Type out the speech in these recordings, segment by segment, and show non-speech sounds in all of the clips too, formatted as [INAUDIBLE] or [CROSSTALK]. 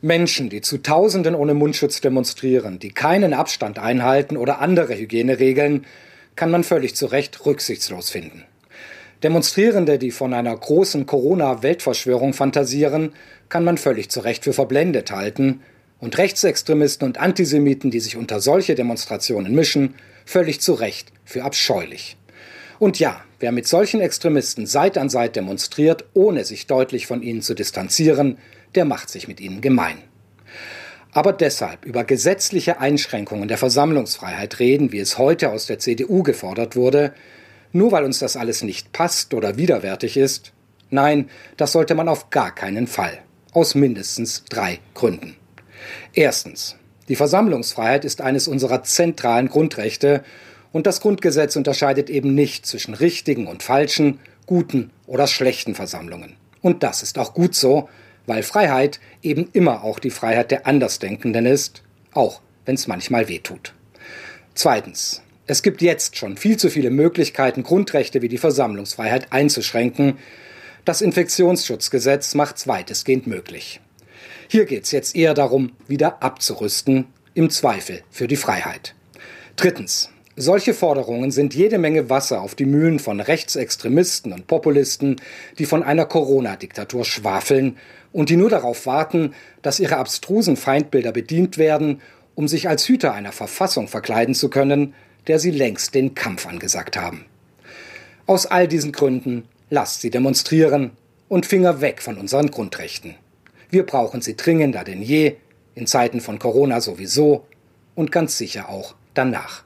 Menschen, die zu Tausenden ohne Mundschutz demonstrieren, die keinen Abstand einhalten oder andere Hygieneregeln, kann man völlig zu Recht rücksichtslos finden. Demonstrierende, die von einer großen Corona-Weltverschwörung fantasieren, kann man völlig zu Recht für verblendet halten, und Rechtsextremisten und Antisemiten, die sich unter solche Demonstrationen mischen, völlig zu Recht für abscheulich. Und ja, wer mit solchen Extremisten Seit an Seit demonstriert, ohne sich deutlich von ihnen zu distanzieren, der macht sich mit ihnen gemein. Aber deshalb über gesetzliche Einschränkungen der Versammlungsfreiheit reden, wie es heute aus der CDU gefordert wurde, nur weil uns das alles nicht passt oder widerwärtig ist? Nein, das sollte man auf gar keinen Fall. Aus mindestens drei Gründen. Erstens. Die Versammlungsfreiheit ist eines unserer zentralen Grundrechte und das Grundgesetz unterscheidet eben nicht zwischen richtigen und falschen, guten oder schlechten Versammlungen. Und das ist auch gut so, weil Freiheit eben immer auch die Freiheit der Andersdenkenden ist, auch wenn es manchmal weh tut. Zweitens. Es gibt jetzt schon viel zu viele Möglichkeiten, Grundrechte wie die Versammlungsfreiheit einzuschränken. Das Infektionsschutzgesetz macht es weitestgehend möglich. Hier geht es jetzt eher darum, wieder abzurüsten, im Zweifel für die Freiheit. Drittens. Solche Forderungen sind jede Menge Wasser auf die Mühlen von Rechtsextremisten und Populisten, die von einer Corona-Diktatur schwafeln und die nur darauf warten, dass ihre abstrusen Feindbilder bedient werden, um sich als Hüter einer Verfassung verkleiden zu können, der sie längst den Kampf angesagt haben. Aus all diesen Gründen lasst sie demonstrieren und Finger weg von unseren Grundrechten. Wir brauchen sie dringender denn je, in Zeiten von Corona sowieso und ganz sicher auch danach.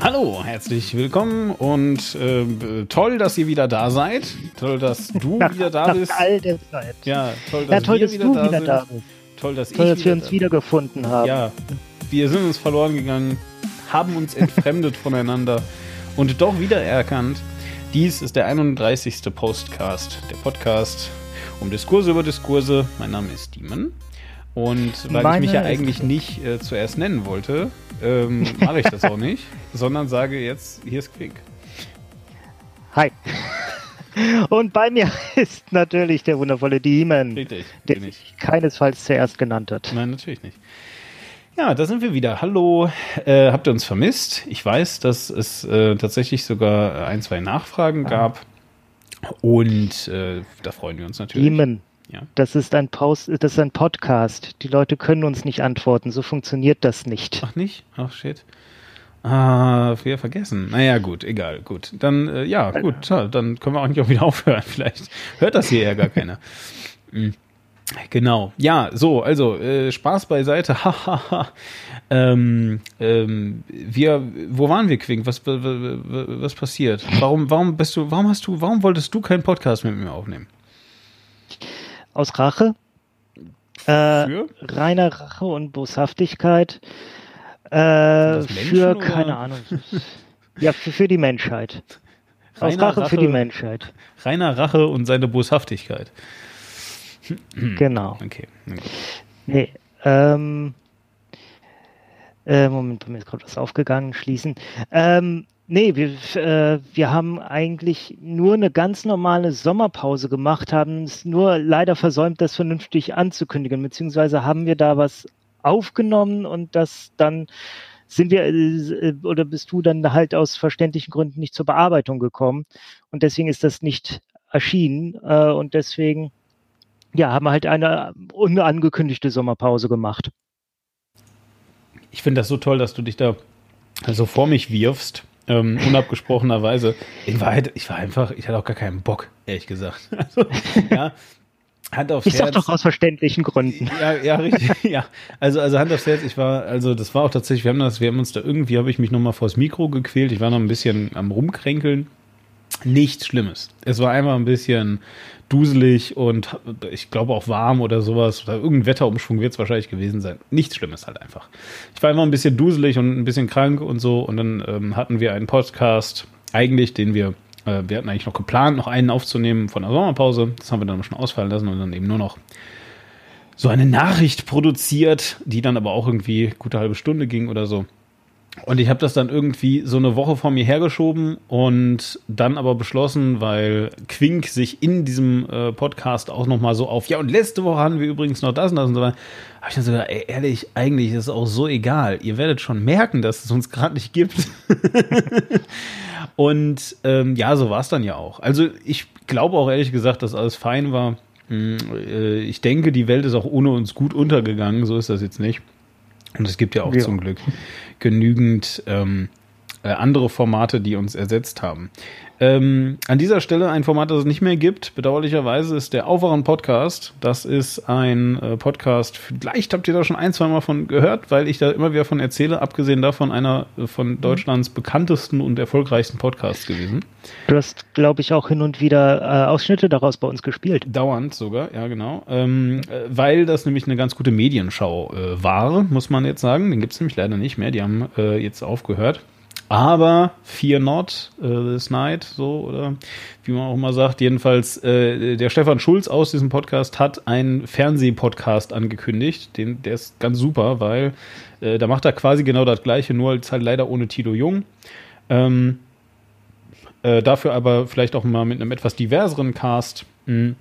Hallo, herzlich willkommen und äh, toll, dass ihr wieder da seid. Toll, dass [LAUGHS] du nach, wieder da nach bist. all der Zeit. Ja, toll, dass, Ja, toll, dass wieder, du da, wieder sind. da bist. Toll, dass Toll, dass wir uns wiedergefunden haben. Ja, wir sind uns verloren gegangen, haben uns entfremdet [LAUGHS] voneinander und doch wiedererkannt. Dies ist der 31. Postcast, der Podcast um Diskurse über Diskurse. Mein Name ist Demon. Und weil Meine ich mich ja eigentlich nicht äh, zuerst nennen wollte, ähm, mache ich das auch nicht, sondern sage jetzt, hier ist Quick. Hi. [LAUGHS] Und bei mir ist natürlich der wundervolle Demon, Richtig, der sich keinesfalls zuerst genannt hat. Nein, natürlich nicht. Ja, da sind wir wieder. Hallo, äh, habt ihr uns vermisst? Ich weiß, dass es äh, tatsächlich sogar ein, zwei Nachfragen gab. Und äh, da freuen wir uns natürlich. Demon, Ja. das ist ein Post, das ist ein Podcast. Die Leute können uns nicht antworten. So funktioniert das nicht. Ach nicht? Ach shit. Ah, wir vergessen. Naja, gut, egal, gut. Dann, äh, ja, gut, toll. dann können wir eigentlich auch wieder [LAUGHS] aufhören. Vielleicht hört das hier ja gar keiner. Mm. [LAUGHS] Genau. Ja, so, also, äh, Spaß beiseite. [LAUGHS] Hahaha. ähm, ähm, wir, wo waren wir, Quink? Was, was, was passiert? Warum, warum bist du, warum hast du, warum wolltest du keinen Podcast mit mir aufnehmen? Aus Rache? Äh, reiner Rache und Boshaftigkeit. Äh, für, oder- keine Ahnung. Ja, für, für die Menschheit. Aus Reiner Rache, für die Menschheit. Reiner Rache und seine Boshaftigkeit. Genau. Okay. gut. Nee, ähm, äh, Moment, bei mir ist gerade was aufgegangen, schließen. Ähm, nee, wir, äh, wir haben eigentlich nur eine ganz normale Sommerpause gemacht, haben es nur leider versäumt, das vernünftig anzukündigen, beziehungsweise haben wir da was aufgenommen und das dann sind wir äh, oder bist du dann halt aus verständlichen Gründen nicht zur Bearbeitung gekommen. Und deswegen ist das nicht erschienen äh, und deswegen ja, haben wir halt eine unangekündigte Sommerpause gemacht. Ich finde das so toll, dass du dich da so vor mich wirfst, ähm, unabgesprochenerweise. In Wahrheit, ich war einfach, ich hatte auch gar keinen Bock, ehrlich gesagt. [LAUGHS] Also, ja, Hand aufs Ich sag Herz. doch aus verständlichen Gründen. Ja, ja, richtig. [LAUGHS] Ja, also, also Hand aufs Herz. Ich war, also das war auch tatsächlich. Wir haben das, wir haben uns da irgendwie, habe ich mich noch mal vors Mikro gequält. Ich war noch ein bisschen am rumkränkeln. Nichts Schlimmes. Es war einfach ein bisschen duselig und ich glaube auch warm oder sowas. Oder irgendein Wetterumschwung wird es wahrscheinlich gewesen sein. Nichts Schlimmes halt einfach. Ich war einfach ein bisschen duselig und ein bisschen krank und so. Und dann ähm, hatten wir einen Podcast, eigentlich, den wir, äh, wir hatten eigentlich noch geplant, noch einen aufzunehmen von der Sommerpause. Das haben wir dann schon ausfallen lassen und dann eben nur noch so eine Nachricht produziert, die dann aber auch irgendwie gute halbe Stunde ging oder so. Und ich habe das dann irgendwie so eine Woche vor mir hergeschoben und dann aber beschlossen, weil Quink sich in diesem äh, Podcast auch nochmal so auf, ja, und letzte Woche hatten wir übrigens noch das und das und so weiter, habe ich dann so gedacht, ey, ehrlich, eigentlich ist es auch so egal. Ihr werdet schon merken, dass es uns gerade nicht gibt. [LAUGHS] und ähm, ja, so war es dann ja auch. Also ich glaube auch ehrlich gesagt, dass alles fein war. Hm, äh, ich denke, die Welt ist auch ohne uns gut untergegangen, so ist das jetzt nicht. Und es gibt ja auch ja. zum Glück genügend ähm, äh, andere Formate, die uns ersetzt haben. Ähm, an dieser Stelle ein Format, das es nicht mehr gibt, bedauerlicherweise, ist der Aufwachen Podcast. Das ist ein äh, Podcast, vielleicht habt ihr da schon ein, zwei Mal von gehört, weil ich da immer wieder von erzähle, abgesehen davon einer äh, von mhm. Deutschlands bekanntesten und erfolgreichsten Podcasts gewesen. Du hast, glaube ich, auch hin und wieder äh, Ausschnitte daraus bei uns gespielt. Dauernd sogar, ja genau. Ähm, äh, weil das nämlich eine ganz gute Medienschau äh, war, muss man jetzt sagen. Den gibt es nämlich leider nicht mehr. Die haben jetzt aufgehört. Aber Fear Not, äh, This Night, so, oder wie man auch immer sagt. Jedenfalls, äh, der Stefan Schulz aus diesem Podcast hat einen Fernsehpodcast angekündigt. Den, der ist ganz super, weil äh, da macht er quasi genau das Gleiche, nur als halt leider ohne Tilo Jung. Ähm, äh, dafür aber vielleicht auch mal mit einem etwas diverseren Cast. Mhm.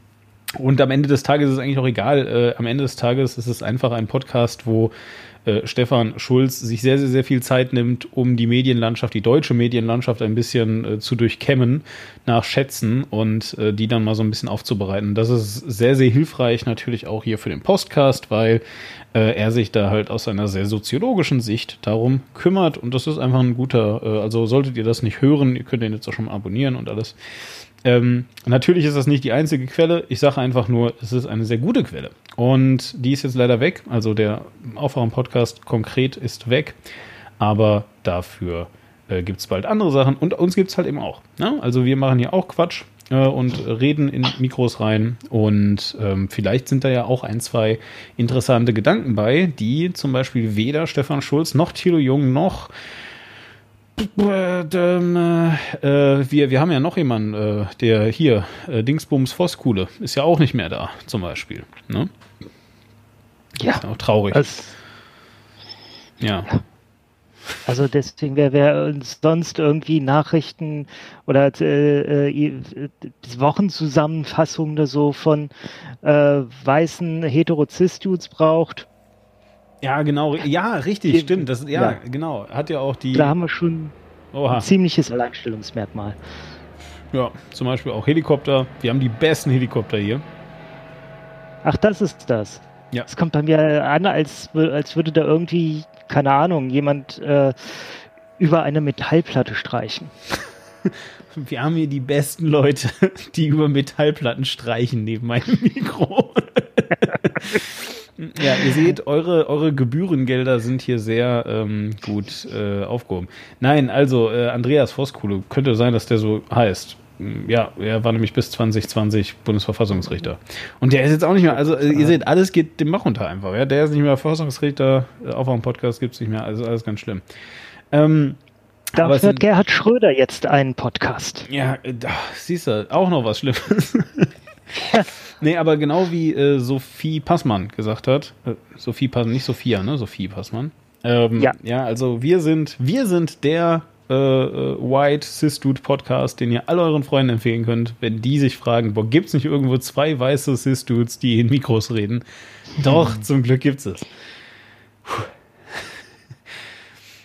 Und am Ende des Tages ist es eigentlich auch egal. Äh, am Ende des Tages ist es einfach ein Podcast, wo äh, Stefan Schulz sich sehr, sehr, sehr viel Zeit nimmt, um die Medienlandschaft, die deutsche Medienlandschaft ein bisschen äh, zu durchkämmen, nach Schätzen und äh, die dann mal so ein bisschen aufzubereiten. Das ist sehr, sehr hilfreich natürlich auch hier für den Postcast, weil äh, er sich da halt aus einer sehr soziologischen Sicht darum kümmert und das ist einfach ein guter, äh, also solltet ihr das nicht hören, ihr könnt den jetzt auch schon mal abonnieren und alles. Ähm, natürlich ist das nicht die einzige Quelle. Ich sage einfach nur, es ist eine sehr gute Quelle. Und die ist jetzt leider weg. Also der Aufwachen-Podcast konkret ist weg. Aber dafür äh, gibt es bald andere Sachen. Und uns gibt es halt eben auch. Ne? Also wir machen hier auch Quatsch äh, und reden in Mikros rein. Und ähm, vielleicht sind da ja auch ein, zwei interessante Gedanken bei, die zum Beispiel weder Stefan Schulz noch Thilo Jung noch äh, wir, wir haben ja noch jemanden, äh, der hier, äh, Dingsbums Voskuhle, ist ja auch nicht mehr da, zum Beispiel. Ne? Ja. Ist auch traurig. Das, ja. Also deswegen, wer, wer uns sonst irgendwie Nachrichten oder äh, äh, Wochenzusammenfassungen oder so von äh, weißen Heterozist-Dudes braucht, ja, genau. Ja, richtig, die, stimmt. Das, ja, ja, genau. Hat ja auch die. Da haben wir schon Oha. ein ziemliches Alleinstellungsmerkmal. Ja, zum Beispiel auch Helikopter. Wir haben die besten Helikopter hier. Ach, das ist das. Ja. Es kommt bei mir an, als, als würde da irgendwie, keine Ahnung, jemand äh, über eine Metallplatte streichen. [LAUGHS] Wir haben hier die besten Leute, [LAUGHS] die über Metallplatten streichen neben meinem Mikro. [LAUGHS] Ja, ihr seht, eure, eure Gebührengelder sind hier sehr ähm, gut äh, aufgehoben. Nein, also äh, Andreas Voskuhle, könnte sein, dass der so heißt. Mm, ja, er war nämlich bis 2020 Bundesverfassungsrichter. Und der ist jetzt auch nicht mehr, also äh, ihr seht, alles geht dem Bach runter einfach. Ja? Der ist nicht mehr Verfassungsrichter, äh, auf einem Podcast gibt es nicht mehr, also alles ganz schlimm. Ähm, Dafür hat Gerhard Schröder jetzt einen Podcast. Ja, äh, siehst du, auch noch was Schlimmes. [LAUGHS] [LAUGHS] Nee, aber genau wie äh, Sophie Passmann gesagt hat, äh, Sophie Passmann, nicht Sophia, ne? Sophie Passmann. Ähm, ja. Ja, also wir sind, wir sind der äh, äh, White Cis Dude Podcast, den ihr all euren Freunden empfehlen könnt, wenn die sich fragen, boah, gibt's nicht irgendwo zwei weiße Cis Dudes, die in Mikros reden? Doch, hm. zum Glück gibt's es.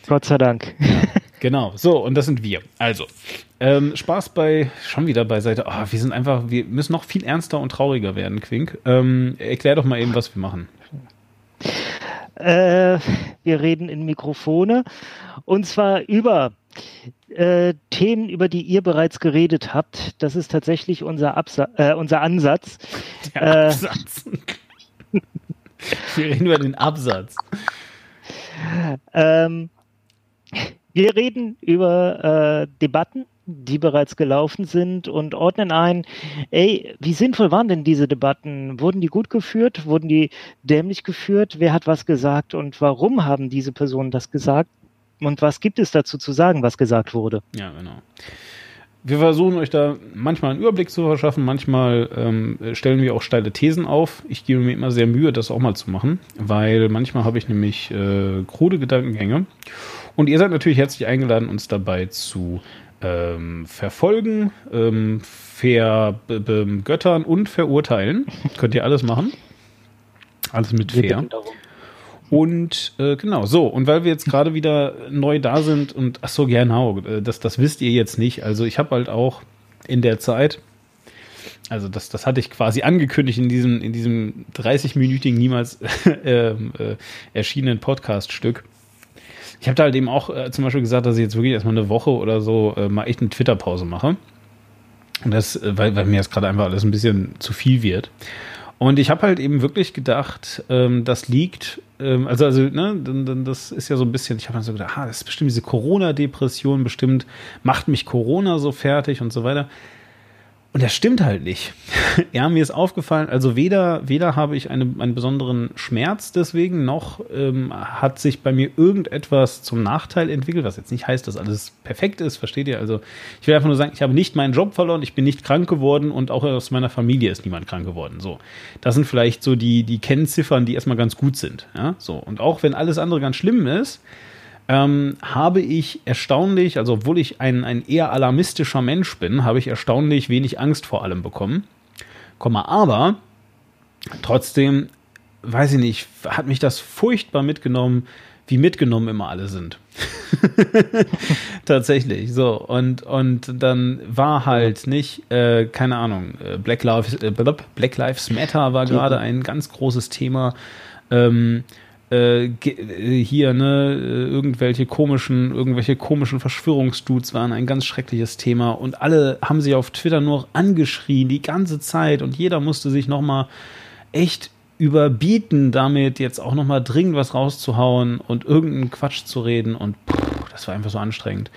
Gott sei Dank. Ja. Genau, so, und das sind wir. Also, ähm, Spaß bei, schon wieder beiseite. Oh, wir sind einfach, wir müssen noch viel ernster und trauriger werden, Quink. Ähm, erklär doch mal eben, was wir machen. Äh, wir reden in Mikrofone und zwar über äh, Themen, über die ihr bereits geredet habt. Das ist tatsächlich unser, Absa äh, unser Ansatz. Der äh, Absatz. wir reden über den Absatz. Ähm, wir reden über äh, Debatten, die bereits gelaufen sind und ordnen ein, ey, wie sinnvoll waren denn diese Debatten? Wurden die gut geführt? Wurden die dämlich geführt? Wer hat was gesagt und warum haben diese Personen das gesagt? Und was gibt es dazu zu sagen, was gesagt wurde? Ja, genau. wir versuchen euch da manchmal einen Überblick zu verschaffen, manchmal ähm, stellen wir auch steile Thesen auf. Ich gebe mir immer sehr Mühe, das auch mal zu machen, weil manchmal habe ich nämlich äh, krude Gedankengänge. Und ihr seid natürlich herzlich eingeladen, uns dabei zu ähm, verfolgen, ähm, vergöttern und verurteilen. Könnt ihr alles machen. Alles mit fair. Und äh, genau, so, und weil wir jetzt gerade wieder neu da sind und ach so, genau, das, das wisst ihr jetzt nicht. Also ich habe halt auch in der Zeit, also das, das hatte ich quasi angekündigt in diesem, in diesem 30-minütigen, niemals [LAUGHS] äh, äh, erschienenen Podcast-Stück. Ich habe da halt eben auch äh, zum Beispiel gesagt, dass ich jetzt wirklich erstmal eine Woche oder so äh, mal echt eine Twitter-Pause mache. Und das, äh, weil, weil mir jetzt gerade einfach alles ein bisschen zu viel wird. Und ich habe halt eben wirklich gedacht, ähm, das liegt, ähm, also, also, ne, das ist ja so ein bisschen, ich habe dann so gedacht, ah, das ist bestimmt diese Corona-Depression, bestimmt macht mich Corona so fertig und so weiter. Und das stimmt halt nicht. [LAUGHS] ja, mir ist aufgefallen, also weder, weder habe ich eine, einen besonderen Schmerz deswegen, noch ähm, hat sich bei mir irgendetwas zum Nachteil entwickelt, was jetzt nicht heißt, dass alles perfekt ist, versteht ihr? Also ich will einfach nur sagen, ich habe nicht meinen Job verloren, ich bin nicht krank geworden und auch aus meiner Familie ist niemand krank geworden. So, das sind vielleicht so die, die Kennziffern, die erstmal ganz gut sind. Ja, so. Und auch wenn alles andere ganz schlimm ist, ähm, habe ich erstaunlich, also obwohl ich ein, ein eher alarmistischer Mensch bin, habe ich erstaunlich wenig Angst vor allem bekommen. Komma, aber trotzdem, weiß ich nicht, hat mich das furchtbar mitgenommen, wie mitgenommen immer alle sind. [LAUGHS] Tatsächlich, so. Und, und dann war halt nicht, äh, keine Ahnung, äh, Black Lives, äh, Black Lives Matter war gerade ein ganz großes Thema. Ähm, äh, äh, hier, ne, irgendwelche komischen, irgendwelche komischen Verschwörungsdudes waren ein ganz schreckliches Thema und alle haben sich auf Twitter nur angeschrien die ganze Zeit und jeder musste sich nochmal echt überbieten, damit jetzt auch nochmal dringend was rauszuhauen und irgendeinen Quatsch zu reden und pff, das war einfach so anstrengend.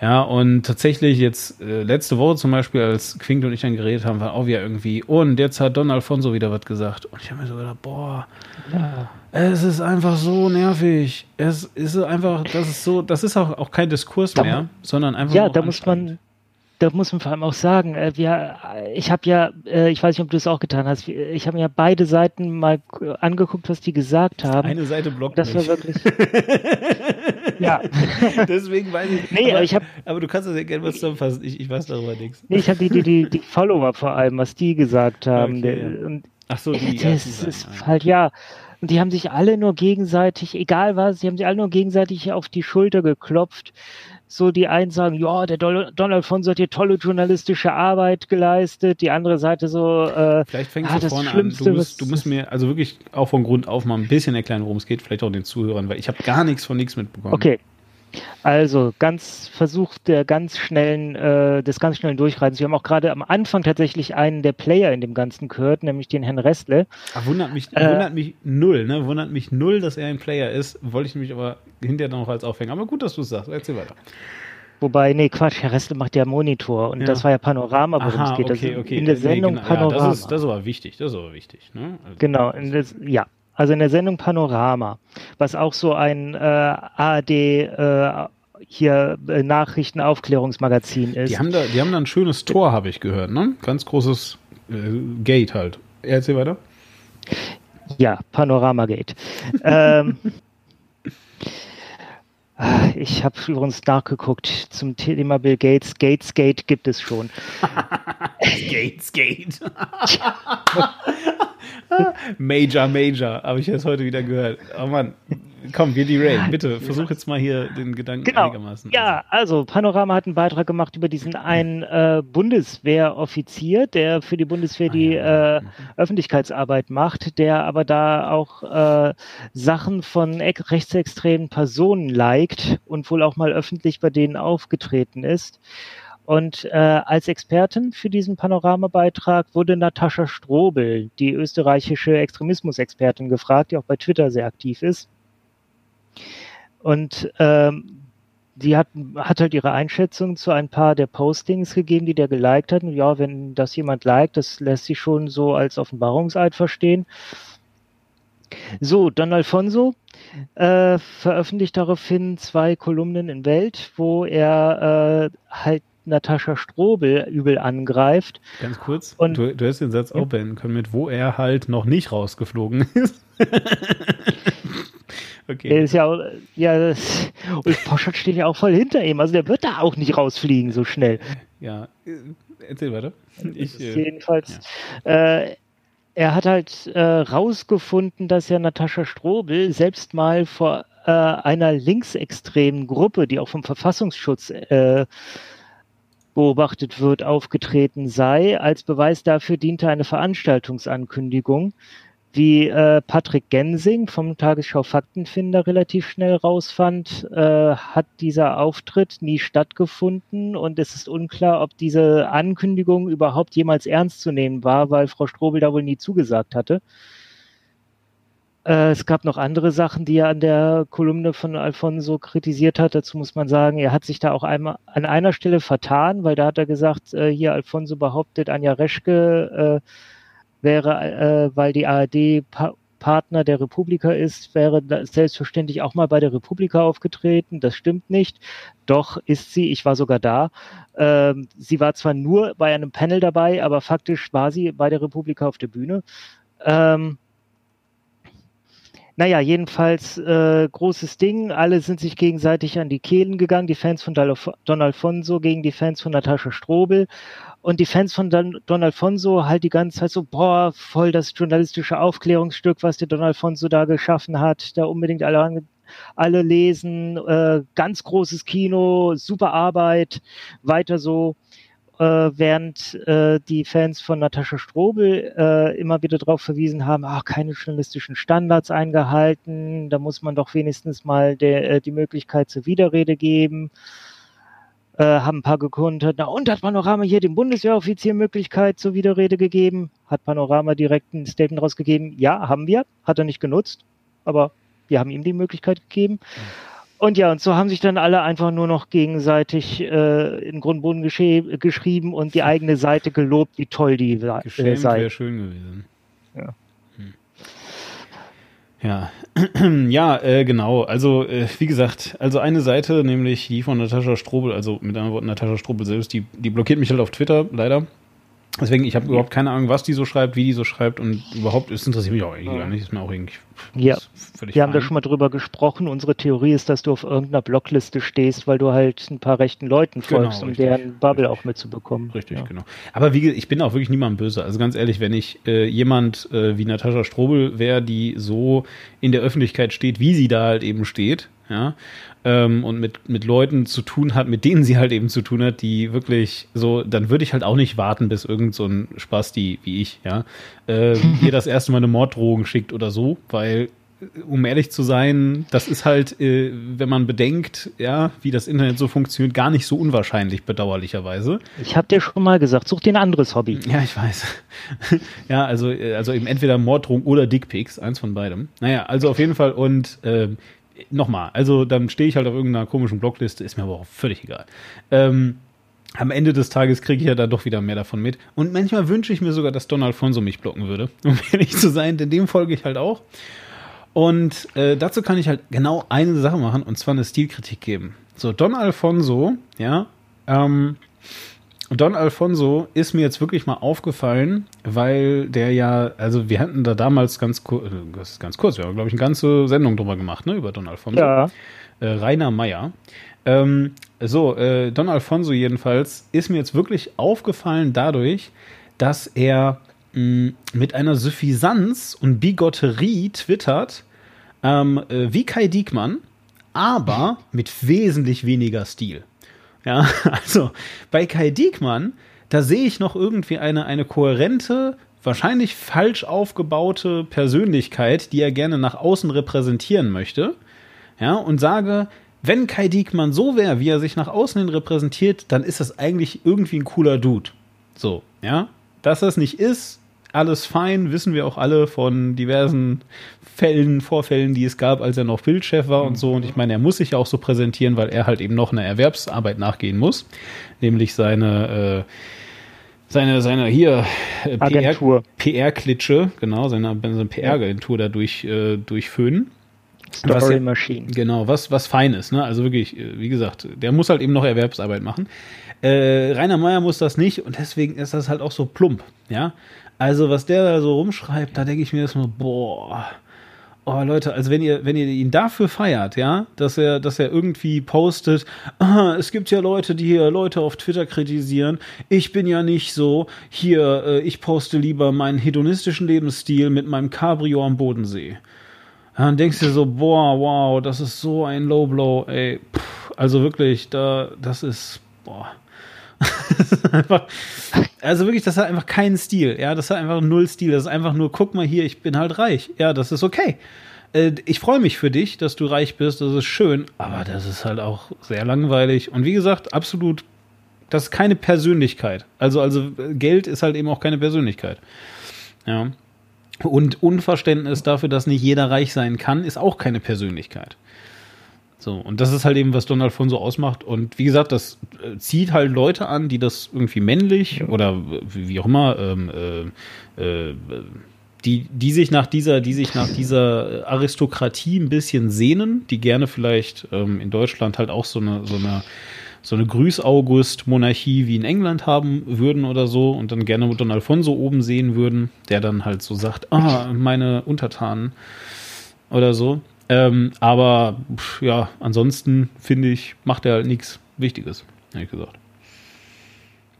Ja, und tatsächlich jetzt äh, letzte Woche zum Beispiel, als Quink und ich dann geredet haben, war auch wieder irgendwie, und jetzt hat Don Alfonso wieder was gesagt. Und ich habe mir so gedacht, boah, ja. es ist einfach so nervig. Es ist einfach, das ist so, das ist auch, auch kein Diskurs da, mehr, sondern einfach Ja, da muss man, da muss man vor allem auch sagen, äh, wir, ich habe ja, äh, ich weiß nicht, ob du es auch getan hast, ich habe mir ja beide Seiten mal angeguckt, was die gesagt haben. Eine Seite blockt Das war wirklich. [LAUGHS] ja. Deswegen weiß ich. Nee, aber, ich hab, aber du kannst das ja gerne mal zusammenfassen. Ich, ich weiß darüber nichts. Nee, ich habe die, die, die, die Follower vor allem, was die gesagt haben. Okay, ja. und Ach so, die. Das ist halt, ja. Und die haben sich alle nur gegenseitig, egal was, die haben sich alle nur gegenseitig auf die Schulter geklopft so die einen sagen, ja, der Don Alfonso hat hier tolle journalistische Arbeit geleistet, die andere Seite so, äh, Vielleicht fängst ah, du vorne an. Du musst, du musst mir also wirklich auch von Grund auf mal ein bisschen erklären, worum es geht, vielleicht auch den Zuhörern, weil ich habe gar nichts von nichts mitbekommen. Okay, also ganz versucht der ganz schnellen, äh, des ganz schnellen Durchreitens. Wir haben auch gerade am Anfang tatsächlich einen der Player in dem Ganzen gehört, nämlich den Herrn Restle. Ach, wundert mich, äh, wundert mich null, ne? Wundert mich null, dass er ein Player ist. Wollte ich mich aber hinterher noch als aufhängen. Aber gut, dass du es sagst. Erzähl weiter. Wobei, nee, Quatsch, Herr Restle macht ja Monitor und ja. das war ja Panorama, worum Aha, es geht. Okay, okay. In der Sendung nee, genau. Panorama. Ja, das, ist, das aber wichtig, das aber wichtig. Ne? Also, genau, das, ja. Also in der Sendung Panorama, was auch so ein äh, ARD äh, hier äh, Nachrichtenaufklärungsmagazin ist. Die haben da, die haben da ein schönes Tor, habe ich gehört, ne? Ganz großes äh, Gate halt. Erzähl weiter. Ja, Panorama Gate. ähm, [LAUGHS] ah, ich habe übrigens nachgeguckt zum Thema Bill Gates. Gates Gate gibt es schon. [LAUGHS] Gates Gate. [LAUGHS] [LAUGHS] Major, Major, habe ich jetzt heute wieder gehört. Oh Mann, komm, wir Ray, bitte, versuch jetzt mal hier den Gedanken genau. einigermaßen. Ja, also Panorama hat einen Beitrag gemacht über diesen einen äh, Bundeswehroffizier, der für die Bundeswehr die äh, Öffentlichkeitsarbeit macht, der aber da auch äh, Sachen von rechtsextremen Personen liked und wohl auch mal öffentlich bei denen aufgetreten ist. Und äh, als Expertin für diesen Panoramabeitrag wurde Natascha Strobel, die österreichische Extremismusexpertin, gefragt, die auch bei Twitter sehr aktiv ist. Und ähm, die hat, hat halt ihre Einschätzung zu ein paar der Postings gegeben, die der geliked hat. Und ja, wenn das jemand liked, das lässt sich schon so als Offenbarungseid verstehen. So, Don Alfonso äh, veröffentlicht daraufhin zwei Kolumnen in Welt, wo er äh, halt Natascha Strobel übel angreift. Ganz kurz, und, du, du hast den Satz ja. auch beenden können mit, wo er halt noch nicht rausgeflogen [LAUGHS] ist. okay. Der ist ja auch, ja, das, und Poschert steht ja auch voll hinter ihm, also der wird da auch nicht rausfliegen so schnell. Ja, erzähl weiter. Ich, äh, jedenfalls, ja. äh, er hat halt äh, rausgefunden, dass ja Natascha Strobel selbst mal vor äh, einer linksextremen Gruppe, die auch vom Verfassungsschutz äh, beobachtet wird, aufgetreten sei. Als Beweis dafür diente eine Veranstaltungsankündigung, wie äh, Patrick Gensing vom Tagesschau Faktenfinder relativ schnell rausfand, äh, hat dieser Auftritt nie stattgefunden und es ist unklar, ob diese Ankündigung überhaupt jemals ernst zu nehmen war, weil Frau Strobel da wohl nie zugesagt hatte. Äh, es gab noch andere Sachen, die er an der Kolumne von Alfonso kritisiert hat. Dazu muss man sagen, er hat sich da auch einmal an einer Stelle vertan, weil da hat er gesagt, äh, hier Alfonso behauptet, Anja Reschke äh, wäre, weil die ARD pa Partner der Republika ist, wäre selbstverständlich auch mal bei der Republika aufgetreten. Das stimmt nicht. Doch ist sie, ich war sogar da. Ähm, sie war zwar nur bei einem Panel dabei, aber faktisch war sie bei der Republika auf der Bühne. Ähm, naja, jedenfalls äh, großes Ding. Alle sind sich gegenseitig an die Kehlen gegangen. Die Fans von Don Alfonso gegen die Fans von Natascha Strobel. Und die Fans von Don, Don Alfonso halt die ganze Zeit so, boah, voll das journalistische Aufklärungsstück, was der Don Alfonso da geschaffen hat. Da unbedingt alle, alle lesen. Äh, ganz großes Kino, super Arbeit, weiter so äh, während äh, die Fans von Natascha Strobel äh, immer wieder darauf verwiesen haben, ach, keine journalistischen Standards eingehalten, da muss man doch wenigstens mal äh, die Möglichkeit zur Widerrede geben. Äh, haben ein paar gekundet, na und hat Panorama hier dem Bundeswehroffizier Möglichkeit zur Widerrede gegeben? Hat Panorama direkt ein Statement rausgegeben? Ja, haben wir, hat er nicht genutzt, aber wir haben ihm die Möglichkeit gegeben. Mhm. Und ja, und so haben sich dann alle einfach nur noch gegenseitig äh, in Grundboden geschrieben und die eigene Seite gelobt, wie toll die äh, sei. wäre schön gewesen. Ja. Ja, [CLEARS THROAT] ja äh, genau. Also, äh, wie gesagt, also eine Seite, nämlich die von Natascha Strobel, also mit anderen Worten Natascha Strobel selbst, die, die blockiert mich halt auf Twitter, leider. Deswegen, ich habe überhaupt keine Ahnung, was die so schreibt, wie die so schreibt und überhaupt, es interessiert mich auch eigentlich ja. gar nicht, ist mir auch irgendwie. Ja, wir fein. haben da schon mal drüber gesprochen. Unsere Theorie ist, dass du auf irgendeiner Blockliste stehst, weil du halt ein paar rechten Leuten genau, folgst, genau, um richtig, deren Bubble richtig. auch mitzubekommen. Richtig, ja. genau. Aber wie ich bin auch wirklich niemandem böse. Also ganz ehrlich, wenn ich äh, jemand äh, wie Natascha Strobel wäre, die so in der Öffentlichkeit steht, wie sie da halt eben steht, ja, ähm, und mit, mit Leuten zu tun hat, mit denen sie halt eben zu tun hat, die wirklich so, dann würde ich halt auch nicht warten, bis irgend so ein Spasti wie ich, ja, äh, [LAUGHS] ihr das erste Mal eine Morddrohung schickt oder so, weil äh, um ehrlich zu sein, das ist halt, äh, wenn man bedenkt, ja, wie das Internet so funktioniert, gar nicht so unwahrscheinlich, bedauerlicherweise. Ich habe dir schon mal gesagt, such dir ein anderes Hobby. Ja, ich weiß. [LAUGHS] ja, also, äh, also eben entweder Morddrohung oder Dickpics, eins von beidem. Naja, also auf jeden Fall und äh, nochmal, also dann stehe ich halt auf irgendeiner komischen Blockliste, ist mir aber auch völlig egal. Ähm, am Ende des Tages kriege ich ja dann doch wieder mehr davon mit. Und manchmal wünsche ich mir sogar, dass Don Alfonso mich blocken würde, [LAUGHS] um ehrlich zu sein, denn dem folge ich halt auch. Und äh, dazu kann ich halt genau eine Sache machen, und zwar eine Stilkritik geben. So, Don Alfonso, ja, ähm, Don Alfonso ist mir jetzt wirklich mal aufgefallen, weil der ja, also wir hatten da damals ganz, kur äh, ganz kurz, wir haben, glaube ich, eine ganze Sendung drüber gemacht, ne, über Don Alfonso. Ja. Äh, Rainer Meyer. Ähm, so, äh, Don Alfonso jedenfalls ist mir jetzt wirklich aufgefallen dadurch, dass er mh, mit einer Suffisanz und Bigotterie twittert, ähm, äh, wie Kai Diekmann, aber mit wesentlich weniger Stil. Ja, [LAUGHS] also bei Kai Diekmann, da sehe ich noch irgendwie eine, eine kohärente, wahrscheinlich falsch aufgebaute Persönlichkeit, die er gerne nach außen repräsentieren möchte. Ja, und sage, wenn Kai Diekmann so wäre, wie er sich nach außen hin repräsentiert, dann ist das eigentlich irgendwie ein cooler Dude. So, ja. Dass das nicht ist, alles fein, wissen wir auch alle von diversen Fällen, Vorfällen, die es gab, als er noch Bildchef war und so. Und ich meine, er muss sich ja auch so präsentieren, weil er halt eben noch eine Erwerbsarbeit nachgehen muss, nämlich seine äh, seine, seine hier äh, PR, PR-Klitsche, genau, seine, seine PR-Agentur da durch, äh, durchführen. Story ja, Machine. Genau, was, was fein ist, ne? Also wirklich, äh, wie gesagt, der muss halt eben noch Erwerbsarbeit machen. Äh, Rainer Meyer muss das nicht und deswegen ist das halt auch so plump, ja. Also, was der da so rumschreibt, da denke ich mir erstmal, boah, Oh Leute, also wenn ihr, wenn ihr ihn dafür feiert, ja, dass er, dass er irgendwie postet, ah, es gibt ja Leute, die hier Leute auf Twitter kritisieren. Ich bin ja nicht so. Hier, äh, ich poste lieber meinen hedonistischen Lebensstil mit meinem Cabrio am Bodensee. Dann denkst du dir so, boah, wow, das ist so ein Low Blow, ey. Pff, also wirklich, da, das ist, boah. [LAUGHS] einfach, also wirklich, das hat einfach keinen Stil. Ja, das hat einfach null Stil. Das ist einfach nur, guck mal hier, ich bin halt reich. Ja, das ist okay. Äh, ich freue mich für dich, dass du reich bist. Das ist schön. Aber das ist halt auch sehr langweilig. Und wie gesagt, absolut, das ist keine Persönlichkeit. Also, also Geld ist halt eben auch keine Persönlichkeit. Ja. Und Unverständnis dafür, dass nicht jeder reich sein kann, ist auch keine Persönlichkeit. So, und das ist halt eben, was Don Alfonso ausmacht. Und wie gesagt, das äh, zieht halt Leute an, die das irgendwie männlich oder wie auch immer, ähm, äh, äh, die, die sich nach dieser, die sich nach dieser Aristokratie ein bisschen sehnen, die gerne vielleicht ähm, in Deutschland halt auch so eine, so eine, so eine Grüß-August-Monarchie wie in England haben würden oder so und dann gerne Don Alfonso oben sehen würden, der dann halt so sagt, ah, meine Untertanen oder so. Ähm, aber ja, ansonsten finde ich, macht er halt nichts Wichtiges, ehrlich gesagt.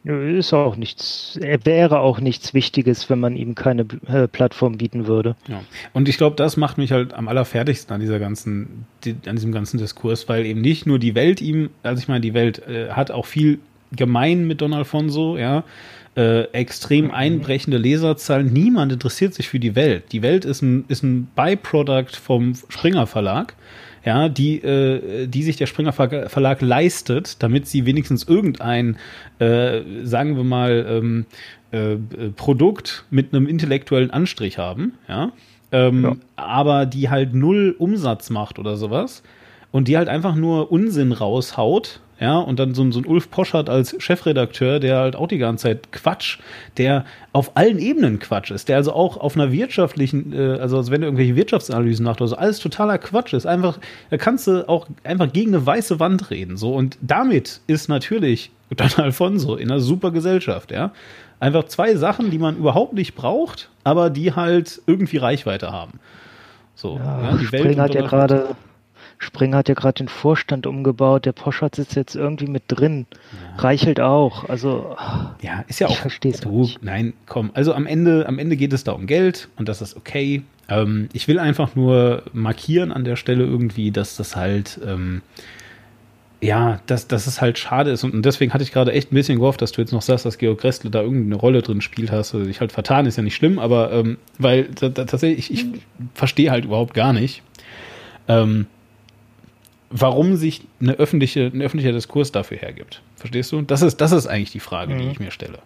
Ist auch nichts, er wäre auch nichts Wichtiges, wenn man ihm keine äh, Plattform bieten würde. Ja. Und ich glaube, das macht mich halt am allerfertigsten an dieser ganzen, die, an diesem ganzen Diskurs, weil eben nicht nur die Welt ihm, also ich meine, die Welt äh, hat auch viel gemein mit Don Alfonso, ja äh, extrem mhm. einbrechende Leserzahlen. Niemand interessiert sich für die Welt. Die Welt ist ein, ist ein Byproduct vom Springer Verlag, ja, die, äh, die sich der Springer Verlag leistet, damit sie wenigstens irgendein, äh, sagen wir mal, ähm, äh, Produkt mit einem intellektuellen Anstrich haben, ja. Ähm, ja. aber die halt null Umsatz macht oder sowas und die halt einfach nur Unsinn raushaut, ja, und dann so, so ein Ulf Poschert als Chefredakteur, der halt auch die ganze Zeit Quatsch, der auf allen Ebenen Quatsch ist, der also auch auf einer wirtschaftlichen, äh, also als wenn du irgendwelche Wirtschaftsanalysen macht oder so, alles totaler Quatsch ist. Einfach, da kannst du auch einfach gegen eine weiße Wand reden. So, und damit ist natürlich Don Alfonso in einer super Gesellschaft, ja. Einfach zwei Sachen, die man überhaupt nicht braucht, aber die halt irgendwie Reichweite haben. So, ja, ja die Welt hat ja gerade Springer hat ja gerade den Vorstand umgebaut, der Poschert sitzt jetzt irgendwie mit drin. Ja. Reichelt auch. Also ja, ist ja auch. Ich verstehe es nicht. Nein, komm. Also am Ende, am Ende geht es da um Geld und das ist okay. Ähm, ich will einfach nur markieren an der Stelle irgendwie, dass das halt ähm, ja, dass, dass es halt schade ist. Und, deswegen hatte ich gerade echt ein bisschen gehofft, dass du jetzt noch sagst, dass Georg Restle da irgendeine Rolle drin spielt hast. Also ich halt vertan, ist ja nicht schlimm, aber ähm, weil tatsächlich, ich, ich verstehe halt überhaupt gar nicht. Ähm, warum sich eine öffentliche, ein öffentlicher Diskurs dafür hergibt. Verstehst du? Das ist, das ist eigentlich die Frage, mhm. die ich mir stelle.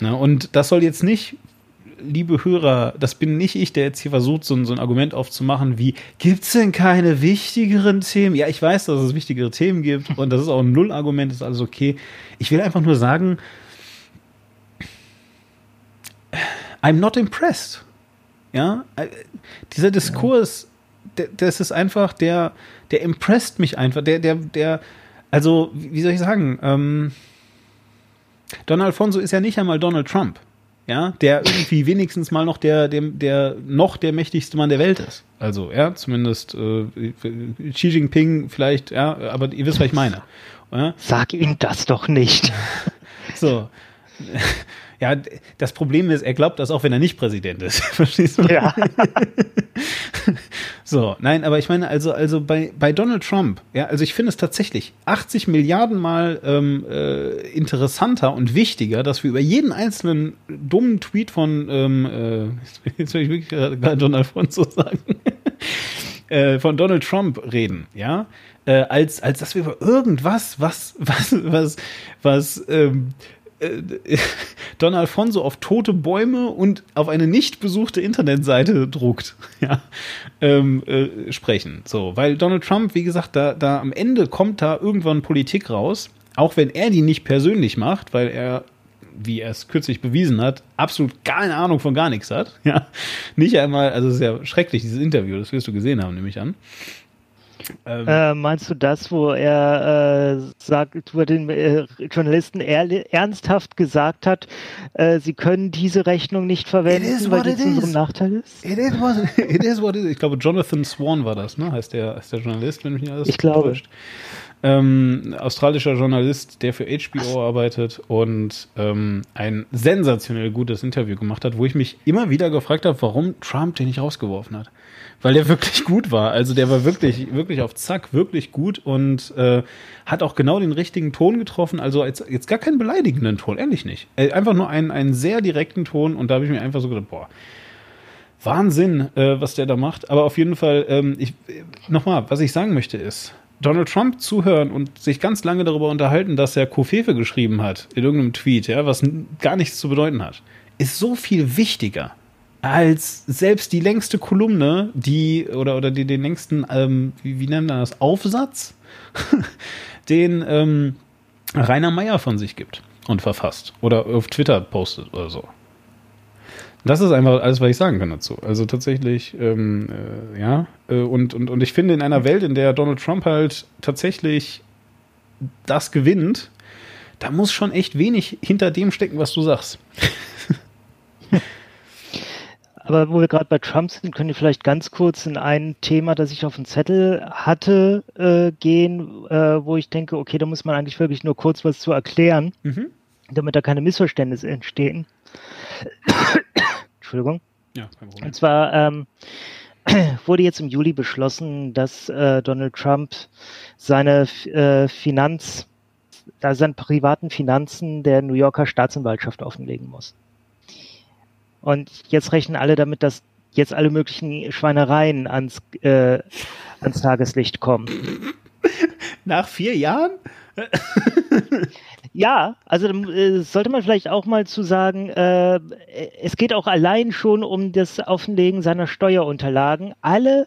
Na, und das soll jetzt nicht, liebe Hörer, das bin nicht ich, der jetzt hier versucht, so, ein, so ein Argument aufzumachen wie, gibt es denn keine wichtigeren Themen? Ja, ich weiß, dass es wichtigere Themen gibt und das ist auch ein Null-Argument, ist alles okay. Ich will einfach nur sagen, I'm not impressed. Ja, äh, dieser Diskurs, das ist einfach der, der impresst mich einfach. Der, der, der, also, wie soll ich sagen, ähm, Don Alfonso ist ja nicht einmal Donald Trump, ja, der irgendwie wenigstens mal noch der, der, der noch der mächtigste Mann der Welt ist. Also, ja, zumindest äh, Xi Jinping vielleicht, ja, aber ihr wisst, was ich meine. Ja? Sag ihm das doch nicht. So. [LAUGHS] Ja, das Problem ist, er glaubt das auch, wenn er nicht Präsident ist. [LAUGHS] Verstehst du? Ja. [LAUGHS] so, nein, aber ich meine, also, also bei, bei Donald Trump, ja, also ich finde es tatsächlich 80 Milliarden Mal ähm, äh, interessanter und wichtiger, dass wir über jeden einzelnen dummen Tweet von, ähm, äh, jetzt will ich wirklich gerade Don Alfonso sagen, [LAUGHS] äh, von Donald Trump reden, ja, äh, als, als dass wir über irgendwas, was, was, was, was, ähm, äh, [LAUGHS] Don Alfonso auf tote Bäume und auf eine nicht besuchte Internetseite druckt, [LAUGHS] ja, ähm, äh, sprechen. So, weil Donald Trump, wie gesagt, da, da am Ende kommt da irgendwann Politik raus, auch wenn er die nicht persönlich macht, weil er wie er es kürzlich bewiesen hat, absolut keine Ahnung von gar nichts hat. [LAUGHS] Ja, nicht einmal, also es ist ja schrecklich, dieses Interview, das wirst du gesehen haben, nehme ich an. Ähm, äh, meinst du das, wo er äh, sagt, wo er den äh, Journalisten er, ernsthaft gesagt hat, äh, sie können diese Rechnung nicht verwenden, weil die zu unserem Nachteil ist? It is, what, [LAUGHS] it is what it is. Ich glaube, Jonathan Swan war das, ne? Heißt der, heißt der Journalist, wenn mich nicht alles Ich glaube. Ähm, australischer Journalist, der für HBO arbeitet und ähm, ein sensationell gutes Interview gemacht hat, wo ich mich immer wieder gefragt habe, warum Trump den nicht rausgeworfen hat weil der wirklich gut war. Also der war wirklich, wirklich auf Zack, wirklich gut und äh, hat auch genau den richtigen Ton getroffen. Also jetzt, jetzt gar keinen beleidigenden Ton, ehrlich nicht. Äh, einfach nur einen, einen sehr direkten Ton und da habe ich mir einfach so gedacht, boah, Wahnsinn, äh, was der da macht. Aber auf jeden Fall, ähm, ich, nochmal, was ich sagen möchte ist, Donald Trump zuhören und sich ganz lange darüber unterhalten, dass er Kofefe geschrieben hat in irgendeinem Tweet, ja, was gar nichts zu bedeuten hat, ist so viel wichtiger als selbst die längste Kolumne, die oder oder die, den längsten, ähm, wie, wie nennt man das, Aufsatz, [LAUGHS] den ähm, Rainer Meyer von sich gibt und verfasst oder auf Twitter postet oder so. Das ist einfach alles, was ich sagen kann dazu. Also tatsächlich, ähm, äh, ja. Äh, und, und, und ich finde, in einer Welt, in der Donald Trump halt tatsächlich das gewinnt, da muss schon echt wenig hinter dem stecken, was du sagst. [LAUGHS] Aber wo wir gerade bei Trump sind, können wir vielleicht ganz kurz in ein Thema, das ich auf dem Zettel hatte, äh, gehen, äh, wo ich denke, okay, da muss man eigentlich wirklich nur kurz was zu erklären, mhm. damit da keine Missverständnisse entstehen. [COUGHS] Entschuldigung. Ja, kein Problem. Und zwar ähm, [COUGHS] wurde jetzt im Juli beschlossen, dass äh, Donald Trump seine äh, Finanz, also seine privaten Finanzen der New Yorker Staatsanwaltschaft offenlegen muss. Und jetzt rechnen alle damit, dass jetzt alle möglichen Schweinereien ans, äh, ans Tageslicht kommen. [LAUGHS] Nach vier Jahren? ja, also äh, sollte man vielleicht auch mal zu sagen, äh, es geht auch allein schon um das Offenlegen seiner Steuerunterlagen. Alle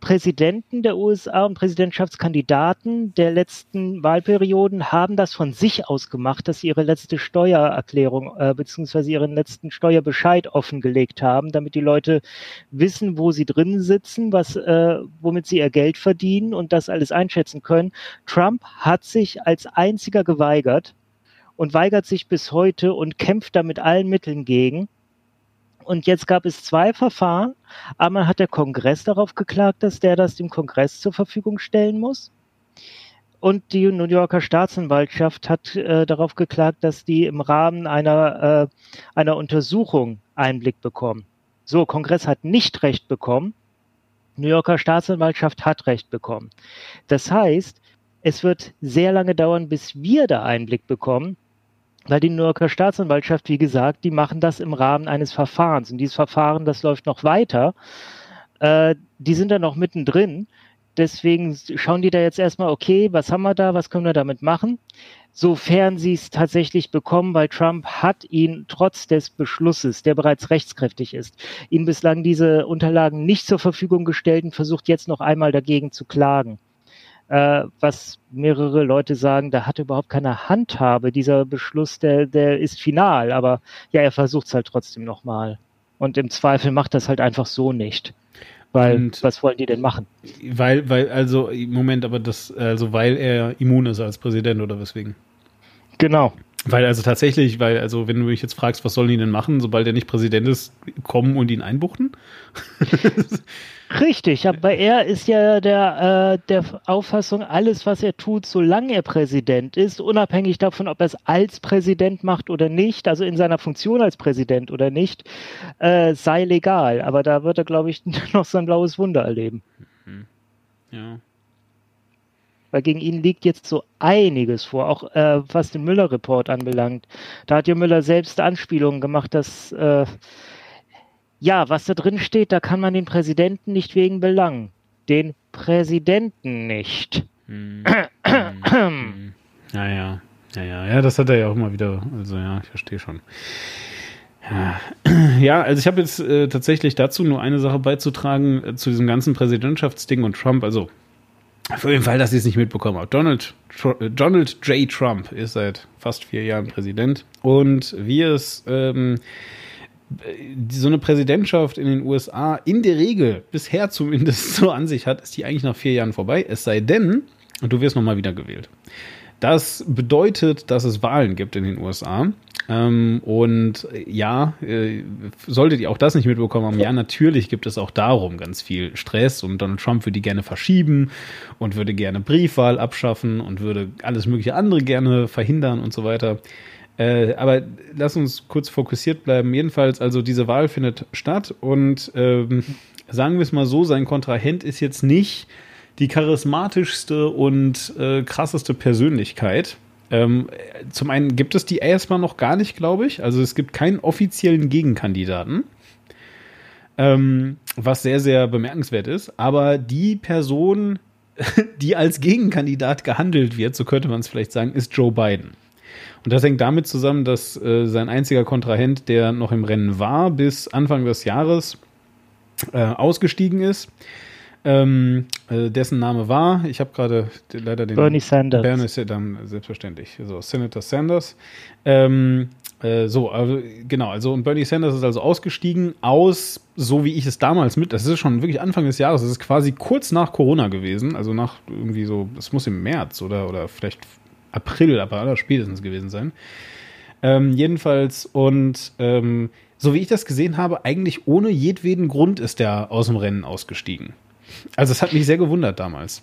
Präsidenten der USA und Präsidentschaftskandidaten der letzten Wahlperioden haben das von sich aus gemacht, dass sie ihre letzte Steuererklärung äh, bzw. ihren letzten Steuerbescheid offengelegt haben, damit die Leute wissen, wo sie drin sitzen, was, äh, womit sie ihr Geld verdienen und das alles einschätzen können. Trump hat sich als einziger geweigert und weigert sich bis heute und kämpft da mit allen Mitteln gegen. Und jetzt gab es zwei Verfahren. Einmal hat der Kongress darauf geklagt, dass der das dem Kongress zur Verfügung stellen muss. Und die New Yorker Staatsanwaltschaft hat äh, darauf geklagt, dass die im Rahmen einer, äh, einer Untersuchung Einblick bekommen. So, Kongress hat nicht Recht bekommen. New Yorker Staatsanwaltschaft hat Recht bekommen. Das heißt, es wird sehr lange dauern, bis wir da Einblick bekommen. Weil die New Yorker Staatsanwaltschaft, wie gesagt, die machen das im Rahmen eines Verfahrens. Und dieses Verfahren, das läuft noch weiter. Äh, die sind da noch mittendrin. Deswegen schauen die da jetzt erstmal, okay, was haben wir da, was können wir damit machen? Sofern sie es tatsächlich bekommen, weil Trump hat ihn trotz des Beschlusses, der bereits rechtskräftig ist, ihnen bislang diese Unterlagen nicht zur Verfügung gestellt und versucht jetzt noch einmal dagegen zu klagen äh, was mehrere Leute sagen, da hat überhaupt keine Handhabe. Dieser Beschluss, der, der ist final, aber ja, er versucht es halt trotzdem nochmal. Und im Zweifel macht das halt einfach so nicht. Weil, und was wollen die denn machen? Weil, weil, also, Moment, aber das, also, weil er immun ist als Präsident oder weswegen? Genau. Weil also tatsächlich, weil also wenn du mich jetzt fragst, was sollen die denn machen, sobald er nicht Präsident ist, kommen und ihn einbuchten? Richtig, aber er ist ja der, äh, der Auffassung, alles, was er tut, solange er Präsident ist, unabhängig davon, ob er es als Präsident macht oder nicht, also in seiner Funktion als Präsident oder nicht, äh, sei legal. Aber da wird er, glaube ich, [LAUGHS] noch sein blaues Wunder erleben. Mhm. Ja. Weil gegen ihn liegt jetzt so einiges vor, auch äh, was den Müller-Report anbelangt. Da hat ja Müller selbst Anspielungen gemacht, dass äh, ja, was da drin steht, da kann man den Präsidenten nicht wegen belangen. Den Präsidenten nicht. Hm. hm. Naja, ja, ja, das hat er ja auch mal wieder. Also ja, ich verstehe schon. Ja, ja also ich habe jetzt äh, tatsächlich dazu nur eine Sache beizutragen äh, zu diesem ganzen Präsidentschaftsding und Trump. Also Für den Fall, dass ihr es nicht mitbekommen habt. Donald, Donald J. Trump ist seit fast vier Jahren Präsident. Und wie es ähm, so eine Präsidentschaft in den USA in der Regel bisher [LAUGHS] zumindest so an sich hat, ist die eigentlich nach vier Jahren vorbei. Es sei denn, du wirst nochmal wieder gewählt. Das bedeutet, dass es Wahlen gibt in den USA. Ähm, und ja, äh, solltet ihr auch das nicht mitbekommen haben, ja, natürlich gibt es auch darum ganz viel Stress und Donald Trump würde die gerne verschieben und würde gerne Briefwahl abschaffen und würde alles mögliche andere gerne verhindern und so weiter. Äh, aber lass uns kurz fokussiert bleiben. Jedenfalls, also diese Wahl findet statt und ähm, sagen wir es mal so, sein Kontrahent ist jetzt nicht die charismatischste und äh, krasseste Persönlichkeit. Ähm, zum einen gibt es die erstmal noch gar nicht, glaube ich. Also es gibt keinen offiziellen Gegenkandidaten. Ähm, was sehr, sehr bemerkenswert ist. Aber die Person, [LAUGHS] die als Gegenkandidat gehandelt wird, so könnte man es vielleicht sagen, ist Joe Biden. Und das hängt damit zusammen, dass äh, sein einziger Kontrahent, der noch im Rennen war, bis Anfang des Jahres äh, ausgestiegen ist. Ähm, äh, dessen Name war, ich habe gerade leider den. Bernie Sanders. Bernie dann selbstverständlich. So, Senator Sanders. Ähm, äh, so, also, genau, also und Bernie Sanders ist also ausgestiegen aus, so wie ich es damals mit, das ist schon wirklich Anfang des Jahres, das ist quasi kurz nach Corona gewesen, also nach irgendwie so, das muss im März oder, oder vielleicht April, aber aller spätestens gewesen sein. Ähm, jedenfalls, und ähm, so wie ich das gesehen habe, eigentlich ohne jedweden Grund ist der aus dem Rennen ausgestiegen. Also es hat mich sehr gewundert damals.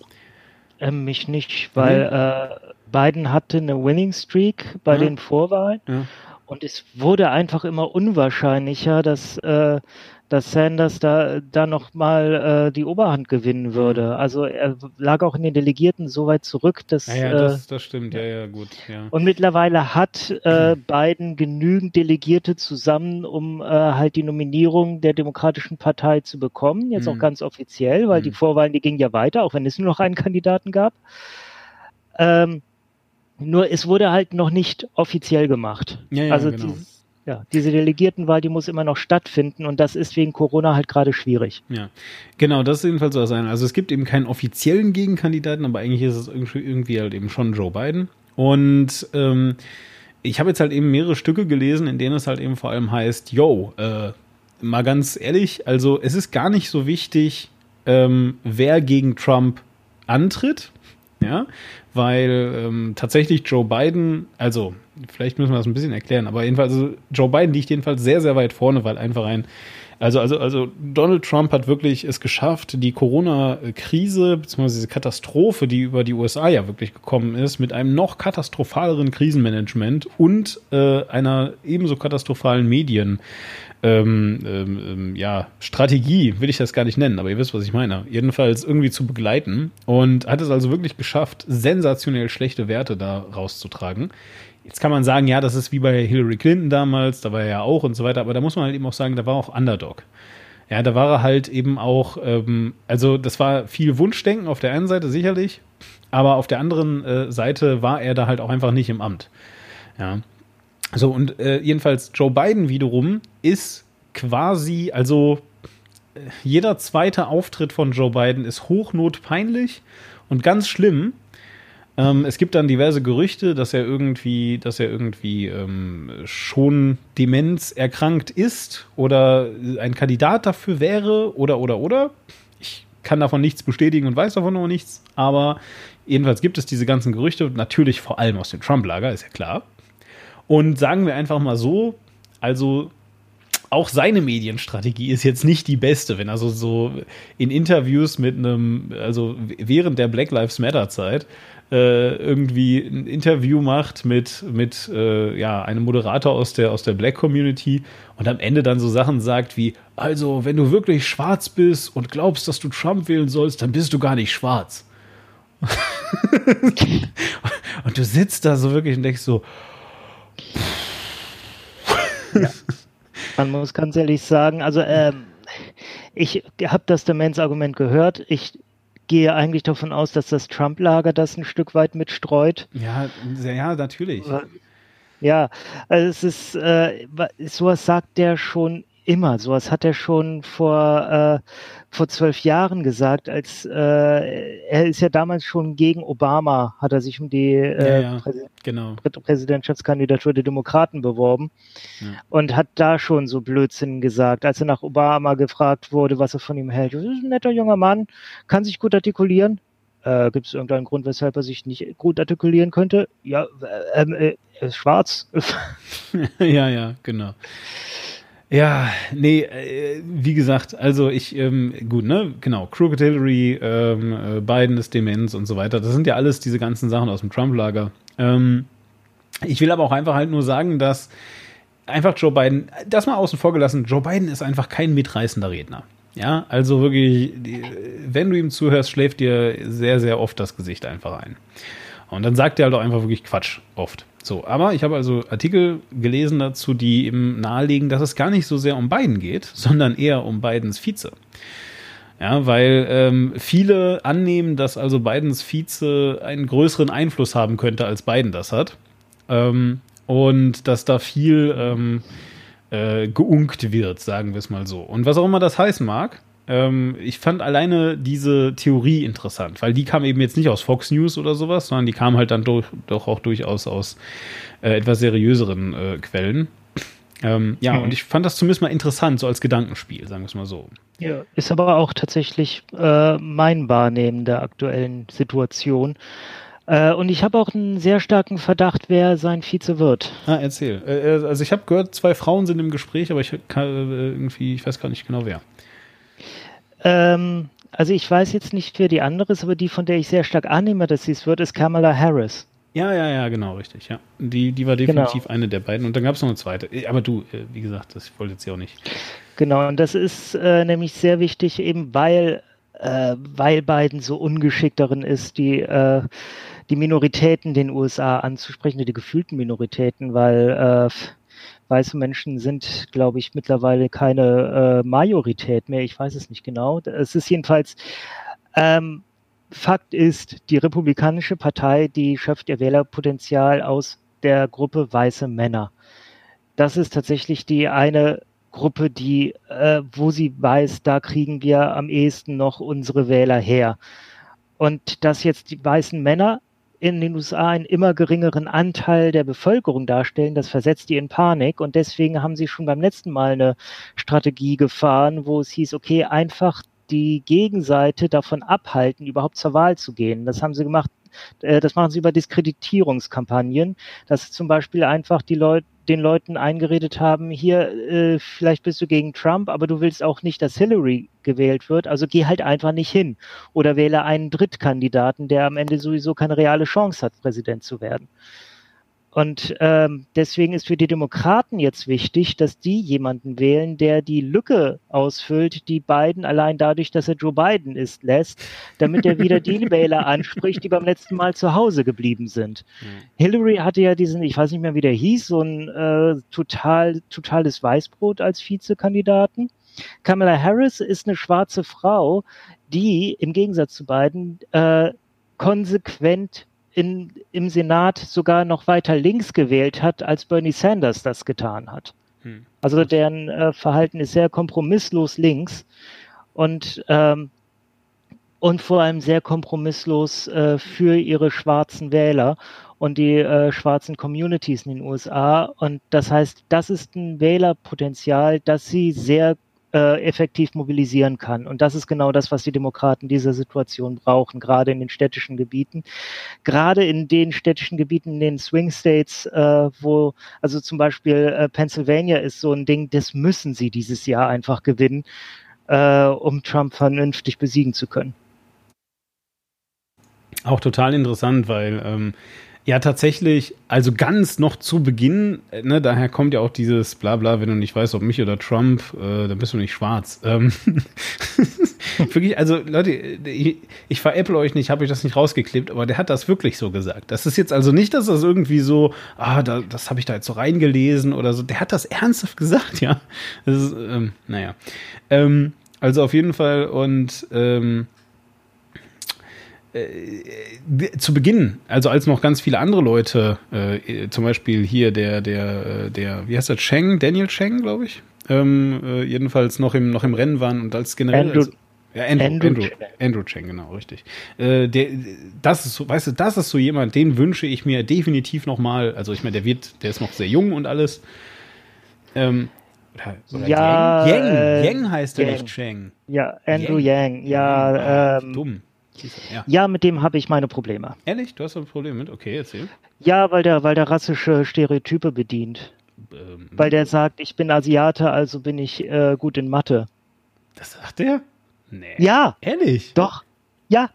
Äh, mich nicht, weil mhm. äh, Biden hatte eine Winning Streak bei ja. den Vorwahlen ja. und es wurde einfach immer unwahrscheinlicher, dass äh, dass Sanders da, da nochmal äh, die Oberhand gewinnen würde. Mhm. Also er lag auch in den Delegierten so weit zurück, dass. Ja, ja das, äh, das stimmt, ja, ja, gut. Ja. Und mittlerweile hat äh, [CLEARS THROAT] Biden genügend Delegierte zusammen, um äh, halt die Nominierung der Demokratischen Partei zu bekommen, jetzt mhm. auch ganz offiziell, weil mhm. die Vorwahlen, die gingen ja weiter, auch wenn es nur noch einen Kandidaten gab. Ähm, nur es wurde halt noch nicht offiziell gemacht. Ja, ja, also genau. dieses, ja, diese Delegiertenwahl, die muss immer noch stattfinden und das ist wegen Corona halt gerade schwierig. Ja, genau, das ist jedenfalls so sein. Also es gibt eben keinen offiziellen Gegenkandidaten, aber eigentlich ist es irgendwie halt eben schon Joe Biden. Und ähm, ich habe jetzt halt eben mehrere Stücke gelesen, in denen es halt eben vor allem heißt, yo, äh, mal ganz ehrlich, also es ist gar nicht so wichtig, ähm, wer gegen Trump antritt, ja, weil ähm, tatsächlich Joe Biden, also vielleicht müssen wir das ein bisschen erklären, aber jedenfalls, also Joe Biden liegt jedenfalls sehr, sehr weit vorne, weil einfach ein, also, also, also Donald Trump hat wirklich es geschafft, die Corona-Krise, beziehungsweise diese Katastrophe, die über die USA ja wirklich gekommen ist, mit einem noch katastrophaleren Krisenmanagement und äh, einer ebenso katastrophalen Medien, ähm, ähm, ähm, ja, Strategie, will ich das gar nicht nennen, aber ihr wisst, was ich meine. Jedenfalls irgendwie zu begleiten und hat es also wirklich geschafft, sensationell schlechte Werte da rauszutragen. Jetzt kann man sagen, ja, das ist wie bei Hillary Clinton damals, da war er ja auch und so weiter, aber da muss man halt eben auch sagen, da war auch Underdog. Ja, da war er halt eben auch, ähm, also das war viel Wunschdenken auf der einen Seite sicherlich, aber auf der anderen äh, Seite war er da halt auch einfach nicht im Amt. Ja. So, und äh, jedenfalls Joe Biden wiederum ist quasi, also äh, jeder zweite Auftritt von Joe Biden ist hochnotpeinlich und ganz schlimm. Ähm, es gibt dann diverse Gerüchte, dass er irgendwie, dass er irgendwie ähm, schon Demenz erkrankt ist oder ein Kandidat dafür wäre oder oder oder. Ich kann davon nichts bestätigen und weiß davon noch nichts, aber jedenfalls gibt es diese ganzen Gerüchte, natürlich vor allem aus dem Trump-Lager, ist ja klar. Und sagen wir einfach mal so, also auch seine Medienstrategie ist jetzt nicht die beste, wenn also so in Interviews mit einem, also während der Black Lives Matter Zeit, äh, irgendwie ein Interview macht mit, mit äh, ja, einem Moderator aus der, aus der Black Community und am Ende dann so Sachen sagt wie, also wenn du wirklich schwarz bist und glaubst, dass du Trump wählen sollst, dann bist du gar nicht schwarz. [LAUGHS] und du sitzt da so wirklich und denkst so, ja. Man muss ganz ehrlich sagen, also ähm, ich habe das Demenz-Argument gehört. Ich gehe eigentlich davon aus, dass das Trump-Lager das ein Stück weit mitstreut. Ja, ja, natürlich. Ja, also es ist, äh, sowas sagt der schon immer. Sowas hat er schon vor, äh, vor zwölf Jahren gesagt, als äh, er ist ja damals schon gegen Obama, hat er sich um die äh, ja, ja, Präsid genau. Präsidentschaftskandidatur der Demokraten beworben ja. und hat da schon so Blödsinn gesagt, als er nach Obama gefragt wurde, was er von ihm hält. Das ist ein netter junger Mann, kann sich gut artikulieren. Äh, Gibt es irgendeinen Grund, weshalb er sich nicht gut artikulieren könnte? Ja, ähm, äh, er ist schwarz. [LAUGHS] ja, ja, genau. Ja, nee, äh, wie gesagt, also ich, ähm, gut, ne, genau, Crooked Hillary, ähm, äh, Biden ist Demenz und so weiter, das sind ja alles diese ganzen Sachen aus dem Trump-Lager. Ähm, ich will aber auch einfach halt nur sagen, dass einfach Joe Biden, das mal außen vor gelassen, Joe Biden ist einfach kein mitreißender Redner. Ja, also wirklich, wenn du ihm zuhörst, schläft dir sehr, sehr oft das Gesicht einfach ein. Und dann sagt er halt auch einfach wirklich Quatsch, oft. So, aber ich habe also Artikel gelesen dazu, die eben nahelegen, dass es gar nicht so sehr um Biden geht, sondern eher um Bidens Vize. Ja, weil ähm, viele annehmen, dass also Bidens Vize einen größeren Einfluss haben könnte, als Biden das hat. Ähm, und dass da viel ähm, äh, geunkt wird, sagen wir es mal so. Und was auch immer das heißen mag, ähm, ich fand alleine diese Theorie interessant, weil die kam eben jetzt nicht aus Fox News oder sowas, sondern die kam halt dann durch, doch auch durchaus aus äh, etwas seriöseren äh, Quellen. Ähm, ja, mhm. und ich fand das zumindest mal interessant, so als Gedankenspiel, sagen wir es mal so. Ja, ist aber auch tatsächlich äh, mein Wahrnehmen der aktuellen Situation. Äh, und ich habe auch einen sehr starken Verdacht, wer sein Vize wird. Ah, erzähl. Äh, äh, also ich habe gehört, zwei Frauen sind im Gespräch, aber ich kann, irgendwie, ich weiß gar nicht genau wer. Ähm, also ich weiß jetzt nicht, wer die andere ist, aber die, von der ich sehr stark annehme, dass sie es wird, ist Kamala Harris. Ja, ja, ja, genau, richtig. Ja. Die, die war definitiv genau. eine der beiden. Und dann gab es noch eine zweite. Aber du, wie gesagt, das wollte jetzt ja auch nicht. Genau, und das ist äh, nämlich sehr wichtig, eben weil, äh, weil Biden so ungeschickt darin ist, die äh, die Minoritäten den USA anzusprechen, die gefühlten Minoritäten, weil äh, weiße Menschen sind, glaube ich, mittlerweile keine äh, Majorität mehr. Ich weiß es nicht genau. Es ist jedenfalls ähm, Fakt ist, die Republikanische Partei, die schöpft ihr Wählerpotenzial aus der Gruppe weiße Männer. Das ist tatsächlich die eine Gruppe, die, äh, wo sie weiß, da kriegen wir am ehesten noch unsere Wähler her. Und dass jetzt die weißen Männer in den USA einen immer geringeren Anteil der Bevölkerung darstellen, das versetzt die in Panik und deswegen haben sie schon beim letzten Mal eine Strategie gefahren, wo es hieß, okay, einfach die Gegenseite davon abhalten, überhaupt zur Wahl zu gehen. Das haben sie gemacht, äh, das machen sie über Diskreditierungskampagnen, dass zum Beispiel einfach die Leute den Leuten eingeredet haben, hier, äh, vielleicht bist du gegen Trump, aber du willst auch nicht, dass Hillary gewählt wird, also geh halt einfach nicht hin. Oder wähle einen Drittkandidaten, der am Ende sowieso keine reale Chance hat, Präsident zu werden. Und ähm, deswegen ist für die Demokraten jetzt wichtig, dass die jemanden wählen, der die Lücke ausfüllt, die Biden allein dadurch, dass er Joe Biden ist, lässt, damit er wieder die [LAUGHS] Wähler anspricht, die beim letzten Mal zu Hause geblieben sind. Mhm. Hillary hatte ja diesen, ich weiß nicht mehr, wie der hieß, so ein äh, total, totales Weißbrot als Vizekandidaten. Kamala Harris ist eine schwarze Frau, die im Gegensatz zu Biden äh, konsequent in, im Senat sogar noch weiter links gewählt hat, als Bernie Sanders das getan hat. Hm. Also deren äh, Verhalten ist sehr kompromisslos links und, ähm, und vor allem sehr kompromisslos äh, für ihre schwarzen Wähler und die äh, schwarzen Communities in den USA. Und das heißt, das ist ein Wählerpotenzial, das sie sehr äh, effektiv mobilisieren kann. Und das ist genau das, was die Demokraten dieser Situation brauchen, gerade in den städtischen Gebieten. Gerade in den städtischen Gebieten, in den Swing States, äh, wo, also zum Beispiel äh, Pennsylvania ist so ein Ding, das müssen sie dieses Jahr einfach gewinnen, äh, um Trump vernünftig besiegen zu können. Auch total interessant, weil ähm, ja, tatsächlich, also ganz noch zu Beginn, äh, ne, daher kommt ja auch dieses Blabla, wenn du nicht weißt, ob mich oder Trump, äh, dann bist du nicht schwarz. Ähm, [LAUGHS] wirklich, also Leute, ich, ich veräpple euch nicht, habe euch das nicht rausgeklebt, aber der hat das wirklich so gesagt. Das ist jetzt also nicht, dass das irgendwie so, ah, da, das habe ich da jetzt so reingelesen oder so. Der hat das ernsthaft gesagt, [LAUGHS] ja. Das ist, ähm, naja. Ähm, also auf jeden Fall und ähm, äh, zu Beginn, also als noch ganz viele andere Leute, äh, zum Beispiel hier der, der, der, wie heißt der, Cheng, Daniel Cheng, glaube ich, ähm, äh, jedenfalls noch im, noch im Rennen waren und als generell. Andrew, als, ja, Andrew, Andrew Andrew, Cheng. Andrew Cheng, genau, richtig. Äh, der, das ist so, weißt du, das ist so jemand, den wünsche ich mir definitiv nochmal. Also ich meine, der wird, der ist noch sehr jung und alles. Ähm, oder, Ja, Yang, Yang, äh, Yang heißt er nicht Cheng. Ja, Andrew Yang. Yang. Ja, ähm, Dumm. Ja. ja, mit dem habe ich meine Probleme. Ehrlich, du hast ein Problem mit? Okay, erzähl. Ja, weil der, weil der rassische Stereotype bedient. Ähm, Weil der sagt, ich bin Asiate, also bin ich äh, gut in Mathe. das sagt er? Nee. Ja, Ehrlich? doch. Ja,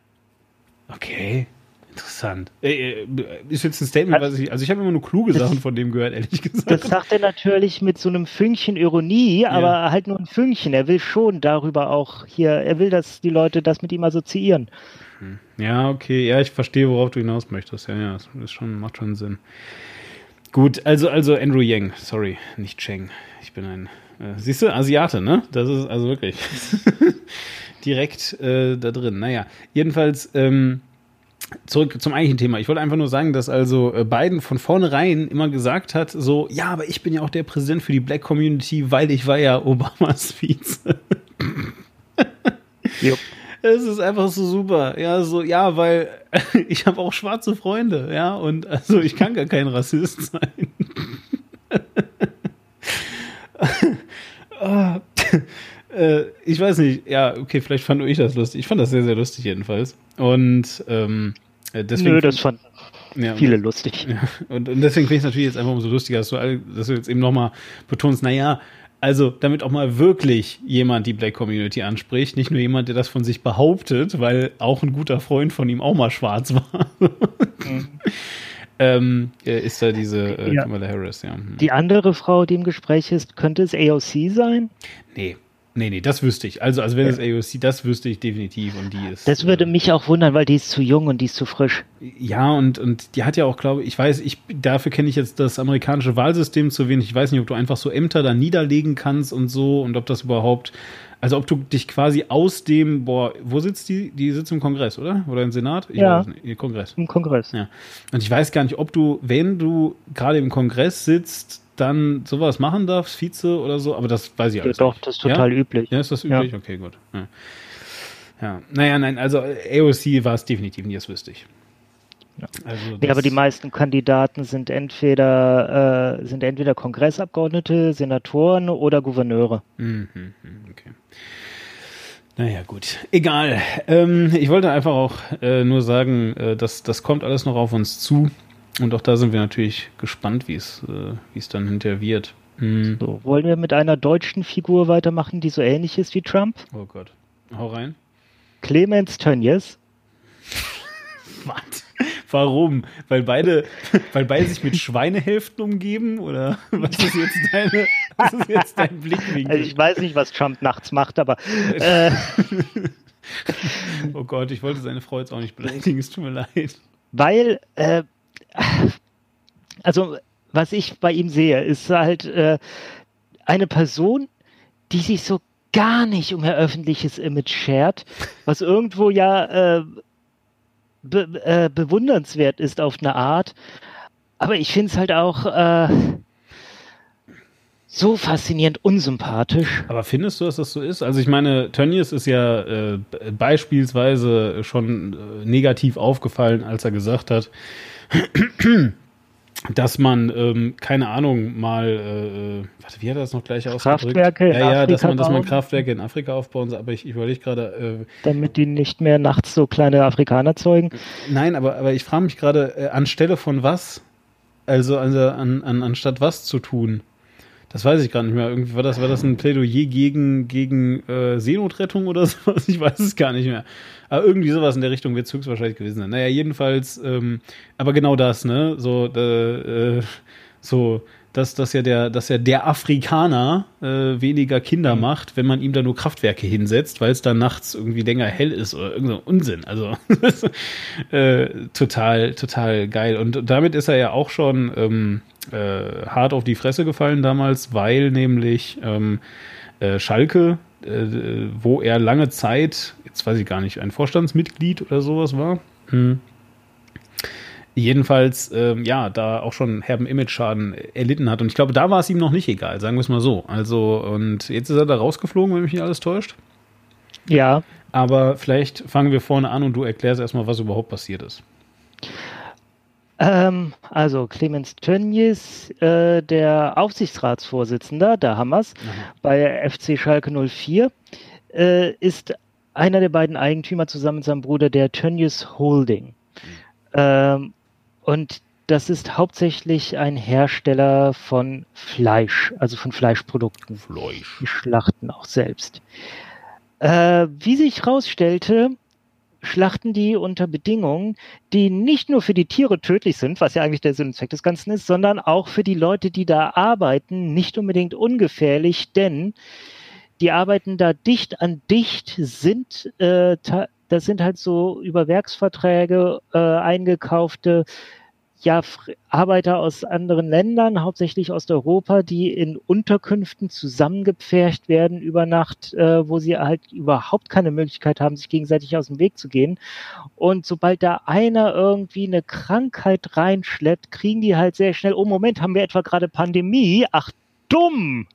Okay. Interessant. Äh, ist jetzt ein Statement, was ich. Also ich habe immer nur kluge Das- Sachen von dem gehört, ehrlich gesagt. das sagt er natürlich mit so einem Fünkchen Ironie, aber halt nur ein Fünkchen. Er will schon darüber auch hier, er will, dass die Leute das mit ihm assoziieren. Ja, okay, ja, ich verstehe, worauf du hinaus möchtest. Ja, ja, das ist schon, macht schon Sinn. Gut, also, also Andrew Yang, sorry, nicht Cheng. Ich bin ein, äh, siehst du, Asiate, ne? Das ist also wirklich [LAUGHS] direkt äh, da drin. Naja, jedenfalls ähm, zurück zum eigentlichen Thema. Ich wollte einfach nur sagen, dass also äh, Biden von vornherein immer gesagt hat, so, ja, aber ich bin ja auch der Präsident für die Black Community, weil ich war ja Obamas Vize. [LAUGHS] Jupp. Es ist einfach so super. Ja, so, ja, weil [LAUGHS] ich habe auch schwarze Freunde, ja, und also ich kann gar kein Rassist sein. [LAUGHS] Äh, ich weiß nicht, ja, okay, vielleicht fand nur ich das lustig. Ich fand das sehr, sehr lustig jedenfalls. Und ähm, äh, deswegen. Nö, das fanden ja, viele lustig. ja, [LAUGHS] und, und deswegen finde ich es natürlich jetzt einfach umso lustiger, dass du, all- dass du jetzt eben nochmal betonst, naja, also damit auch mal wirklich jemand die Black Community anspricht, nicht nur jemand, der das von sich behauptet, weil auch ein guter Freund von ihm auch mal schwarz war. [LAUGHS] ähm, äh, ist da diese äh, Ja. Kamala Harris, ja. Hm. Die andere Frau, die im Gespräch ist, könnte es AOC sein? Nee. Nee, nee, das wüsste ich. Also, also wenn es AOC, das wüsste ich definitiv und die ist. Das würde äh, mich auch wundern, weil die ist zu jung und die ist zu frisch. Ja, und, und die hat ja auch, glaube ich, ich weiß, ich, dafür kenne ich jetzt das amerikanische Wahlsystem zu wenig. Ich weiß nicht, ob du einfach so Ämter da niederlegen kannst und so und ob das überhaupt, also ob du dich quasi aus dem, boah, wo sitzt die? Die sitzt im Kongress, oder? Oder im Senat? Ich Ja. weiß nicht, im Kongress. Im Kongress. Ja. Und ich weiß gar nicht, ob du, wenn du gerade im Kongress sitzt, dann sowas machen darfst, Vize oder so, aber das weiß ich Ja, alles doch, nicht. das ist total ja? üblich. Ja, ist das üblich? Okay, gut. Ja. ja. Naja, nein, also AOC war es definitiv nie, das wüsste ich. Ja. Also Nee, aber die meisten Kandidaten sind entweder, äh, sind entweder Kongressabgeordnete, Senatoren oder Gouverneure. Mhm, mhm, okay. Naja, gut. Egal. Ähm, ich wollte einfach auch äh, nur sagen, äh, dass das kommt alles noch auf uns zu. Und auch da sind wir natürlich gespannt, wie es äh, wie es dann hinterher wird. Hm. So, wollen wir mit einer deutschen Figur weitermachen, die so ähnlich ist wie Trump? Oh Gott. Hau rein. Clemens Tönnies. [LAUGHS] Was? Warum? Weil beide, weil beide sich mit Schweinehälften umgeben? Oder was ist jetzt deine, was ist jetzt dein Blickwinkel? Also ich weiß nicht, was Trump nachts macht, aber [LAUGHS] äh, oh Gott, ich wollte seine Frau jetzt auch nicht beleidigen, es tut mir leid. weil, äh, [LAUGHS] also was ich bei ihm sehe, ist halt äh, eine Person, die sich so gar nicht um ihr öffentliches Image schert, was irgendwo ja äh, be äh, bewundernswert ist auf eine Art. Aber ich finde es halt auch äh, so faszinierend unsympathisch. Aber findest du, dass das so ist? Also ich meine, Tönnies ist ja äh, beispielsweise schon äh, negativ aufgefallen, als er gesagt hat, [CLEARS THROAT] dass man, ähm, keine Ahnung, mal, äh, warte, wie hat er das noch gleich ausgedrückt? Kraftwerke in ja, ja, dass Afrika man, dass man. Kraftwerke in Afrika aufbauen soll, aber ich überlege gerade, äh, damit die nicht mehr nachts so kleine Afrikaner zeugen. Nein, aber, aber ich frage mich gerade, äh, anstelle von was? Also, also an, an, anstatt was zu tun? Das weiß ich gar nicht mehr. Irgendwie war das, war das ein Plädoyer gegen, gegen äh, Seenotrettung oder [LAUGHS] sowas? Ich weiß es gar nicht mehr. Aber irgendwie sowas in der Richtung wird es höchstwahrscheinlich gewesen sein. Naja, jedenfalls, ähm, aber genau das, ne? So, äh, äh, so, dass, dass ja der, dass ja der Afrikaner äh, weniger Kinder macht, wenn man ihm da nur Kraftwerke hinsetzt, weil es dann nachts irgendwie länger hell ist oder irgend so Unsinn. Also [LAUGHS] äh, total, total geil. Und damit ist er ja auch schon ähm, äh, hart auf die Fresse gefallen damals, weil nämlich ähm, äh, Schalke, äh, wo er lange Zeit, jetzt weiß ich gar nicht, ein Vorstandsmitglied oder sowas war, hm, jedenfalls ähm, ja da auch schon herben Image-Schaden erlitten hat. Und ich glaube, da war es ihm noch nicht egal, sagen wir es mal so. Also, und jetzt ist er da rausgeflogen, wenn mich nicht alles täuscht. Ja. Aber vielleicht fangen wir vorne an und du erklärst erstmal, was überhaupt passiert ist. Ähm, also Clemens Tönnies, äh, der Aufsichtsratsvorsitzender, da haben wir's, bei FC Schalke 04, äh, ist einer der beiden Eigentümer zusammen mit seinem Bruder der Tönnies Holding. Ähm, und das ist hauptsächlich ein Hersteller von Fleisch, also von Fleischprodukten. Fleisch. Die schlachten auch selbst. Äh, wie sich herausstellte, schlachten die unter Bedingungen, die nicht nur für die Tiere tödlich sind, was ja eigentlich der Sinn und Zweck des Ganzen ist, sondern auch für die Leute, die da arbeiten, nicht unbedingt ungefährlich, denn die arbeiten da dicht an dicht, sind, äh, das sind halt so über Werksverträge äh, eingekaufte ja, Arbeiter aus anderen Ländern, hauptsächlich aus Europa, die in Unterkünften zusammengepfercht werden über Nacht, äh, wo sie halt überhaupt keine Möglichkeit haben, sich gegenseitig aus dem Weg zu gehen. Und sobald da einer irgendwie eine Krankheit reinschleppt, kriegen die halt sehr schnell, oh Moment, haben wir etwa gerade Pandemie? Ach, dumm!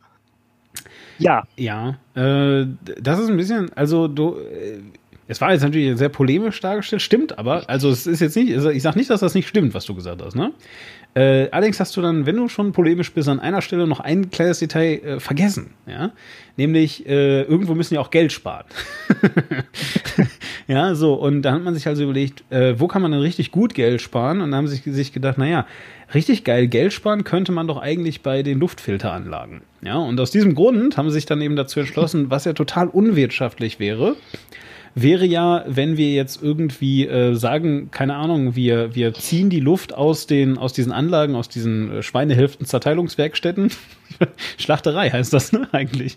Ja. Ja, äh, das ist ein bisschen, also du, äh, es war jetzt natürlich sehr polemisch dargestellt, stimmt aber. Also es ist jetzt nicht, also ich sage nicht, dass das nicht stimmt, was du gesagt hast, ne? Äh, allerdings hast du dann, wenn du schon polemisch bist, an einer Stelle noch ein kleines Detail äh, vergessen, ja? Nämlich, äh, irgendwo müssen ja auch Geld sparen. [LAUGHS] ja, so, und da hat man sich also überlegt, äh, wo kann man denn richtig gut Geld sparen? Und da haben sie sich, sich gedacht, naja, richtig geil Geld sparen könnte man doch eigentlich bei den Luftfilteranlagen. Ja, und aus diesem Grund haben sie sich dann eben dazu entschlossen, was ja total unwirtschaftlich wäre, wäre ja, wenn wir jetzt irgendwie äh, sagen, keine Ahnung, wir, wir ziehen die Luft aus den, aus diesen Anlagen, aus diesen äh, Schweinehälften-Zerteilungswerkstätten. [LAUGHS] Schlachterei heißt das, ne, eigentlich?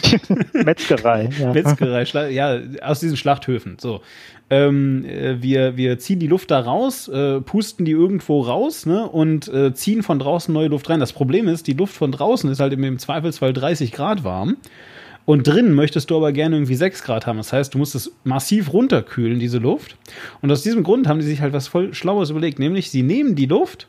[LAUGHS] Metzgerei, ja. Metzgerei, Schla ja, aus diesen Schlachthöfen, so. Ähm, äh, wir, wir ziehen die Luft da raus, äh, pusten die irgendwo raus ne, und äh, ziehen von draußen neue Luft rein. Das Problem ist, die Luft von draußen ist halt im Zweifelsfall 30 Grad warm. Und drinnen möchtest du aber gerne irgendwie 6 Grad haben. Das heißt, du musst es massiv runterkühlen, diese Luft. Und aus diesem Grund haben die sich halt was voll Schlaues überlegt. Nämlich, sie nehmen die Luft,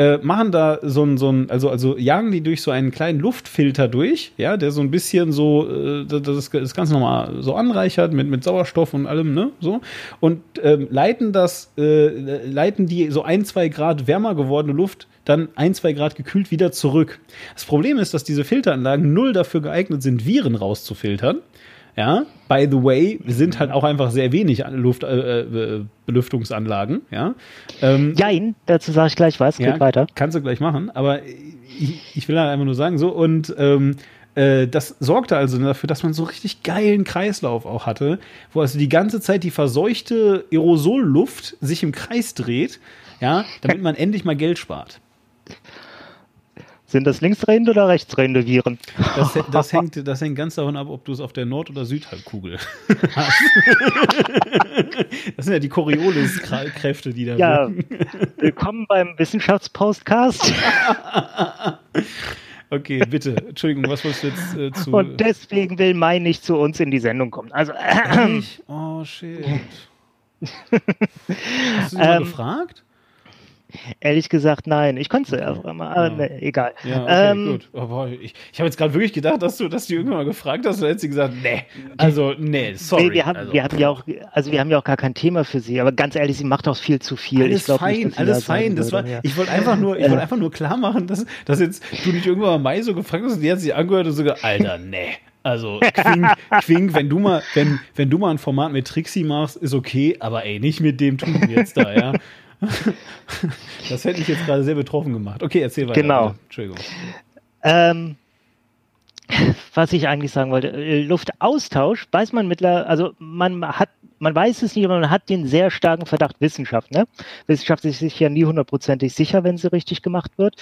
äh, machen da so ein, so ein, also, also jagen die durch so einen kleinen Luftfilter durch, ja, der so ein bisschen so, äh, das, das Ganze nochmal so anreichert mit, mit Sauerstoff und allem, ne, so. Und ähm, leiten das, äh, leiten die so ein, zwei Grad wärmer gewordene Luft dann ein, zwei Grad gekühlt wieder zurück. Das Problem ist, dass diese Filteranlagen null dafür geeignet sind, Viren rauszufiltern. Ja, by the way, sind halt auch einfach sehr wenig Luft, äh, äh, Belüftungsanlagen. Ja, ähm, Jein, dazu sage ich gleich was, geht ja, weiter. Kannst du gleich machen, aber ich, ich will halt einfach nur sagen, so und ähm, äh, das sorgte also dafür, dass man so richtig geilen Kreislauf auch hatte, wo also die ganze Zeit die verseuchte Aerosolluft sich im Kreis dreht, ja, damit man endlich mal Geld spart. Sind das linksdrehende oder rechtsdrehende Viren? Das, [LAUGHS] das, hängt, das hängt ganz davon ab, ob du es auf der Nord- oder Südhalbkugel hast. das sind ja die Coriolis-Kräfte, die da Ja, wirken. willkommen beim Wissenschaftspostcast. Okay, bitte. Entschuldigung, was wolltest du jetzt äh, zu. Und deswegen will Mai nicht zu uns in die Sendung kommen. Also. Äh, oh, shit. [LAUGHS] Hast du ihn ähm, mal gefragt? Ehrlich gesagt, nein. Ich konnte es einfach mal, aber ja. nee, egal. Ja, okay, ähm, gut. Oh, ich ich habe jetzt gerade wirklich gedacht, dass du, dass du irgendwann mal gefragt hast und dann hättest du gesagt, nee, also nee, sorry. Nee, wir haben, also. wir haben ja auch, also wir haben ja auch gar kein Thema für sie, aber ganz ehrlich, sie macht auch viel zu viel. Alles ich fein, nicht, alles fein. Das war, ja. Ich wollte einfach nur, ich wollte einfach nur klar machen, dass, dass jetzt du nicht irgendwann mal Mai so gefragt hast und die hat sich angehört und sogar, Alter, [LAUGHS] nee. Also Quink, Quink, wenn du mal, wenn, wenn du mal ein Format mit Trixie machst, ist okay, aber ey, nicht mit dem Typen jetzt da, ja. [LAUGHS] das hätte ich jetzt gerade sehr betroffen gemacht. Okay, erzähl weiter. Genau. Bitte. Entschuldigung. Ähm, was ich eigentlich sagen wollte, äh, Luftaustausch weiß man mittlerweile, also man hat, man weiß es nicht, aber man hat den sehr starken Verdacht Wissenschaft. Ne? Wissenschaft ist sich ja nie hundertprozentig sicher, wenn sie richtig gemacht wird.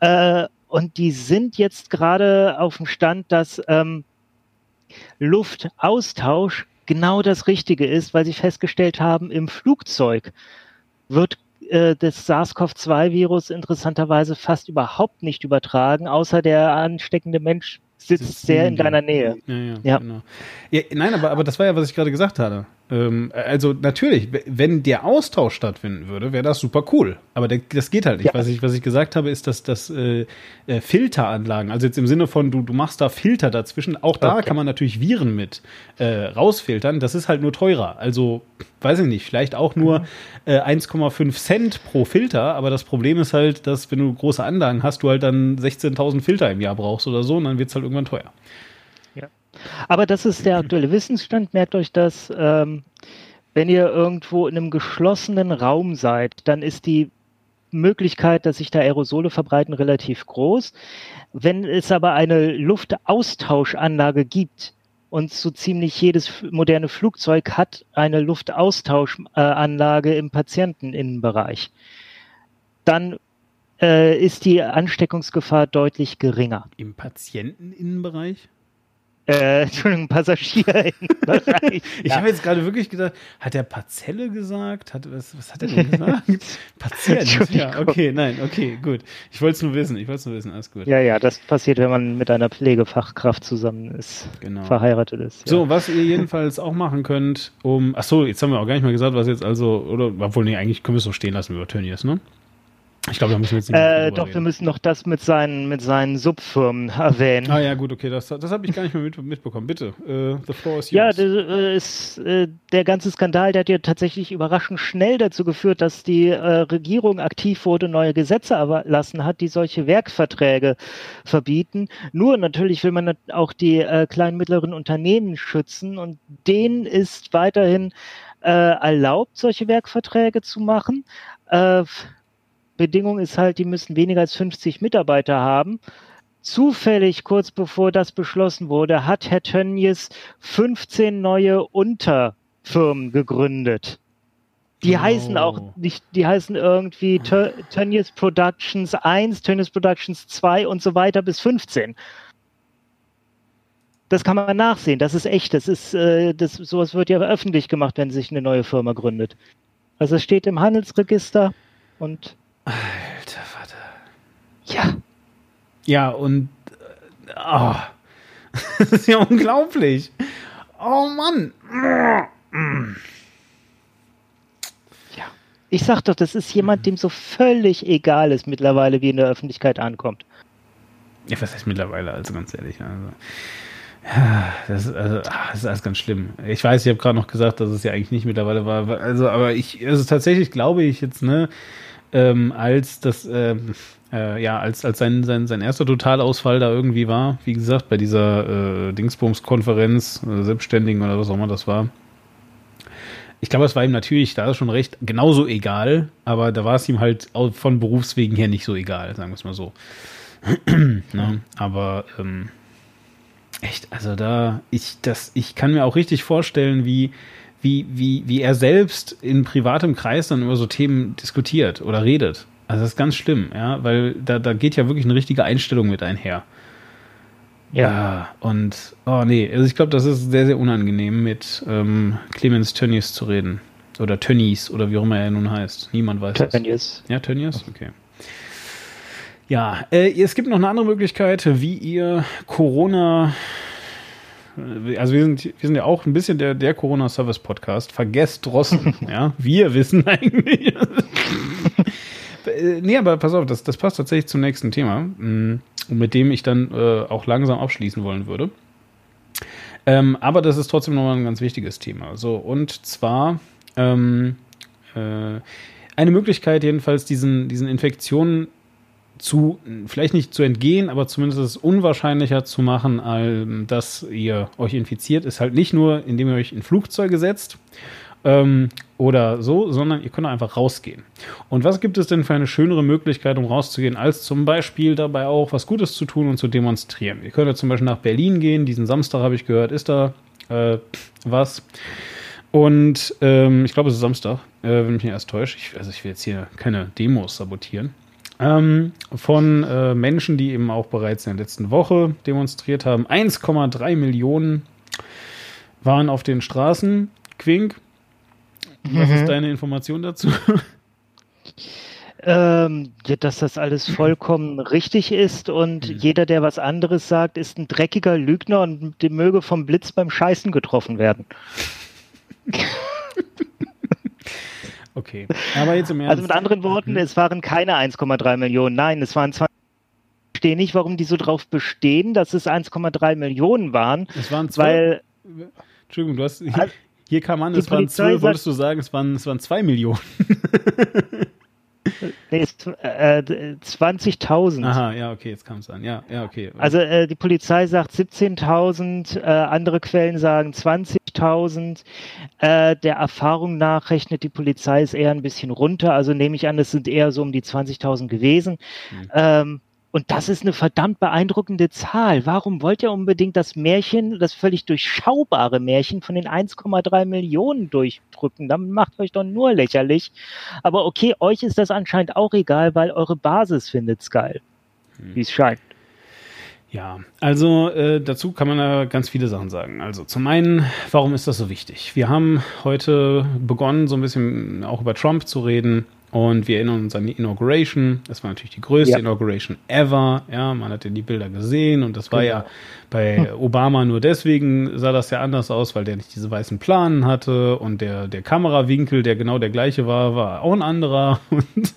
Äh, und die sind jetzt gerade auf dem Stand, dass ähm, Luftaustausch genau das Richtige ist, weil sie festgestellt haben, im Flugzeug wird äh, das SARS-CoV-2-Virus interessanterweise fast überhaupt nicht übertragen, außer der ansteckende Mensch sitzt sehr in deiner Nähe. Ja, ja, ja. Genau. ja nein, aber, aber das war ja, was ich gerade gesagt hatte. Ähm, also natürlich, wenn der Austausch stattfinden würde, wäre das super cool. Aber das geht halt nicht. Ja. Was, ich, was ich gesagt habe, ist, dass das äh, äh, Filteranlagen, also jetzt im Sinne von, du, du machst da Filter dazwischen, auch da okay. kann man natürlich Viren mit äh, rausfiltern. Das ist halt nur teurer. Also, weiß ich nicht, vielleicht auch nur mhm. äh, 1,5 Cent pro Filter. Aber das Problem ist halt, dass wenn du große Anlagen hast, du halt dann 16.000 Filter im Jahr brauchst oder so und dann wird es halt irgendwann teuer. Aber das ist der aktuelle Wissensstand. Merkt euch das, ähm, wenn ihr irgendwo in einem geschlossenen Raum seid, dann ist die Möglichkeit, dass sich da Aerosole verbreiten, relativ groß. Wenn es aber eine Luftaustauschanlage gibt, und so ziemlich jedes moderne Flugzeug hat eine Luftaustauschanlage im Patienteninnenbereich, dann äh, ist die Ansteckungsgefahr deutlich geringer. Im Patienteninnenbereich? Äh, [LAUGHS] Entschuldigung, Passagierbereich. [LAUGHS] ich ja. habe jetzt gerade wirklich gedacht, hat er Parzelle gesagt? Hat, was, was hat er denn gesagt? [LAUGHS] Patient. Ja, okay, nein, okay, gut. Ich wollte es nur wissen, ich wollte es nur wissen, alles gut. Ja, ja, das passiert, wenn man mit einer Pflegefachkraft zusammen ist, genau. verheiratet ist. Ja. So, was ihr jedenfalls auch machen könnt, um, ach so, jetzt haben wir auch gar nicht mal gesagt, was jetzt also, oder, obwohl, nee, eigentlich können wir es so stehen lassen über Tönnies, ne? Ich glaube, da müssen wir jetzt nicht äh, Doch, reden. wir müssen noch das mit seinen, mit seinen Subfirmen erwähnen. Ah ja, gut, okay, das, das habe ich gar nicht mehr mit, mitbekommen. Bitte, uh, the floor is yours. Ja, das, äh, ist, äh, der ganze Skandal, der hat ja tatsächlich überraschend schnell dazu geführt, dass die äh, Regierung aktiv wurde, neue Gesetze erlassen hat, die solche Werkverträge verbieten. Nur natürlich will man auch die äh, kleinen mittleren Unternehmen schützen und denen ist weiterhin äh, erlaubt, solche Werkverträge zu machen. Äh, Bedingung ist halt, die müssen weniger als 50 Mitarbeiter haben. Zufällig kurz bevor das beschlossen wurde, hat Herr Tönnies 15 neue Unterfirmen gegründet. Die oh. heißen auch nicht, die heißen irgendwie Tönnies Productions 1, Tönnies Productions 2 und so weiter bis 15. Das kann man nachsehen, das ist echt, das ist, äh, das, sowas wird ja öffentlich gemacht, wenn sich eine neue Firma gründet. Also es steht im Handelsregister und Alter Vater. Ja. Ja, und. Oh, [LAUGHS] das ist ja unglaublich. Oh Mann. Ja. Ich sag doch, das ist jemand, dem so völlig egal ist mittlerweile, wie in der Öffentlichkeit ankommt. Ja, was heißt mittlerweile, also ganz ehrlich. Also, ja, das ist, also, ach, das ist alles ganz schlimm. Ich weiß, ich habe gerade noch gesagt, dass es ja eigentlich nicht mittlerweile war. Also, aber ich, also tatsächlich glaube ich jetzt, ne, ähm, als das, ähm, äh, ja, als, als sein, sein, sein erster Totalausfall da irgendwie war, wie gesagt, bei dieser äh, Dingsbums-Konferenz, äh, Selbstständigen oder was auch immer das war. Ich glaube, es war ihm natürlich da schon recht genauso egal, aber da war es ihm halt von Berufswegen her nicht so egal, sagen wir es mal so. [CLEARS THROAT] ne? Aber ähm, echt, also da, ich, das, ich kann mir auch richtig vorstellen, wie, wie, wie, wie er selbst in privatem Kreis dann über so Themen diskutiert oder redet. Also das ist ganz schlimm, ja, weil da, da geht ja wirklich eine richtige Einstellung mit einher. Ja. Und, oh nee, also ich glaube, das ist sehr, sehr unangenehm, mit ähm, Clemens Tönnies zu reden. Oder Tönnies, oder wie auch immer er nun heißt. Niemand weiß Tönnies. Ja, Tönnies? Okay. Ja, äh, es gibt noch eine andere Möglichkeit, wie ihr Corona also wir sind, wir sind ja auch ein bisschen der, der Corona-Service-Podcast. Vergesst Drossen. [LAUGHS] ja, wir wissen eigentlich. nee, aber pass auf, das, das passt tatsächlich zum nächsten Thema, mm, mit dem ich dann äh, auch langsam abschließen wollen würde. Ähm, aber das ist trotzdem nochmal ein ganz wichtiges Thema. So, und zwar ähm, äh, eine Möglichkeit, jedenfalls diesen, diesen Infektionen zu, vielleicht nicht zu entgehen, aber zumindest es unwahrscheinlicher zu machen, dass ihr euch infiziert, ist halt nicht nur, indem ihr euch in Flugzeuge setzt ähm, oder so, sondern ihr könnt einfach rausgehen. Und was gibt es denn für eine schönere Möglichkeit, um rauszugehen, als zum Beispiel dabei auch was Gutes zu tun und zu demonstrieren? Ihr könnt ja zum Beispiel nach Berlin gehen, diesen Samstag habe ich gehört, ist da äh, was. Und ähm, ich glaube, es ist Samstag, äh, wenn mich nicht erst täuscht. Ich, also ich will jetzt hier keine Demos sabotieren ähm, von äh, Menschen, die eben auch bereits in der letzten Woche demonstriert haben. 1,3 Millionen waren auf den Straßen. Quink, was mhm. ist deine Information dazu? Ähm, dass das alles vollkommen richtig ist und mhm. jeder, der was anderes sagt, ist ein dreckiger Lügner und möge vom Blitz beim Scheißen getroffen werden. [LAUGHS] okay. Aber jetzt im Ernst. [LAUGHS] Also mit anderen Worten, hm. es waren keine 1,3 Millionen. Nein, es waren 20 ich verstehe nicht, warum die so drauf bestehen, dass es 1,3 Millionen waren. Es waren zwei. Weil, Entschuldigung, du hast. Hier, hier kam an, es waren zwölf, wolltest du sagen, es waren, es waren zwei Millionen. [LAUGHS] Nee, äh, 20.000. Aha, ja, okay, jetzt kam es an. Ja, ja, okay. Also äh, die Polizei sagt 17.000, äh, andere Quellen sagen 20.000. Äh, der Erfahrung nach rechnet die Polizei es eher ein bisschen runter. Also nehme ich an, es sind eher so um die 20.000 gewesen. Mhm. Ähm, und das ist eine verdammt beeindruckende Zahl. Warum wollt ihr unbedingt das Märchen, das völlig durchschaubare Märchen von den 1,3 Millionen durchdrücken? Dann macht euch doch nur lächerlich. Aber okay, euch ist das anscheinend auch egal, weil eure Basis findet es geil. Hm. Wie es scheint. Ja, also äh, dazu kann man da ganz viele Sachen sagen. Also zum einen, warum ist das so wichtig? Wir haben heute begonnen, so ein bisschen auch über Trump zu reden. Und wir erinnern uns an die Inauguration. Das war natürlich die größte ja. Inauguration ever. Ja, man hat ja die Bilder gesehen und das war genau. ja bei Obama nur deswegen sah das ja anders aus, weil der nicht diese weißen Planen hatte und der, der Kamerawinkel, der genau der gleiche war, war auch ein anderer. [LAUGHS] Und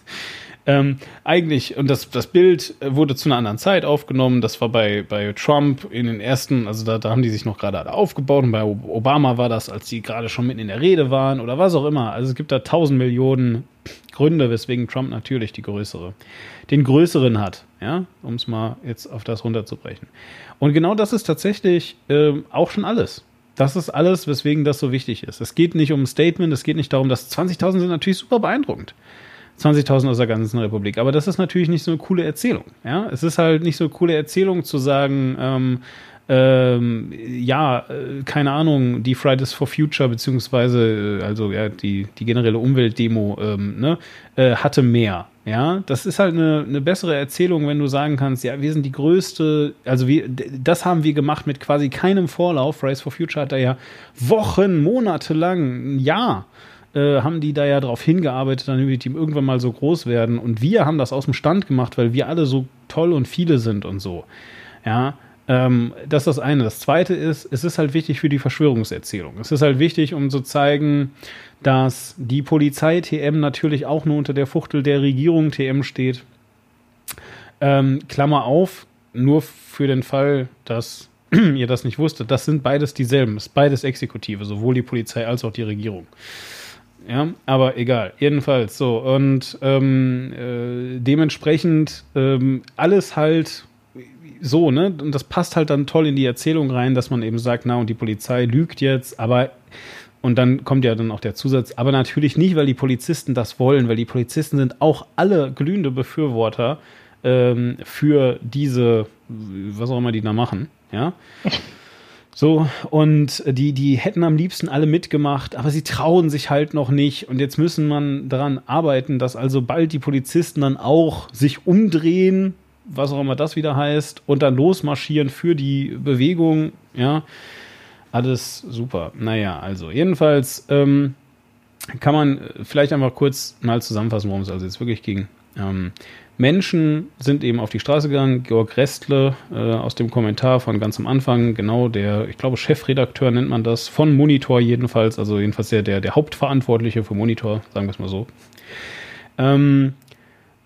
ähm, eigentlich, und das, das Bild wurde zu einer anderen Zeit aufgenommen. Das war bei, bei Trump in den ersten, also da, da haben die sich noch gerade alle aufgebaut. Und bei Obama war das, als die gerade schon mitten in der Rede waren oder was auch immer. Also es gibt da tausend Millionen Gründe, weswegen Trump natürlich die größere, den größeren hat, ja, um es mal jetzt auf das runterzubrechen. Und genau das ist tatsächlich äh, auch schon alles. Das ist alles, weswegen das so wichtig ist. Es geht nicht um ein Statement, es geht nicht darum, dass 20.000 sind natürlich super beeindruckend. 20.000 aus der ganzen Republik. Aber das ist natürlich nicht so eine coole Erzählung. Ja, es ist halt nicht so eine coole Erzählung zu sagen, ähm, ähm, ja, äh, keine Ahnung, die Fridays for Future, beziehungsweise, äh, also ja, die, die generelle Umweltdemo, ähm, ne, äh, hatte mehr. Ja, das ist halt eine, eine bessere Erzählung, wenn du sagen kannst, ja, wir sind die größte, also wir, das haben wir gemacht mit quasi keinem Vorlauf. Fridays for Future hat da ja Wochen, Monate lang, ein Jahr äh, haben die da ja darauf hingearbeitet, damit die Team irgendwann mal so groß werden. Und wir haben das aus dem Stand gemacht, weil wir alle so toll und viele sind und so. Ja, ähm, das ist das eine. Das zweite ist, es ist halt wichtig für die Verschwörungserzählung. Es ist halt wichtig, um zu zeigen, dass die Polizei TM natürlich auch nur unter der Fuchtel der Regierung TM steht. Ähm, Klammer auf, nur für den Fall, dass [CLEARS THROAT] ihr das nicht wusstet, das sind beides dieselben, ist beides Exekutive, sowohl die Polizei als auch die Regierung. Ja, aber egal. Jedenfalls so. Und ähm, äh, dementsprechend ähm, alles halt so, ne? Und das passt halt dann toll in die Erzählung rein, dass man eben sagt, na, und die Polizei lügt jetzt, aber und dann kommt ja dann auch der Zusatz, aber natürlich nicht, weil die Polizisten das wollen, weil die Polizisten sind auch alle glühende Befürworter ähm, für diese, was auch immer die da machen, ja. [LAUGHS] So, und die, die hätten am liebsten alle mitgemacht, aber sie trauen sich halt noch nicht. Und jetzt müssen man daran arbeiten, dass also bald die Polizisten dann auch sich umdrehen was auch immer das wieder heißt, und dann losmarschieren für die Bewegung, ja. Alles super. Naja, also jedenfalls ähm, kann man vielleicht einfach kurz mal zusammenfassen, worum es also jetzt wirklich ging. Ähm, Menschen sind eben auf die Straße gegangen. Georg Restle äh, aus dem Kommentar von ganz am Anfang, genau der, ich glaube, Chefredakteur nennt man das, von Monitor jedenfalls, also jedenfalls der, der, der Hauptverantwortliche für Monitor, sagen wir es mal so. Ähm,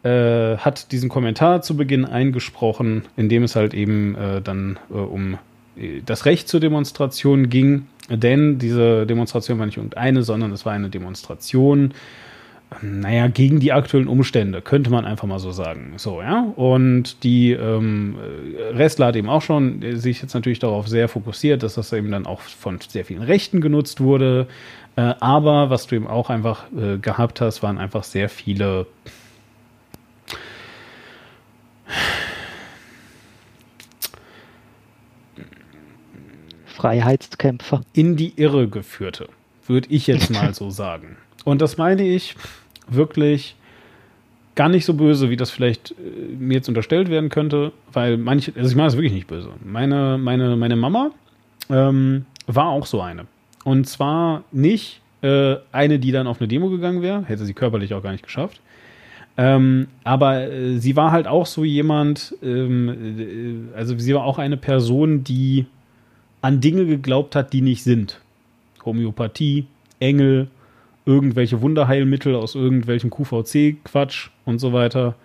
äh, hat diesen Kommentar zu Beginn eingesprochen, in dem es halt eben äh, dann äh, um äh, das Recht zur Demonstration ging. Denn diese Demonstration war nicht irgendeine, sondern es war eine Demonstration, naja, gegen die aktuellen Umstände, könnte man einfach mal so sagen. So, ja. Und die ähm, Restler hat eben auch schon sich jetzt natürlich darauf sehr fokussiert, dass das eben dann auch von sehr vielen Rechten genutzt wurde. Äh, aber was du eben auch einfach äh, gehabt hast, waren einfach sehr viele Freiheitskämpfer. In die Irre geführte, würde ich jetzt [LAUGHS] mal so sagen. Und das meine ich wirklich gar nicht so böse, wie das vielleicht äh, mir jetzt unterstellt werden könnte, weil manche, also ich meine das wirklich nicht böse. Meine, meine, meine Mama ähm, war auch so eine. Und zwar nicht äh, eine, die dann auf eine Demo gegangen wäre, hätte sie körperlich auch gar nicht geschafft, ähm, aber äh, sie war halt auch so jemand, ähm, äh, also sie war auch eine Person, die an Dinge geglaubt hat, die nicht sind. Homöopathie, Engel, irgendwelche Wunderheilmittel aus irgendwelchem QVC-Quatsch und so weiter.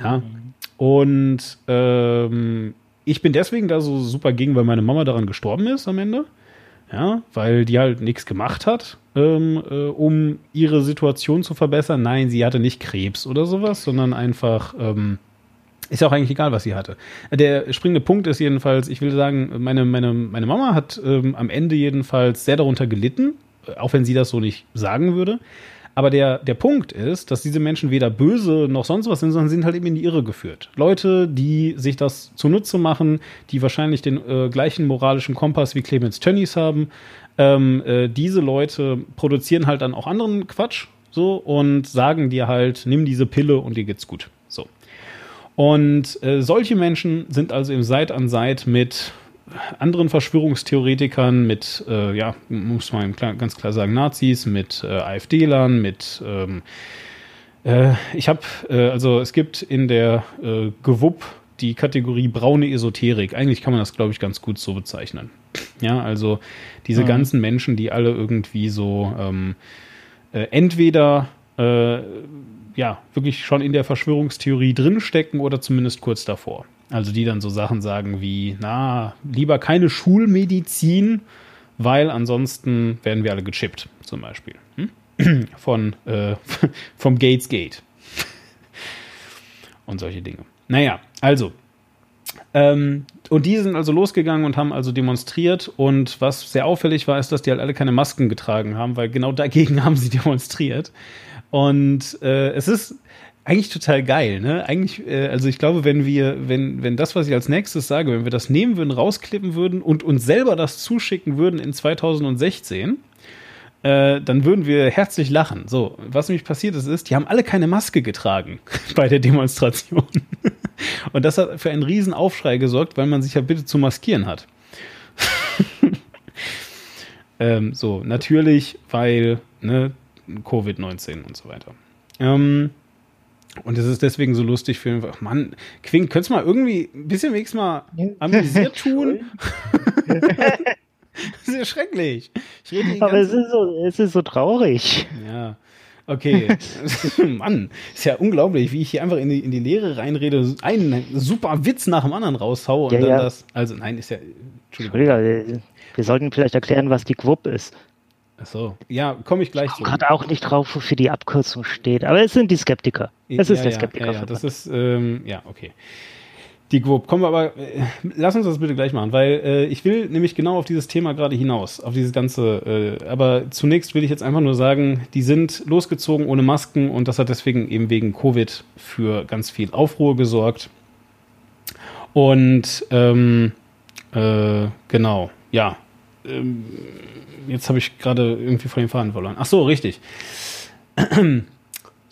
Ja. Mhm. Und ähm, ich bin deswegen da so super gegen, weil meine Mama daran gestorben ist am Ende. Ja, weil die halt nichts gemacht hat, ähm, äh, um ihre Situation zu verbessern. Nein, sie hatte nicht Krebs oder sowas, sondern einfach, ähm, ist ja auch eigentlich egal, was sie hatte. Der springende Punkt ist jedenfalls, ich will sagen, meine, meine, meine Mama hat ähm, am Ende jedenfalls sehr darunter gelitten, auch wenn sie das so nicht sagen würde. Aber der, der Punkt ist, dass diese Menschen weder böse noch sonst was sind, sondern sind halt eben in die Irre geführt. Leute, die sich das zunutze machen, die wahrscheinlich den äh, gleichen moralischen Kompass wie Clemens Tönnies haben, ähm, äh, diese Leute produzieren halt dann auch anderen Quatsch so und sagen dir halt, nimm diese Pille und dir geht's gut. So. Und äh, solche Menschen sind also im Seit an Seit mit anderen Verschwörungstheoretikern, mit, äh, ja, muss man ganz klar sagen, Nazis, mit äh, AfD-Lern, mit, ähm, äh, ich habe, äh, also es gibt in der äh, GWUP die Kategorie braune Esoterik. Eigentlich kann man das, glaube ich, ganz gut so bezeichnen. Ja, also diese mhm. ganzen Menschen, die alle irgendwie so ähm, äh, entweder ja, wirklich schon in der Verschwörungstheorie drinstecken oder zumindest kurz davor. Also die dann so Sachen sagen wie, na, lieber keine Schulmedizin, weil ansonsten werden wir alle gechippt, zum Beispiel. Hm? [CLEARS THROAT] Von, äh, [LAUGHS] vom Gates Gate. und solche Dinge. Naja, also. Ähm, und die sind also losgegangen und haben also demonstriert. Und was sehr auffällig war, ist, dass die halt alle keine Masken getragen haben, weil genau dagegen [LAUGHS] haben sie demonstriert. Und äh, es ist eigentlich total geil, ne? Eigentlich, äh, also ich glaube, wenn wir, wenn, wenn das, was ich als nächstes sage, wenn wir das nehmen würden, rausklippen würden und uns selber das zuschicken würden in 2016, äh, dann würden wir herzlich lachen. So, was nämlich passiert ist, ist, die haben alle keine Maske getragen [LAUGHS] bei der Demonstration. [LAUGHS] und das hat für einen riesen Aufschrei gesorgt, weil man sich ja bitte zu maskieren hat. [LAUGHS] ähm, so, natürlich, weil, ne, Covid-19 und so weiter. Ähm, und es ist deswegen so lustig für ihn. Mann, Quink, könntest du mal irgendwie ein bisschen wenigstens mal amüsiert [LAUGHS] tun? [LAUGHS] das ist ja schrecklich. Aber es ist, so, es ist so traurig. Ja. Okay. [LAUGHS] Mann, ist ja unglaublich, wie ich hier einfach in die, in die Lehre reinrede, einen super Witz nach dem anderen raushaue und ja, dann ja. das. Also, nein, ist ja. Entschuldigung. Entschuldigung, wir sollten vielleicht erklären, was die Quupp ist. Ach so, ja, komme ich gleich ich zu. gerade auch nicht drauf, wofür die Abkürzung steht, aber es sind die Skeptiker. Es ist ja, der Skeptiker. Ja, das ist, ähm, ja, okay. Die GWOP. Kommen wir aber, äh, lass uns das bitte gleich machen, weil äh, ich will nämlich genau auf dieses Thema gerade hinaus, auf dieses ganze, äh, aber zunächst will ich jetzt einfach nur sagen, die sind losgezogen ohne Masken und das hat deswegen eben wegen Covid für ganz viel Aufruhr gesorgt. Und ähm, äh, genau, ja. Ähm, jetzt habe ich gerade irgendwie von den Faden verloren. Ach so, richtig. [CLEARS THROAT]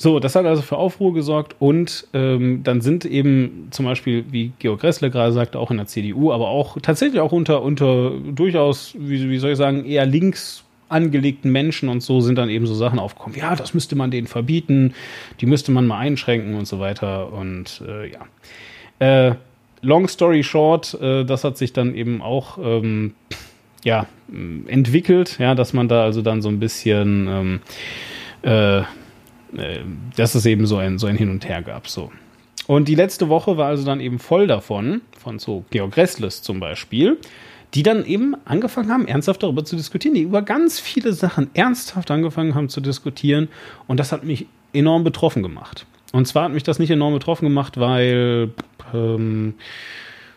So, das hat also für Aufruhr gesorgt und ähm, dann sind eben zum Beispiel, wie Georg Gressler gerade sagte, auch in der CDU, aber auch tatsächlich auch unter, unter durchaus, wie, wie soll ich sagen, eher links angelegten Menschen und so sind dann eben so Sachen aufgekommen. Ja, das müsste man denen verbieten, die müsste man mal einschränken und so weiter. Und äh, ja. Äh, long story short, äh, das hat sich dann eben auch ähm, ja, entwickelt, ja, dass man da also dann so ein bisschen, ähm, äh, äh, dass es eben so ein, so ein Hin und Her gab, so. Und die letzte Woche war also dann eben voll davon, von so Georg Ressles zum Beispiel, die dann eben angefangen haben, ernsthaft darüber zu diskutieren, die über ganz viele Sachen ernsthaft angefangen haben zu diskutieren. Und das hat mich enorm betroffen gemacht. Und zwar hat mich das nicht enorm betroffen gemacht, weil ähm,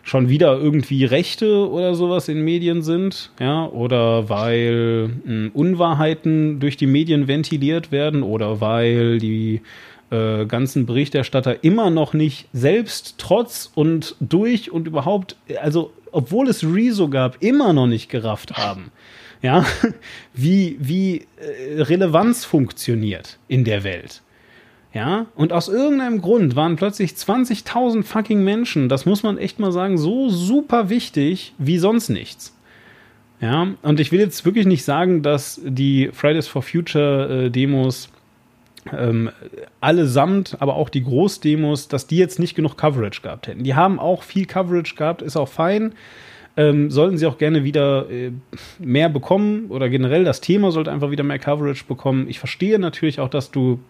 schon wieder irgendwie Rechte oder sowas in Medien sind, ja, oder weil mh, hm, Unwahrheiten durch die Medien ventiliert werden oder weil die äh, ganzen Berichterstatter immer noch nicht selbst trotz und durch und überhaupt, also obwohl es Rezo gab, immer noch nicht gerafft haben, ja, [LAUGHS] wie, wie äh, Relevanz funktioniert in der Welt. Ja, und aus irgendeinem Grund waren plötzlich 20.000 fucking Menschen, das muss man echt mal sagen, so super wichtig wie sonst nichts. Ja, und ich will jetzt wirklich nicht sagen, dass die Fridays for Future äh, Demos ähm, allesamt, aber auch die Großdemos, dass die jetzt nicht genug Coverage gehabt hätten. Die haben auch viel Coverage gehabt, ist auch fein. ähm, sollten sie auch gerne wieder äh, mehr bekommen oder generell das Thema sollte einfach wieder mehr Coverage bekommen. Ich verstehe natürlich auch, dass du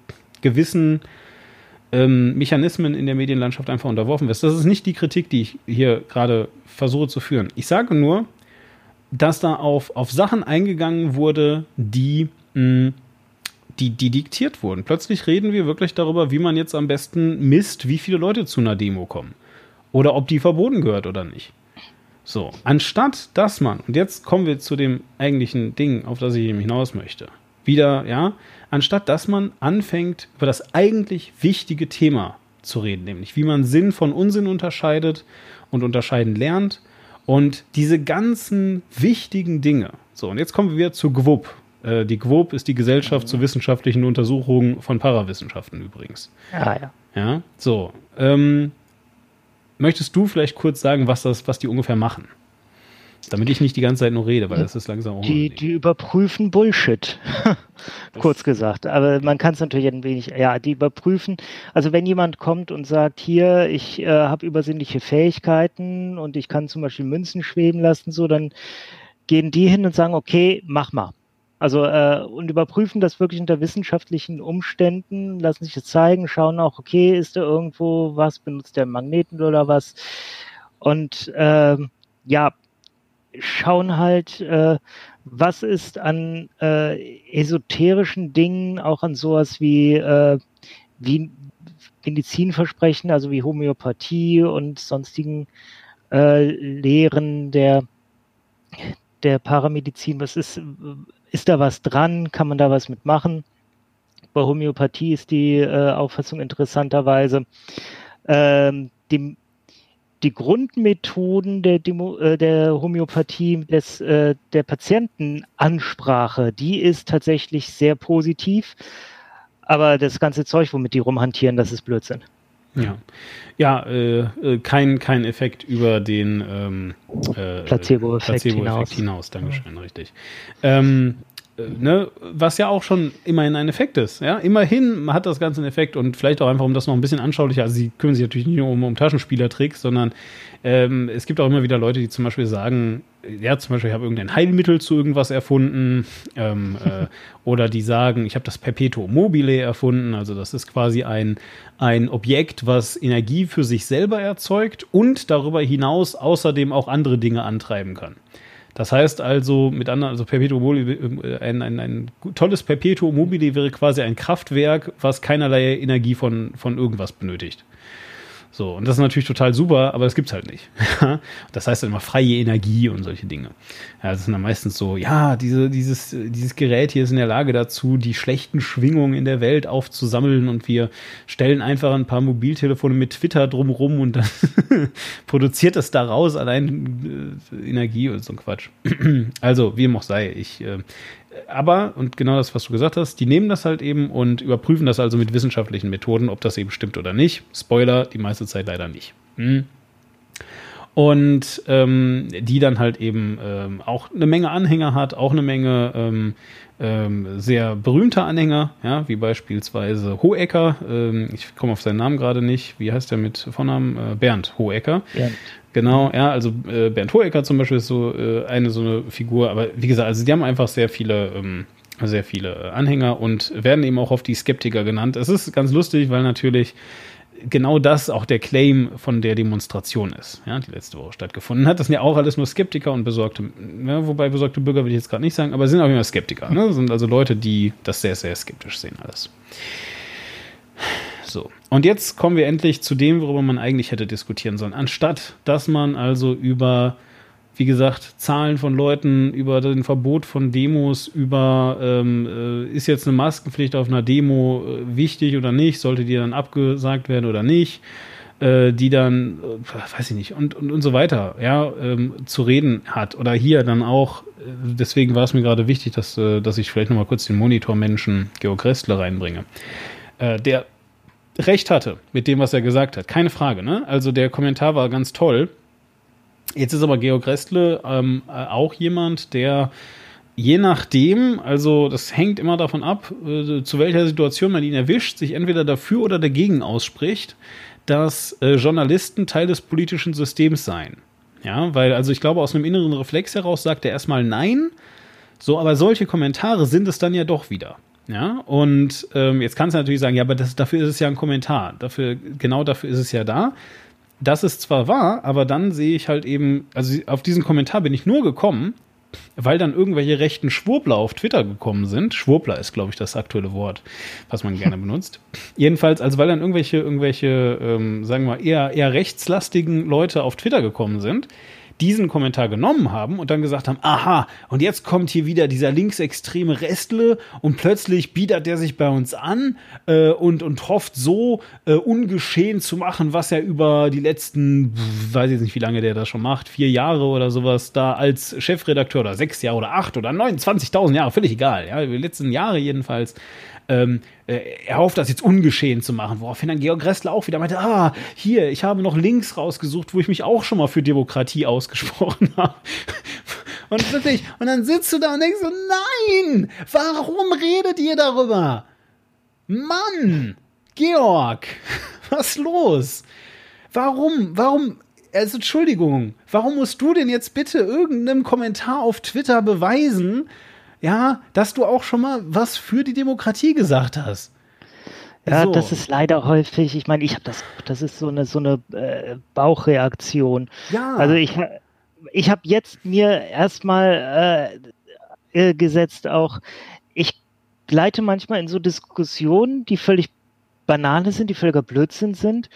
gewissen ähm, Mechanismen in der Medienlandschaft einfach unterworfen wirst. Das ist nicht die Kritik, die ich hier gerade versuche zu führen. Ich sage nur, dass da auf, auf Sachen eingegangen wurde, die, mh, die, die diktiert wurden. Plötzlich reden wir wirklich darüber, wie man jetzt am besten misst, wie viele Leute zu einer Demo kommen. Oder ob die verboten gehört oder nicht. So, anstatt dass man, und jetzt kommen wir zu dem eigentlichen Ding, auf das ich eben hinaus möchte. Wieder, ja, anstatt dass man anfängt, über das eigentlich wichtige Thema zu reden, nämlich wie man Sinn von Unsinn unterscheidet und unterscheiden lernt und diese ganzen wichtigen Dinge. So, und jetzt kommen wir wieder zu GWUP. Äh, die GWUP ist die Gesellschaft zur wissenschaftlichen Untersuchung von Parawissenschaften übrigens. Ah, ja. Ja, so. Ähm, möchtest du vielleicht kurz sagen, was, das, was die ungefähr machen? Damit ich nicht die ganze Zeit nur rede, weil das ist langsam auch. Die, die überprüfen Bullshit, [LAUGHS] kurz gesagt. Aber man kann es natürlich ein wenig, ja, die überprüfen. Also wenn jemand kommt und sagt, hier, ich äh, habe übersinnliche Fähigkeiten und ich kann zum Beispiel Münzen schweben lassen, so, dann gehen die hin und sagen, okay, mach mal. Also äh, und überprüfen das wirklich unter wissenschaftlichen Umständen, lassen sich das zeigen, schauen auch, okay, ist da irgendwo was, benutzt der Magneten oder was? Und äh, ja, schauen halt, äh, was ist an äh, esoterischen Dingen, auch an sowas wie, äh, wie Medizinversprechen, also wie Homöopathie und sonstigen äh, Lehren der, der Paramedizin, was ist, ist da was dran, kann man da was mitmachen? Bei Homöopathie ist die äh, Auffassung interessanterweise, ähm, dem die Grundmethoden der, Demo, äh, der Homöopathie, des, äh, der Patientenansprache, die ist tatsächlich sehr positiv. Aber das ganze Zeug, womit die rumhantieren, das ist Blödsinn. Ja, ja äh, äh kein, kein Effekt über den ähm, äh, Placebo-Effekt Placebo hinaus. hinaus. Dankeschön, ja. richtig. Ähm, äh, ne, was ja auch schon immerhin ein Effekt ist. Ja? Immerhin hat das Ganze einen Effekt und vielleicht auch einfach, um das noch ein bisschen anschaulicher, also sie kümmern sich natürlich nicht nur um, um Taschenspielertricks, sondern ähm, es gibt auch immer wieder Leute, die zum Beispiel sagen, ja, zum Beispiel, ich habe irgendein Heilmittel zu irgendwas erfunden ähm, äh, oder die sagen, ich habe das Perpetuum mobile erfunden, also das ist quasi ein, ein Objekt, was Energie für sich selber erzeugt und darüber hinaus außerdem auch andere Dinge antreiben kann. Das heißt also, mit anderen, also Perpetuum mobile, ein, ein, ein tolles Perpetuum mobile wäre quasi ein Kraftwerk, was keinerlei Energie von, von irgendwas benötigt. So, und das ist natürlich total super, aber das gibt's halt nicht. [LAUGHS] das heißt dann immer freie Energie und solche Dinge. Ja, das sind dann meistens so, ja, diese, dieses, dieses Gerät hier ist in der Lage dazu, die schlechten Schwingungen in der Welt aufzusammeln und wir stellen einfach ein paar Mobiltelefone mit Twitter drumrum und dann [LAUGHS] produziert es daraus allein äh, Energie und so ein Quatsch. [CLEARS THROAT] also, wie ihm auch sei, ich äh, aber, und genau das, was du gesagt hast, die nehmen das halt eben und überprüfen das also mit wissenschaftlichen Methoden, ob das eben stimmt oder nicht. Spoiler, die meiste Zeit leider nicht. Hm. Und ähm, die dann halt eben ähm, auch eine Menge Anhänger hat, auch eine Menge ähm, ähm, sehr berühmte Anhänger, ja, wie beispielsweise Hohecker, ähm, ich komme auf seinen Namen gerade nicht, wie heißt der mit Vornamen? Äh, Bernd Hohecker. Bernd. Genau, ja, also äh, Bernd Hohecker zum Beispiel ist so äh, eine so eine Figur, aber wie gesagt, also die haben einfach sehr viele, ähm, sehr viele Anhänger und werden eben auch oft die Skeptiker genannt. Es ist ganz lustig, weil natürlich genau das auch der Claim von der Demonstration ist, ja, die letzte Woche stattgefunden hat. Das sind ja auch alles nur Skeptiker und besorgte, ja, wobei besorgte Bürger will ich jetzt gerade nicht sagen, aber sind auch immer Skeptiker. Ne? Sind also Leute, die das sehr, sehr skeptisch sehen alles. So. Und jetzt kommen wir endlich zu dem, worüber man eigentlich hätte diskutieren sollen. Anstatt, dass man also über, wie gesagt, Zahlen von Leuten, über den Verbot von Demos, über ähm, äh, ist jetzt eine Maskenpflicht auf einer Demo äh, wichtig oder nicht, sollte die dann abgesagt werden oder nicht, äh, die dann, äh, weiß ich nicht, und, und, und so weiter, ja, ähm, zu reden hat. Oder hier dann auch, äh, deswegen war es mir gerade wichtig, dass, äh, dass ich vielleicht nochmal kurz den Monitormenschen Georg Restler reinbringe. der recht hatte mit dem, was er gesagt hat. Keine Frage, ne? Also der Kommentar war ganz toll. Jetzt ist aber Georg Restle ähm, äh, auch jemand, der je nachdem, also das hängt immer davon ab, äh, zu welcher Situation man ihn erwischt, sich entweder dafür oder dagegen ausspricht, dass äh, Journalisten Teil des politischen Systems seien. Ja, weil, also ich glaube, aus einem inneren Reflex heraus sagt er erstmal nein. So, aber solche Kommentare sind es dann ja doch wieder. Ja, und ähm, jetzt kannst du natürlich sagen, ja, aber das, dafür ist es ja ein Kommentar. Dafür, genau dafür ist es ja da. Das ist zwar wahr, aber dann sehe ich halt eben, also auf diesen Kommentar bin ich nur gekommen, weil dann irgendwelche rechten Schwurbler auf Twitter gekommen sind. Schwurbler ist, glaube ich, das aktuelle Wort, was man gerne [LAUGHS] benutzt. Jedenfalls, also weil dann irgendwelche, irgendwelche, ähm, sagen wir mal, eher, eher rechtslastigen Leute auf Twitter gekommen sind, diesen Kommentar genommen haben und dann gesagt haben, aha, und jetzt kommt hier wieder dieser linksextreme Restle und plötzlich bietet der sich bei uns an äh, und, und hofft so äh, ungeschehen zu machen, was er über die letzten, weiß ich nicht, wie lange der das schon macht, vier Jahre oder sowas da als Chefredakteur oder sechs Jahre oder acht oder neun, 20.000 Jahre, völlig egal, ja, die letzten Jahre jedenfalls ähm, äh, er hofft, das jetzt ungeschehen zu machen, woraufhin dann Georg Ressler auch wieder meinte, ah, hier, ich habe noch Links rausgesucht, wo ich mich auch schon mal für Demokratie ausgesprochen [LAUGHS] habe. Und wirklich, und dann sitzt du da und denkst so, nein, warum redet ihr darüber? Mann, Georg, [LAUGHS] was los? Warum, warum, also Entschuldigung, warum musst du denn jetzt bitte irgendeinem Kommentar auf Twitter beweisen, ja, dass du auch schon mal was für die Demokratie gesagt hast. Ja, so. das ist leider häufig. Ich meine, ich habe das, das ist so eine so eine äh, Bauchreaktion. Ja. Also ich, ich habe jetzt mir erstmal äh, äh, gesetzt, auch ich gleite manchmal in so Diskussionen, die völlig banale sind, die völliger Blödsinn sind.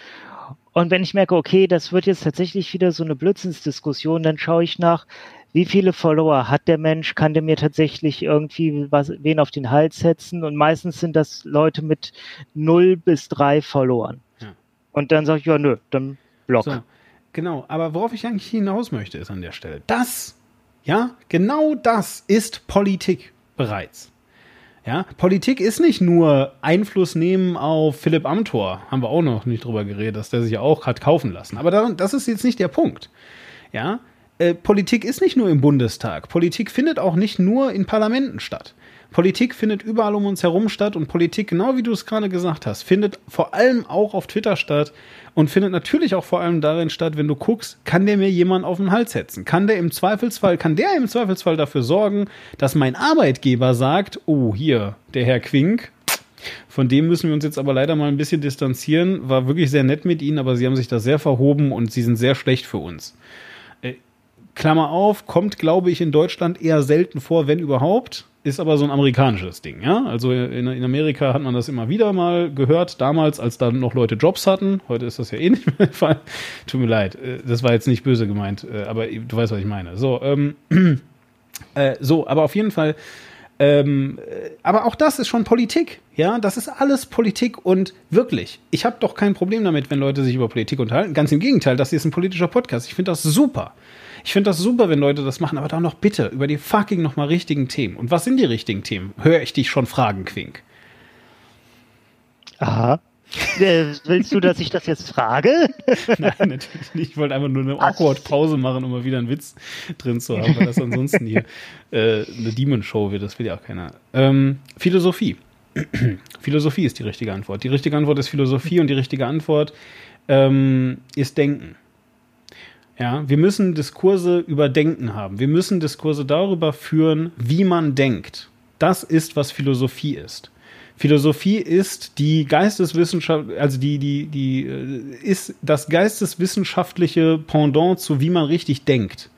Und wenn ich merke, okay, das wird jetzt tatsächlich wieder so eine Blödsinnsdiskussion, dann schaue ich nach, wie viele Follower hat der Mensch, kann der mir tatsächlich irgendwie was, wen auf den Hals setzen und meistens sind das Leute mit null bis drei Followern. Ja. Und dann sage ich, ja, nö, dann Block. So, genau, aber worauf ich eigentlich hinaus möchte, ist an der Stelle, das, ja, genau das ist Politik bereits. Ja, Politik ist nicht nur Einfluss nehmen auf Philipp Amthor, haben wir auch noch nicht drüber geredet, dass der sich ja auch hat kaufen lassen. Aber daran, das ist jetzt nicht der Punkt. Ja, äh, Politik ist nicht nur im Bundestag. Politik findet auch nicht nur in Parlamenten statt. Politik findet überall um uns herum statt und Politik, genau wie du es gerade gesagt hast, findet vor allem auch auf Twitter statt und findet natürlich auch vor allem darin statt, wenn du guckst, kann der mir jemand auf den Hals setzen? Kann der im Zweifelsfall, kann der im Zweifelsfall dafür sorgen, dass mein Arbeitgeber sagt, oh, hier, der Herr Quink, von dem müssen wir uns jetzt aber leider mal ein bisschen distanzieren. War wirklich sehr nett mit Ihnen, aber Sie haben sich da sehr verhoben und Sie sind sehr schlecht für uns. Klammer auf, kommt, glaube ich, in Deutschland eher selten vor, wenn überhaupt. Ist aber so ein amerikanisches Ding, ja. Also in, in, Amerika hat man das immer wieder mal gehört, damals, als da noch Leute Jobs hatten. Heute ist das ja eh nicht mehr der Fall. Tut mir leid, äh, das war jetzt nicht böse gemeint, äh, aber du weißt, was ich meine. So, ähm, [CLEARS THROAT] äh, so, aber auf jeden Fall. Ähm, äh, aber auch das ist schon Politik, ja, das ist alles Politik und wirklich, ich habe doch kein Problem damit, wenn Leute sich über Politik unterhalten. Ganz im Gegenteil, das hier ist ein politischer Podcast. Ich finde das super. Ich finde das super, wenn Leute das machen, aber dann noch bitte über die fucking nochmal richtigen Themen. Und was sind die richtigen Themen? Höre ich dich schon fragen, Quink. Aha. Äh, willst du, dass ich das jetzt frage? [LAUGHS] Nein, natürlich nicht. Ich wollte einfach nur eine awkward Pause machen, um mal wieder einen Witz drin zu haben, weil das ansonsten hier [LAUGHS] äh, eine Demon-Show wird. Das will ja auch keiner. Ähm, Philosophie. [CLEARS THROAT] Philosophie ist die richtige Antwort. Die richtige Antwort ist Philosophie und die richtige Antwort ähm, ist Denken. Ja, wir müssen Diskurse über Denken haben. Wir müssen Diskurse darüber führen, wie man denkt. Das ist, was Philosophie ist. Philosophie ist die Geisteswissenschaft, also die, die, die, äh, ist das geisteswissenschaftliche Pendant zu wie man richtig denkt.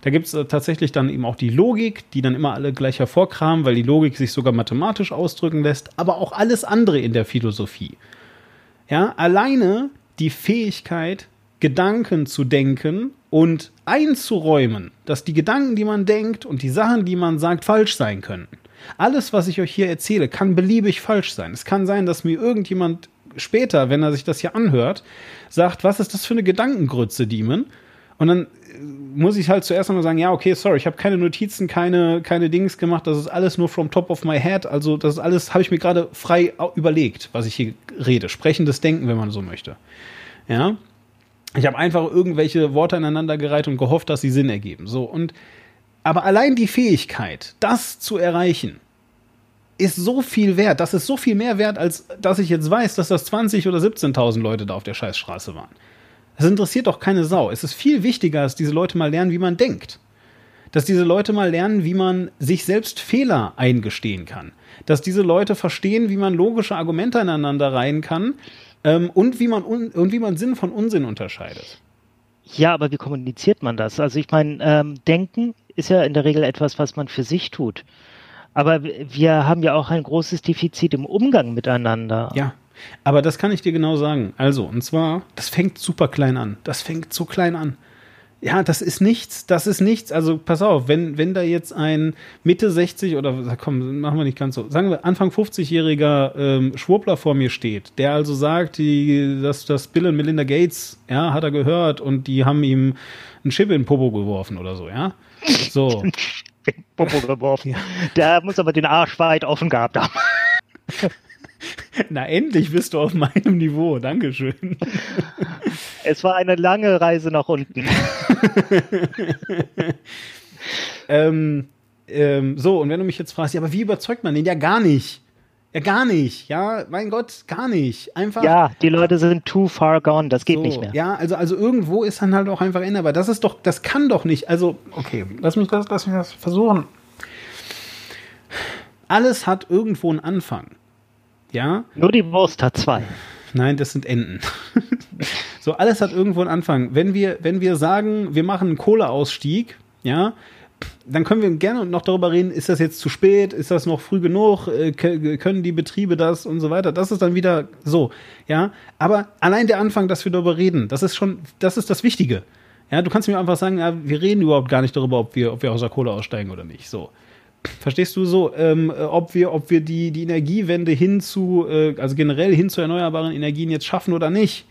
Da gibt es äh, tatsächlich dann eben auch die Logik, die dann immer alle gleich hervorkramen, weil die Logik sich sogar mathematisch ausdrücken lässt, aber auch alles andere in der Philosophie. Ja, alleine die Fähigkeit, Gedanken zu denken und einzuräumen, dass die Gedanken, die man denkt und die Sachen, die man sagt, falsch sein könnten. Alles, was ich euch hier erzähle, kann beliebig falsch sein. Es kann sein, dass mir irgendjemand später, wenn er sich das hier anhört, sagt, was ist das für eine Gedankengrütze, Demon? Und dann äh, muss ich halt zuerst einmal sagen, ja, okay, sorry, ich habe keine Notizen, keine, keine Dings gemacht, das ist alles nur from top of my head. Also das ist alles, habe ich mir gerade frei überlegt, was ich hier rede. Sprechendes Denken, wenn man so möchte. Ja, ich habe einfach irgendwelche Worte aneinandergereiht und gehofft, dass sie Sinn ergeben. So und aber allein die Fähigkeit, das zu erreichen, ist so viel wert. Das ist so viel mehr wert, als dass ich jetzt weiß, dass das 20 oder 17.000 Leute da auf der Scheißstraße waren. Das interessiert doch keine Sau. Es ist viel wichtiger, dass diese Leute mal lernen, wie man denkt. Dass diese Leute mal lernen, wie man sich selbst Fehler eingestehen kann. Dass diese Leute verstehen, wie man logische Argumente aneinander reihen kann ähm, und, wie man und wie man Sinn von Unsinn unterscheidet. Ja, aber wie kommuniziert man das? Also ich meine, ähm, Denken ist ja in der Regel etwas, was man für sich tut. Aber wir haben ja auch ein großes Defizit im Umgang miteinander. Ja, aber das kann ich dir genau sagen. Also, und zwar, das fängt super klein an. Das fängt so klein an. Ja, das ist nichts, das ist nichts. Also pass auf, wenn, wenn da jetzt ein Mitte 60 oder komm, machen wir nicht ganz so, sagen wir Anfang 50-jähriger ähm, Schwurbler vor mir steht, der also sagt, die, dass das Bill und Melinda Gates, ja, hat er gehört und die haben ihm einen Chip in den Popo geworfen oder so, ja. So. [LAUGHS] Popo geworfen. Ja. Der muss aber den Arsch weit offen gehabt haben. [LAUGHS] Na, endlich bist du auf meinem Niveau. Dankeschön. [LAUGHS] Es war eine lange Reise nach unten. [LAUGHS] ähm, ähm, so, und wenn du mich jetzt fragst, ja, aber wie überzeugt man den? Ja, gar nicht. Ja, gar nicht. Ja, mein Gott, gar nicht. Einfach. Ja, die Leute sind too far gone. Das geht so, nicht mehr. Ja, also, also irgendwo ist dann halt auch einfach änderbar. Das ist doch, das kann doch nicht. Also, okay, lass mich das, lass mich das versuchen. Alles hat irgendwo einen Anfang. Ja? Nur die Wurst hat zwei. Nein, das sind Enten. [LAUGHS] so, alles hat irgendwo einen Anfang. Wenn wir, wenn wir sagen, wir machen einen Kohleausstieg, ja, dann können wir gerne noch darüber reden, ist das jetzt zu spät, ist das noch früh genug, äh, können die Betriebe das und so weiter. Das ist dann wieder so, ja. Aber allein der Anfang, dass wir darüber reden, das ist schon, das ist das Wichtige. Ja, du kannst mir einfach sagen, ja, wir reden überhaupt gar nicht darüber, ob wir, ob wir aus der Kohle aussteigen oder nicht. So. Verstehst du so, ähm, äh, ob wir, ob wir die, die Energiewende hin zu, äh, also generell hin zu erneuerbaren Energien jetzt schaffen oder nicht?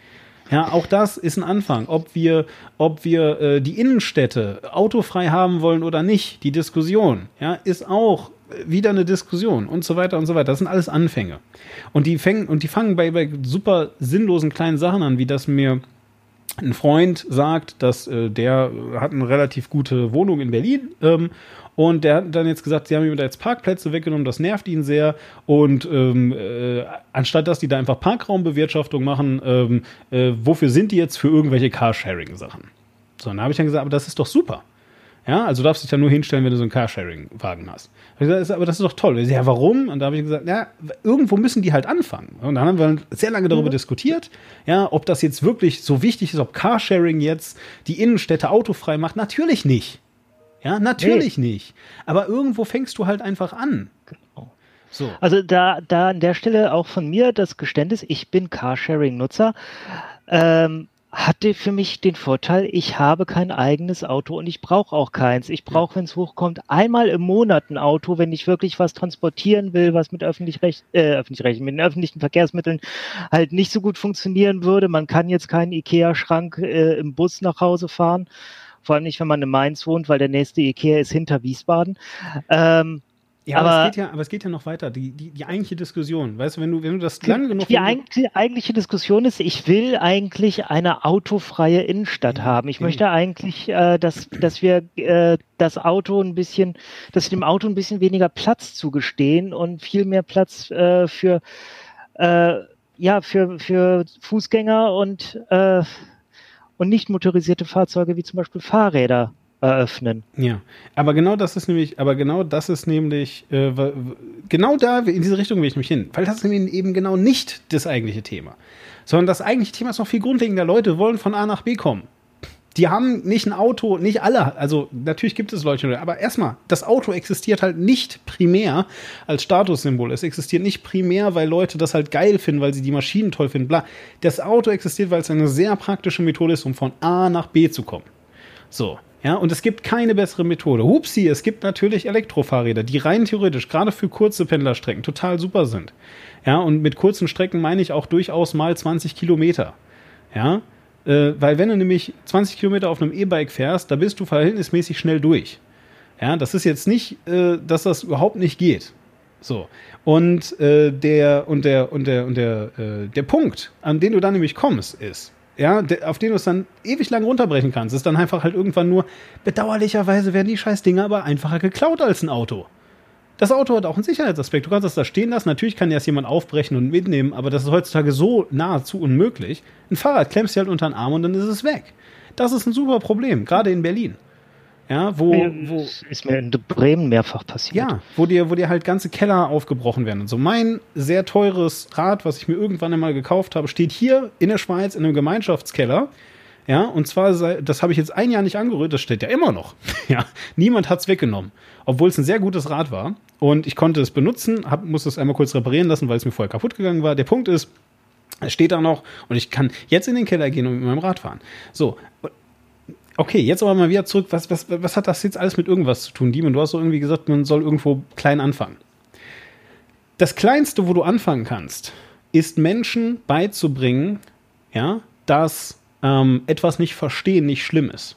Ja, auch das ist ein Anfang. Ob wir, ob wir äh, die Innenstädte autofrei haben wollen oder nicht, die Diskussion, ja, ist auch wieder eine Diskussion und so weiter und so weiter. Das sind alles Anfänge. Und die fängen, und die fangen bei, bei super sinnlosen kleinen Sachen an, wie das mir ein Freund sagt, dass äh, der hat eine relativ gute Wohnung in Berlin ähm, und der hat dann jetzt gesagt, sie haben ihm da jetzt Parkplätze weggenommen, das nervt ihn sehr. Und ähm, äh, anstatt dass die da einfach Parkraumbewirtschaftung machen, ähm, äh, wofür sind die jetzt für irgendwelche Carsharing-Sachen? So, dann habe ich dann gesagt, aber das ist doch super. Ja, also du darfst dich da nur hinstellen, wenn du so einen Carsharing-Wagen hast. Ich gesagt, aber das ist doch toll. Ich ja, warum? Und da habe ich gesagt, ja, irgendwo müssen die halt anfangen. Und dann haben wir sehr lange darüber mhm. diskutiert, ja, ob das jetzt wirklich so wichtig ist, ob Carsharing jetzt die Innenstädte autofrei macht. Natürlich nicht. Ja, natürlich nee. nicht. Aber irgendwo fängst du halt einfach an. Genau. So. Also da, da an der Stelle auch von mir das Geständnis, ich bin Carsharing-Nutzer. Ähm, hatte für mich den Vorteil, ich habe kein eigenes Auto und ich brauche auch keins. Ich brauche, wenn es hochkommt, einmal im Monat ein Auto, wenn ich wirklich was transportieren will, was mit öffentlich recht, äh, öffentlich recht, mit den öffentlichen Verkehrsmitteln halt nicht so gut funktionieren würde. Man kann jetzt keinen Ikea-Schrank äh, im Bus nach Hause fahren. Vor allem nicht, wenn man in Mainz wohnt, weil der nächste Ikea ist hinter Wiesbaden. Ähm, ja, aber, aber, es geht ja, aber es geht ja noch weiter. Die, die, die eigentliche Diskussion, weißt du, wenn du, wenn du das lang genug. Die eigentliche, eigentliche Diskussion ist, ich will eigentlich eine autofreie Innenstadt ja, haben. Ich eben. möchte eigentlich, äh, dass, dass wir äh, das Auto ein bisschen, dass wir dem Auto ein bisschen weniger Platz zugestehen und viel mehr Platz äh, für, äh, ja, für, für Fußgänger und äh, und nicht motorisierte Fahrzeuge wie zum Beispiel Fahrräder eröffnen. Ja, aber genau das ist nämlich, aber genau das ist nämlich, äh, genau da, in diese Richtung will ich mich hin, weil das ist nämlich eben genau nicht das eigentliche Thema, sondern das eigentliche Thema ist noch viel grundlegender. Leute wollen von A nach B kommen die haben nicht ein Auto, nicht alle, also natürlich gibt es Leute, aber erstmal, das Auto existiert halt nicht primär als Statussymbol. Es existiert nicht primär, weil Leute das halt geil finden, weil sie die Maschinen toll finden, bla. Das Auto existiert, weil es eine sehr praktische Methode ist, um von A nach B zu kommen. So. Ja, und es gibt keine bessere Methode. Hupsi, es gibt natürlich Elektrofahrräder, die rein theoretisch, gerade für kurze Pendlerstrecken, total super sind. Ja, und mit kurzen Strecken meine ich auch durchaus mal 20 Kilometer. Ja, äh, weil wenn du nämlich 20 Kilometer auf einem E-Bike fährst, da bist du verhältnismäßig schnell durch. Ja, das ist jetzt nicht, äh, dass das überhaupt nicht geht. So. Und äh, der und der und der und der äh, der Punkt, an den du dann nämlich kommst, ist, ja, der, auf den du es dann ewig lang runterbrechen kannst, ist dann einfach halt irgendwann nur bedauerlicherweise werden die scheiß Dinger aber einfacher geklaut als ein Auto. Das Auto hat auch einen Sicherheitsaspekt. Du kannst das da stehen lassen. Natürlich kann erst jemand aufbrechen und mitnehmen, aber das ist heutzutage so nahezu unmöglich. Ein Fahrrad klemmst du halt unter den Arm und dann ist es weg. Das ist ein super Problem, gerade in Berlin. Ja, wo, wo ist mir in Bremen mehrfach passiert. Ja, wo dir, wo dir halt ganze Keller aufgebrochen werden und so. Mein sehr teures Rad, was ich mir irgendwann einmal gekauft habe, steht hier in der Schweiz in einem Gemeinschaftskeller. Ja, und zwar, das habe ich jetzt ein Jahr nicht angerührt, das steht ja immer noch. [LAUGHS] Ja, niemand hat es weggenommen, obwohl es ein sehr gutes Rad war. Und ich konnte es benutzen, hab, musste es einmal kurz reparieren lassen, weil es mir vorher kaputt gegangen war. Der Punkt ist, es steht da noch und ich kann jetzt in den Keller gehen und mit meinem Rad fahren. So, Okay, jetzt aber mal wieder zurück. Was, was, was hat das jetzt alles mit irgendwas zu tun? Demon, du hast so irgendwie gesagt, man soll irgendwo klein anfangen. Das Kleinste, wo du anfangen kannst, ist Menschen beizubringen, ja, dass ähm, etwas nicht verstehen nicht schlimm ist.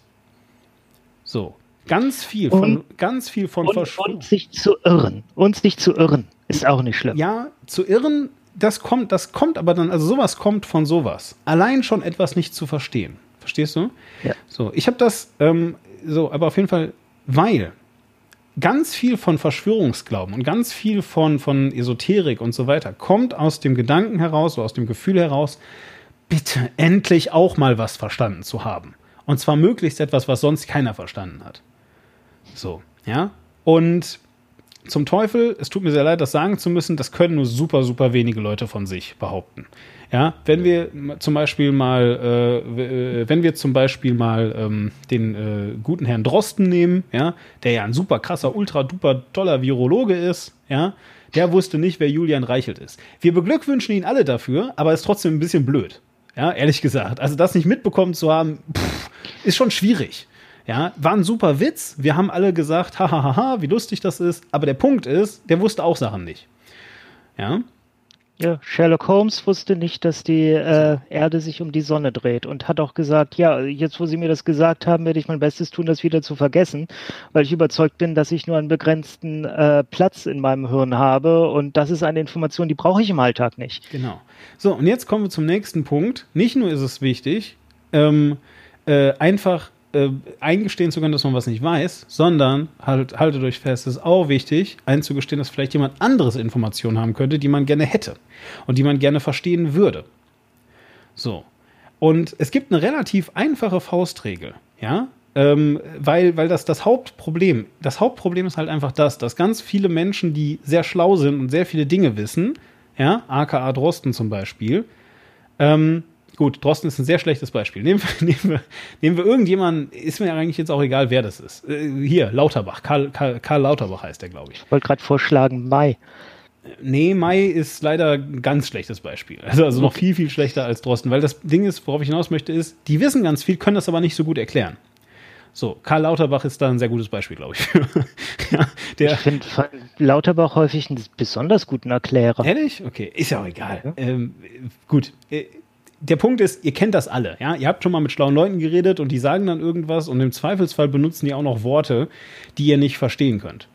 So. Ganz viel von, und, ganz viel von und, und sich zu irren. Und sich zu irren ist auch nicht schlimm. Ja, zu irren, das kommt, das kommt aber dann, also sowas kommt von sowas. Allein schon etwas nicht zu verstehen. Verstehst du? Ja. So, ich habe das ähm, so, aber auf jeden Fall, weil ganz viel von Verschwörungsglauben und ganz viel von, von Esoterik und so weiter kommt aus dem Gedanken heraus, oder aus dem Gefühl heraus, bitte endlich auch mal was verstanden zu haben. Und zwar möglichst etwas, was sonst keiner verstanden hat. So, ja. Und zum Teufel, es tut mir sehr leid, das sagen zu müssen, das können nur super, super wenige Leute von sich behaupten. Ja, wenn wir zum Beispiel mal, äh, äh, wenn wir zum Beispiel mal ähm, den äh, guten Herrn Drosten nehmen, ja, der ja ein super krasser, ultra duper toller Virologe ist, ja, der wusste nicht, wer Julian Reichelt ist. Wir beglückwünschen ihn alle dafür, aber ist trotzdem ein bisschen blöd. Ja, ehrlich gesagt. Also das nicht mitbekommen zu haben, pff, ist schon schwierig. Ja, war ein super Witz. Wir haben alle gesagt, hahaha, wie lustig das ist. Aber der Punkt ist, der wusste auch Sachen nicht. Ja. Ja, Sherlock Holmes wusste nicht, dass die äh, Erde sich um die Sonne dreht und hat auch gesagt, ja, jetzt wo Sie mir das gesagt haben, werde ich mein Bestes tun, das wieder zu vergessen, weil ich überzeugt bin, dass ich nur einen begrenzten äh, Platz in meinem Hirn habe und das ist eine Information, die brauche ich im Alltag nicht. Genau. So, und jetzt kommen wir zum nächsten Punkt. Nicht nur ist es wichtig, ähm, äh, einfach äh, eingestehen zu können, dass man was nicht weiß, sondern halt, haltet euch fest, es ist auch wichtig, einzugestehen, dass vielleicht jemand anderes Informationen haben könnte, die man gerne hätte und die man gerne verstehen würde. So. Und es gibt eine relativ einfache Faustregel, ja, ähm, weil, weil das das Hauptproblem, das Hauptproblem ist halt einfach das, dass ganz viele Menschen, die sehr schlau sind und sehr viele Dinge wissen, ja, aka Drosten zum Beispiel, ähm, Gut, Drosten ist ein sehr schlechtes Beispiel. Nehmen wir, [LAUGHS] nehmen wir, nehmen wir irgendjemanden, ist mir eigentlich jetzt auch egal, wer das ist. Äh, hier, Lauterbach. Karl, Karl, Karl Lauterbach heißt der, glaube ich. Ich wollte gerade vorschlagen, Mai. Nee, Mai ist leider ein ganz schlechtes Beispiel. Also, also noch viel, viel schlechter als Drosten. Weil das Ding ist, worauf ich hinaus möchte, ist, die wissen ganz viel, können das aber nicht so gut erklären. So, Karl Lauterbach ist da ein sehr gutes Beispiel, glaube ich. [LAUGHS] ja, der ich finde Lauterbach häufig einen besonders guten Erklärer. Ehrlich? Okay, ist ja auch egal. Ja. Ähm, gut, äh, der Punkt ist, ihr kennt das alle, ja. Ihr habt schon mal mit schlauen Leuten geredet und die sagen dann irgendwas und im Zweifelsfall benutzen die auch noch Worte, die ihr nicht verstehen könnt.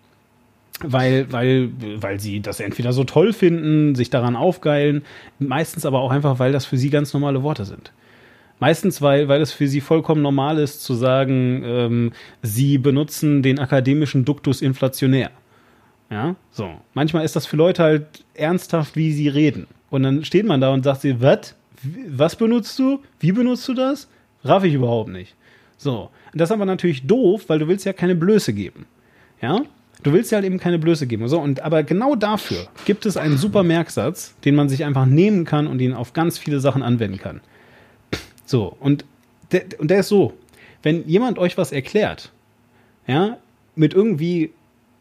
Weil, weil, weil sie das entweder so toll finden, sich daran aufgeilen, meistens aber auch einfach, weil das für sie ganz normale Worte sind. Meistens, weil, weil es für sie vollkommen normal ist zu sagen, ähm, sie benutzen den akademischen Duktus inflationär. Ja, so. Manchmal ist das für Leute halt ernsthaft, wie sie reden. Und dann steht man da und sagt sie, was? Was benutzt du? Wie benutzt du das? Raff ich überhaupt nicht. So. Und das ist aber natürlich doof, weil du willst ja keine Blöße geben. Ja? Du willst ja halt eben keine Blöße geben. So, und aber genau dafür gibt es einen super Merksatz, den man sich einfach nehmen kann und ihn auf ganz viele Sachen anwenden kann. So, und der, und der ist so, wenn jemand euch was erklärt, ja, mit irgendwie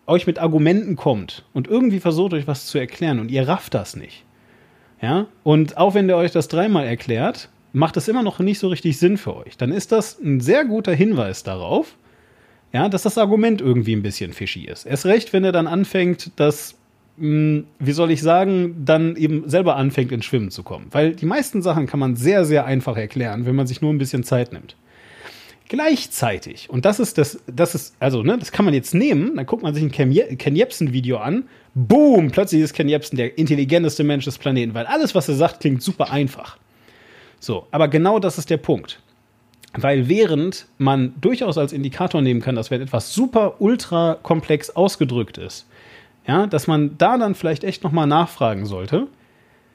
euch mit Argumenten kommt und irgendwie versucht euch was zu erklären und ihr rafft das nicht, ja, und auch wenn der euch das dreimal erklärt, macht es immer noch nicht so richtig Sinn für euch. Dann ist das ein sehr guter Hinweis darauf, ja, dass das Argument irgendwie ein bisschen fishy ist. Erst recht, wenn er dann anfängt, dass, hm, wie soll ich sagen, dann eben selber anfängt, ins Schwimmen zu kommen. Weil die meisten Sachen kann man sehr, sehr einfach erklären, wenn man sich nur ein bisschen Zeit nimmt. Gleichzeitig, und das ist das, das ist, also, ne, das kann man jetzt nehmen, dann guckt man sich ein Ken, Ken Jebsen-Video an, boom, plötzlich ist Ken Jebsen der intelligenteste Mensch des Planeten, weil alles, was er sagt, klingt super einfach. So, aber genau das ist der Punkt. Weil während man durchaus als Indikator nehmen kann, dass wenn etwas super ultra komplex ausgedrückt ist, ja, dass man da dann vielleicht echt nochmal nachfragen sollte,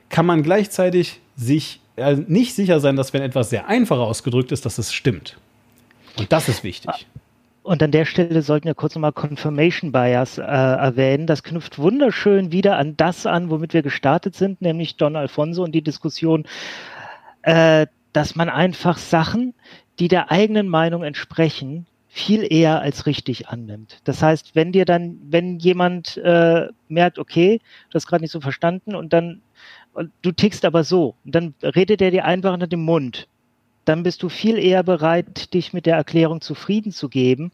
kann man gleichzeitig sich äh, nicht sicher sein, dass wenn etwas sehr einfach ausgedrückt ist, dass es stimmt. Und das ist wichtig. Und an der Stelle sollten wir kurz nochmal Confirmation Bias äh, erwähnen. Das knüpft wunderschön wieder an das an, womit wir gestartet sind, nämlich Don Alfonso und die Diskussion, äh, dass man einfach Sachen, die der eigenen Meinung entsprechen, viel eher als richtig annimmt. Das heißt, wenn dir dann, wenn jemand äh, merkt, okay, du hast gerade nicht so verstanden und dann und du tickst aber so, dann redet er dir einfach unter dem Mund, dann bist du viel eher bereit, dich mit der Erklärung zufrieden zu geben,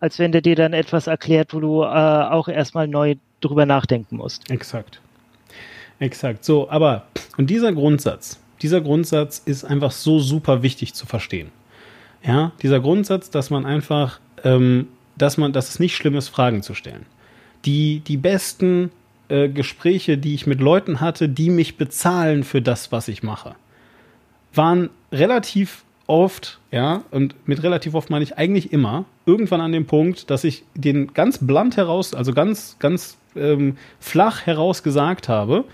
als wenn der dir dann etwas erklärt, wo du äh, auch erstmal neu drüber nachdenken musst. Exakt. Exakt. So, aber, und dieser Grundsatz, dieser Grundsatz ist einfach so super wichtig zu verstehen. Ja, dieser Grundsatz, dass man einfach, ähm, dass man, dass es nicht schlimm ist, Fragen zu stellen. Die, die besten äh, Gespräche, die ich mit Leuten hatte, die mich bezahlen für das, was ich mache, waren relativ oft, ja, und mit relativ oft meine ich eigentlich immer, irgendwann an dem Punkt, dass ich den ganz blunt heraus, also ganz, ganz ähm, flach heraus gesagt habe,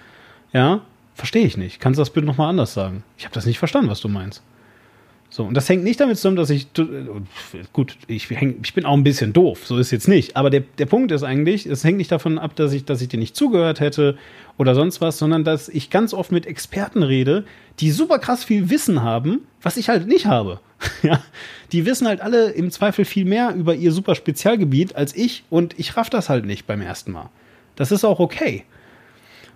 ja, verstehe ich nicht. Kannst du das bitte nochmal anders sagen? Ich habe das nicht verstanden, was du meinst. So, und das hängt nicht damit zusammen, dass ich, gut, ich, häng, ich bin auch ein bisschen doof, so ist jetzt nicht. Aber der, der Punkt ist eigentlich, es hängt nicht davon ab, dass ich, dass ich dir nicht zugehört hätte oder sonst was, sondern dass ich ganz oft mit Experten rede, die super krass viel Wissen haben, was ich halt nicht habe. [LAUGHS] ja, die wissen halt alle im Zweifel viel mehr über ihr super Spezialgebiet als ich und ich raff das halt nicht beim ersten Mal. Das ist auch okay.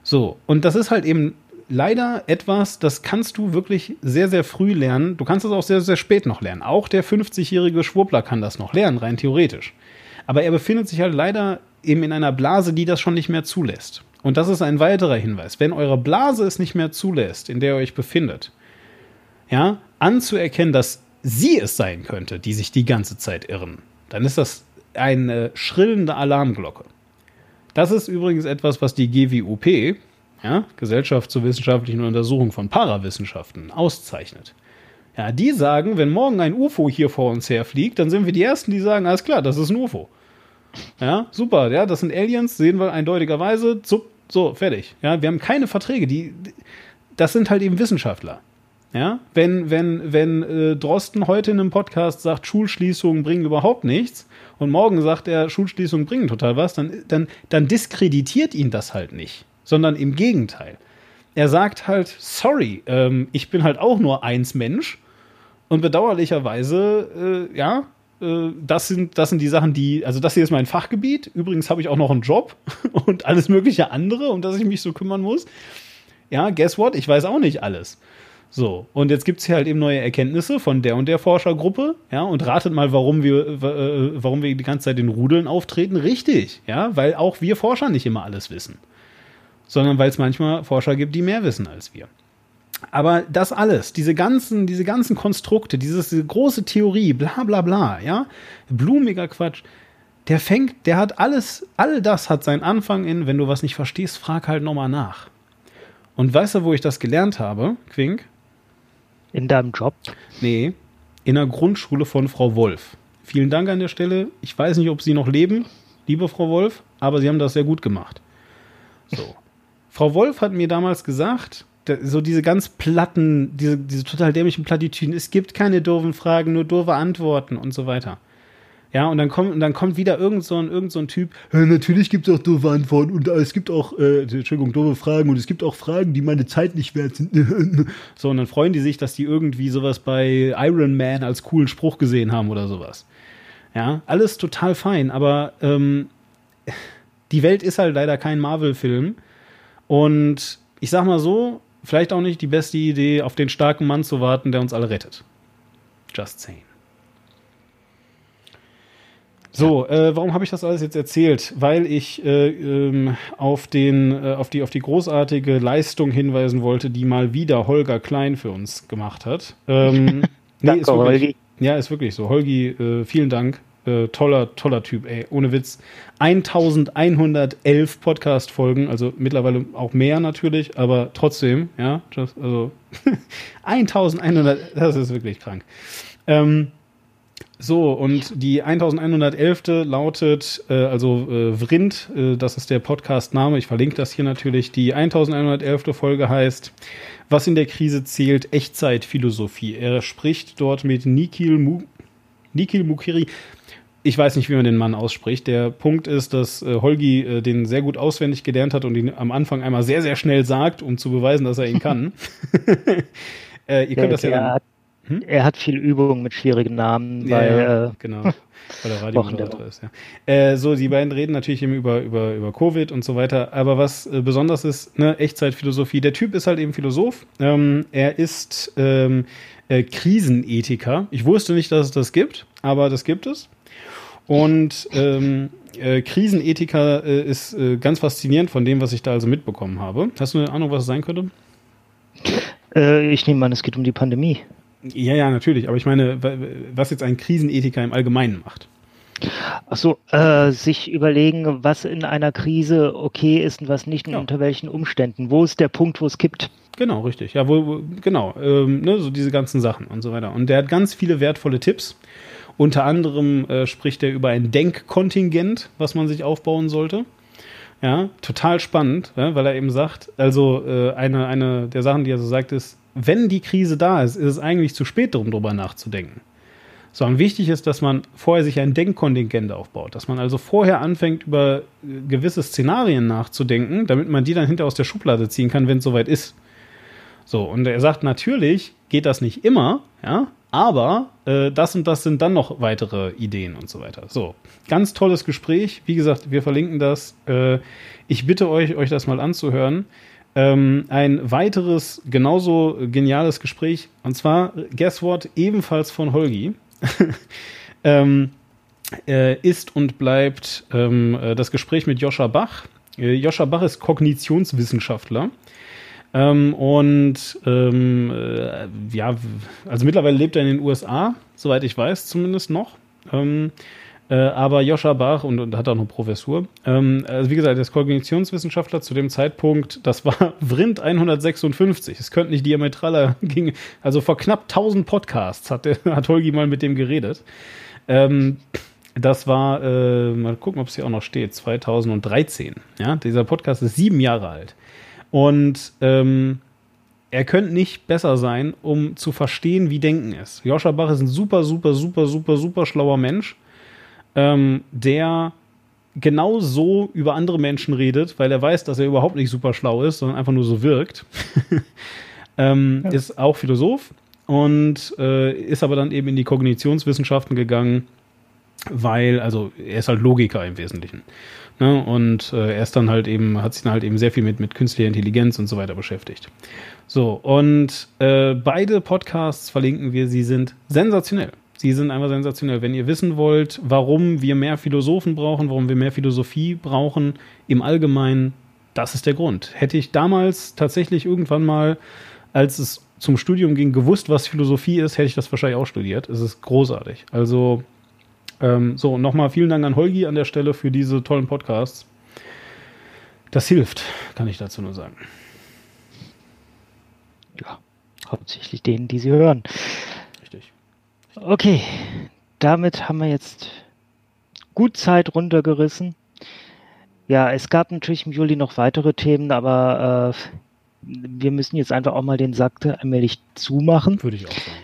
So, und das ist halt eben leider etwas, das kannst du wirklich sehr, sehr früh lernen. Du kannst es auch sehr, sehr spät noch lernen. Auch der 50-jährige Schwurbler kann das noch lernen, rein theoretisch. Aber er befindet sich halt leider eben in einer Blase, die das schon nicht mehr zulässt. Und das ist ein weiterer Hinweis. Wenn eure Blase es nicht mehr zulässt, in der ihr euch befindet, ja, anzuerkennen, dass sie es sein könnte, die sich die ganze Zeit irren, dann ist das eine schrillende Alarmglocke. Das ist übrigens etwas, was die GWUP, ja, Gesellschaft zur wissenschaftlichen Untersuchung von Parawissenschaften, auszeichnet. Ja, die sagen, wenn morgen ein UFO hier vor uns herfliegt, dann sind wir die Ersten, die sagen, alles klar, das ist ein UFO. Ja, super, ja, das sind Aliens, sehen wir eindeutigerweise, so, so fertig. Ja, wir haben keine Verträge, die, das sind halt eben Wissenschaftler. Ja, wenn, wenn, wenn äh, Drosten heute in einem Podcast sagt, Schulschließungen bringen überhaupt nichts und morgen sagt er, Schulschließungen bringen total was, dann, dann, dann diskreditiert ihn das halt nicht sondern im Gegenteil. Er sagt halt, sorry, ähm, ich bin halt auch nur eins Mensch und bedauerlicherweise, äh, ja, äh, das, sind, das sind die Sachen, die, also das hier ist mein Fachgebiet. Übrigens habe ich auch noch einen Job [LAUGHS] und alles mögliche andere, um das ich mich so kümmern muss. Ja, guess what? Ich weiß auch nicht alles. So, und jetzt gibt es hier halt eben neue Erkenntnisse von der und der Forschergruppe, ja, und ratet mal, warum wir, äh, warum wir die ganze Zeit in Rudeln auftreten. Richtig, ja, weil auch wir Forscher nicht immer alles wissen sondern weil es manchmal Forscher gibt, die mehr wissen als wir. Aber das alles, diese ganzen, diese ganzen Konstrukte, dieses, diese große Theorie, bla bla bla, ja, blumiger Quatsch, der fängt, der hat alles, all das hat seinen Anfang in, wenn du was nicht verstehst, frag halt nochmal nach. Und weißt du, wo ich das gelernt habe, Quink? In deinem Job? Nee, in der Grundschule von Frau Wolf. Vielen Dank an der Stelle. Ich weiß nicht, ob Sie noch leben, liebe Frau Wolf, aber Sie haben das sehr gut gemacht. So. Frau Wolf hat mir damals gesagt, so diese ganz platten, diese, diese total dämlichen Plattitüden, es gibt keine doofen Fragen, nur doofe Antworten und so weiter. Ja, und dann kommt, und dann kommt wieder irgend so ein, irgend so ein Typ, ja, natürlich gibt es auch doofe Antworten und es gibt auch, äh, Entschuldigung, doofe Fragen und es gibt auch Fragen, die meine Zeit nicht wert sind. [LAUGHS] so, und dann freuen die sich, dass die irgendwie sowas bei Iron Man als coolen Spruch gesehen haben oder sowas. Ja, alles total fein, aber ähm, die Welt ist halt leider kein Marvel-Film und ich sag mal so, vielleicht auch nicht die beste Idee, auf den starken Mann zu warten, der uns alle rettet. Just saying. So, äh, warum habe ich das alles jetzt erzählt? Weil ich äh, ähm, auf, den, äh, auf, die, auf die großartige Leistung hinweisen wollte, die mal wieder Holger Klein für uns gemacht hat. Ähm, [LAUGHS] nee, Danke, ist wirklich, Holgi. Ja, ist wirklich so. Holgi, äh, vielen Dank. Äh, toller, toller Typ, ey, ohne Witz. 1111 Podcast-Folgen, also mittlerweile auch mehr natürlich, aber trotzdem, ja, just, also [LAUGHS] 1100, das ist wirklich krank. Ähm, So, und die 1111. lautet, äh, also äh, Vrind, äh, das ist der Podcast-Name, ich verlinke das hier natürlich. Die 1111. Folge heißt, was in der Krise zählt, Echtzeitphilosophie. Er spricht dort mit Nikhil, Mu Nikhil Mukiri. Ich weiß nicht, wie man den Mann ausspricht. Der Punkt ist, dass äh, Holgi äh, den sehr gut auswendig gelernt hat und ihn am Anfang einmal sehr, sehr schnell sagt, um zu beweisen, dass er ihn kann. [LAUGHS] äh, ihr könnt das ja dann, hm? Er hat viel Übung mit schwierigen Namen, ja, weil, ja, äh, genau, [LAUGHS] weil er Radiomoderator ist. Ja. Äh, so, die beiden reden natürlich eben über, über, über Covid und so weiter. Aber was äh, besonders ist, ne, Echtzeitphilosophie. Der Typ ist halt eben Philosoph. Ähm, er ist ähm, äh, Krisenethiker. Ich wusste nicht, dass es das gibt, aber das gibt es. Und ähm, äh, Krisenethiker äh, ist äh, ganz faszinierend von dem, was ich da also mitbekommen habe. Hast du eine Ahnung, was es sein könnte? Äh, ich nehme an, es geht um die Pandemie. Ja, ja, natürlich. Aber ich meine, was jetzt ein Krisenethiker im Allgemeinen macht. Ach so, äh, sich überlegen, was in einer Krise okay ist und was nicht und ja. unter welchen Umständen. Wo ist der Punkt, wo es kippt? Genau, richtig. Ja, wo, wo genau. Ähm, ne, so diese ganzen Sachen und so weiter. Und der hat ganz viele wertvolle Tipps. Unter anderem äh, spricht er über ein Denkkontingent, was man sich aufbauen sollte. Ja, total spannend, ja, weil er eben sagt, also äh, eine, eine der Sachen, die er so sagt, ist, wenn die Krise da ist, ist es eigentlich zu spät, darum drüber nachzudenken. Sondern wichtig ist, dass man vorher sich ein Denkkontingent aufbaut, dass man also vorher anfängt, über äh, gewisse Szenarien nachzudenken, damit man die dann hinter aus der Schublade ziehen kann, wenn es soweit ist. So, und er sagt, natürlich geht das nicht immer, ja, aber äh, das und das sind dann noch weitere Ideen und so weiter. So, ganz tolles Gespräch. Wie gesagt, wir verlinken das. Äh, ich bitte euch, euch das mal anzuhören. Ähm, ein weiteres, genauso geniales Gespräch, und zwar, guess what, ebenfalls von Holgi, [LAUGHS] ähm, äh, ist und bleibt ähm, äh, das Gespräch mit Joscha Bach. Äh, Joscha Bach ist Kognitionswissenschaftler. Ähm, und ähm, äh, ja, also mittlerweile lebt er in den USA, soweit ich weiß, zumindest noch. Ähm, äh, aber Joscha Bach und, und hat auch eine Professur. Ähm, also wie gesagt, er ist Kognitionswissenschaftler zu dem Zeitpunkt, das war [LAUGHS] Vrind 156. Es könnte nicht diametraler [LAUGHS] ging. Also vor knapp 1000 Podcasts hat, der, [LAUGHS] hat Holgi mal mit dem geredet. Ähm, das war, äh, mal gucken, ob es hier auch noch steht, 2013. Ja, dieser Podcast ist sieben Jahre alt. Und ähm, er könnte nicht besser sein, um zu verstehen, wie Denken ist. Joscha Bach ist ein super, super, super, super, super schlauer Mensch ähm, der genau so über andere Menschen redet, weil er weiß, dass er überhaupt nicht super schlau ist, sondern einfach nur so wirkt. [LAUGHS] ähm, ja. Ist auch Philosoph und äh, ist aber dann eben in die Kognitionswissenschaften gegangen, weil, also er ist halt Logiker im Wesentlichen. Ne? Und äh, er ist dann halt eben, hat sich dann halt eben sehr viel mit, mit künstlicher Intelligenz und so weiter beschäftigt. So, und äh, beide Podcasts verlinken wir, sie sind sensationell. Sie sind einfach sensationell. Wenn ihr wissen wollt, warum wir mehr Philosophen brauchen, warum wir mehr Philosophie brauchen, im Allgemeinen, das ist der Grund. Hätte ich damals tatsächlich irgendwann mal, als es zum Studium ging, gewusst, was Philosophie ist, hätte ich das wahrscheinlich auch studiert. Es ist großartig. Also, ähm, so, nochmal vielen Dank an Holgi an der Stelle für diese tollen Podcasts. Das hilft, kann ich dazu nur sagen. Ja, hauptsächlich denen, die sie hören. Okay, damit haben wir jetzt gut Zeit runtergerissen. Ja, es gab natürlich im Juli noch weitere Themen, aber äh, wir müssen jetzt einfach auch mal den Sack allmählich zumachen. Würde ich auch sagen.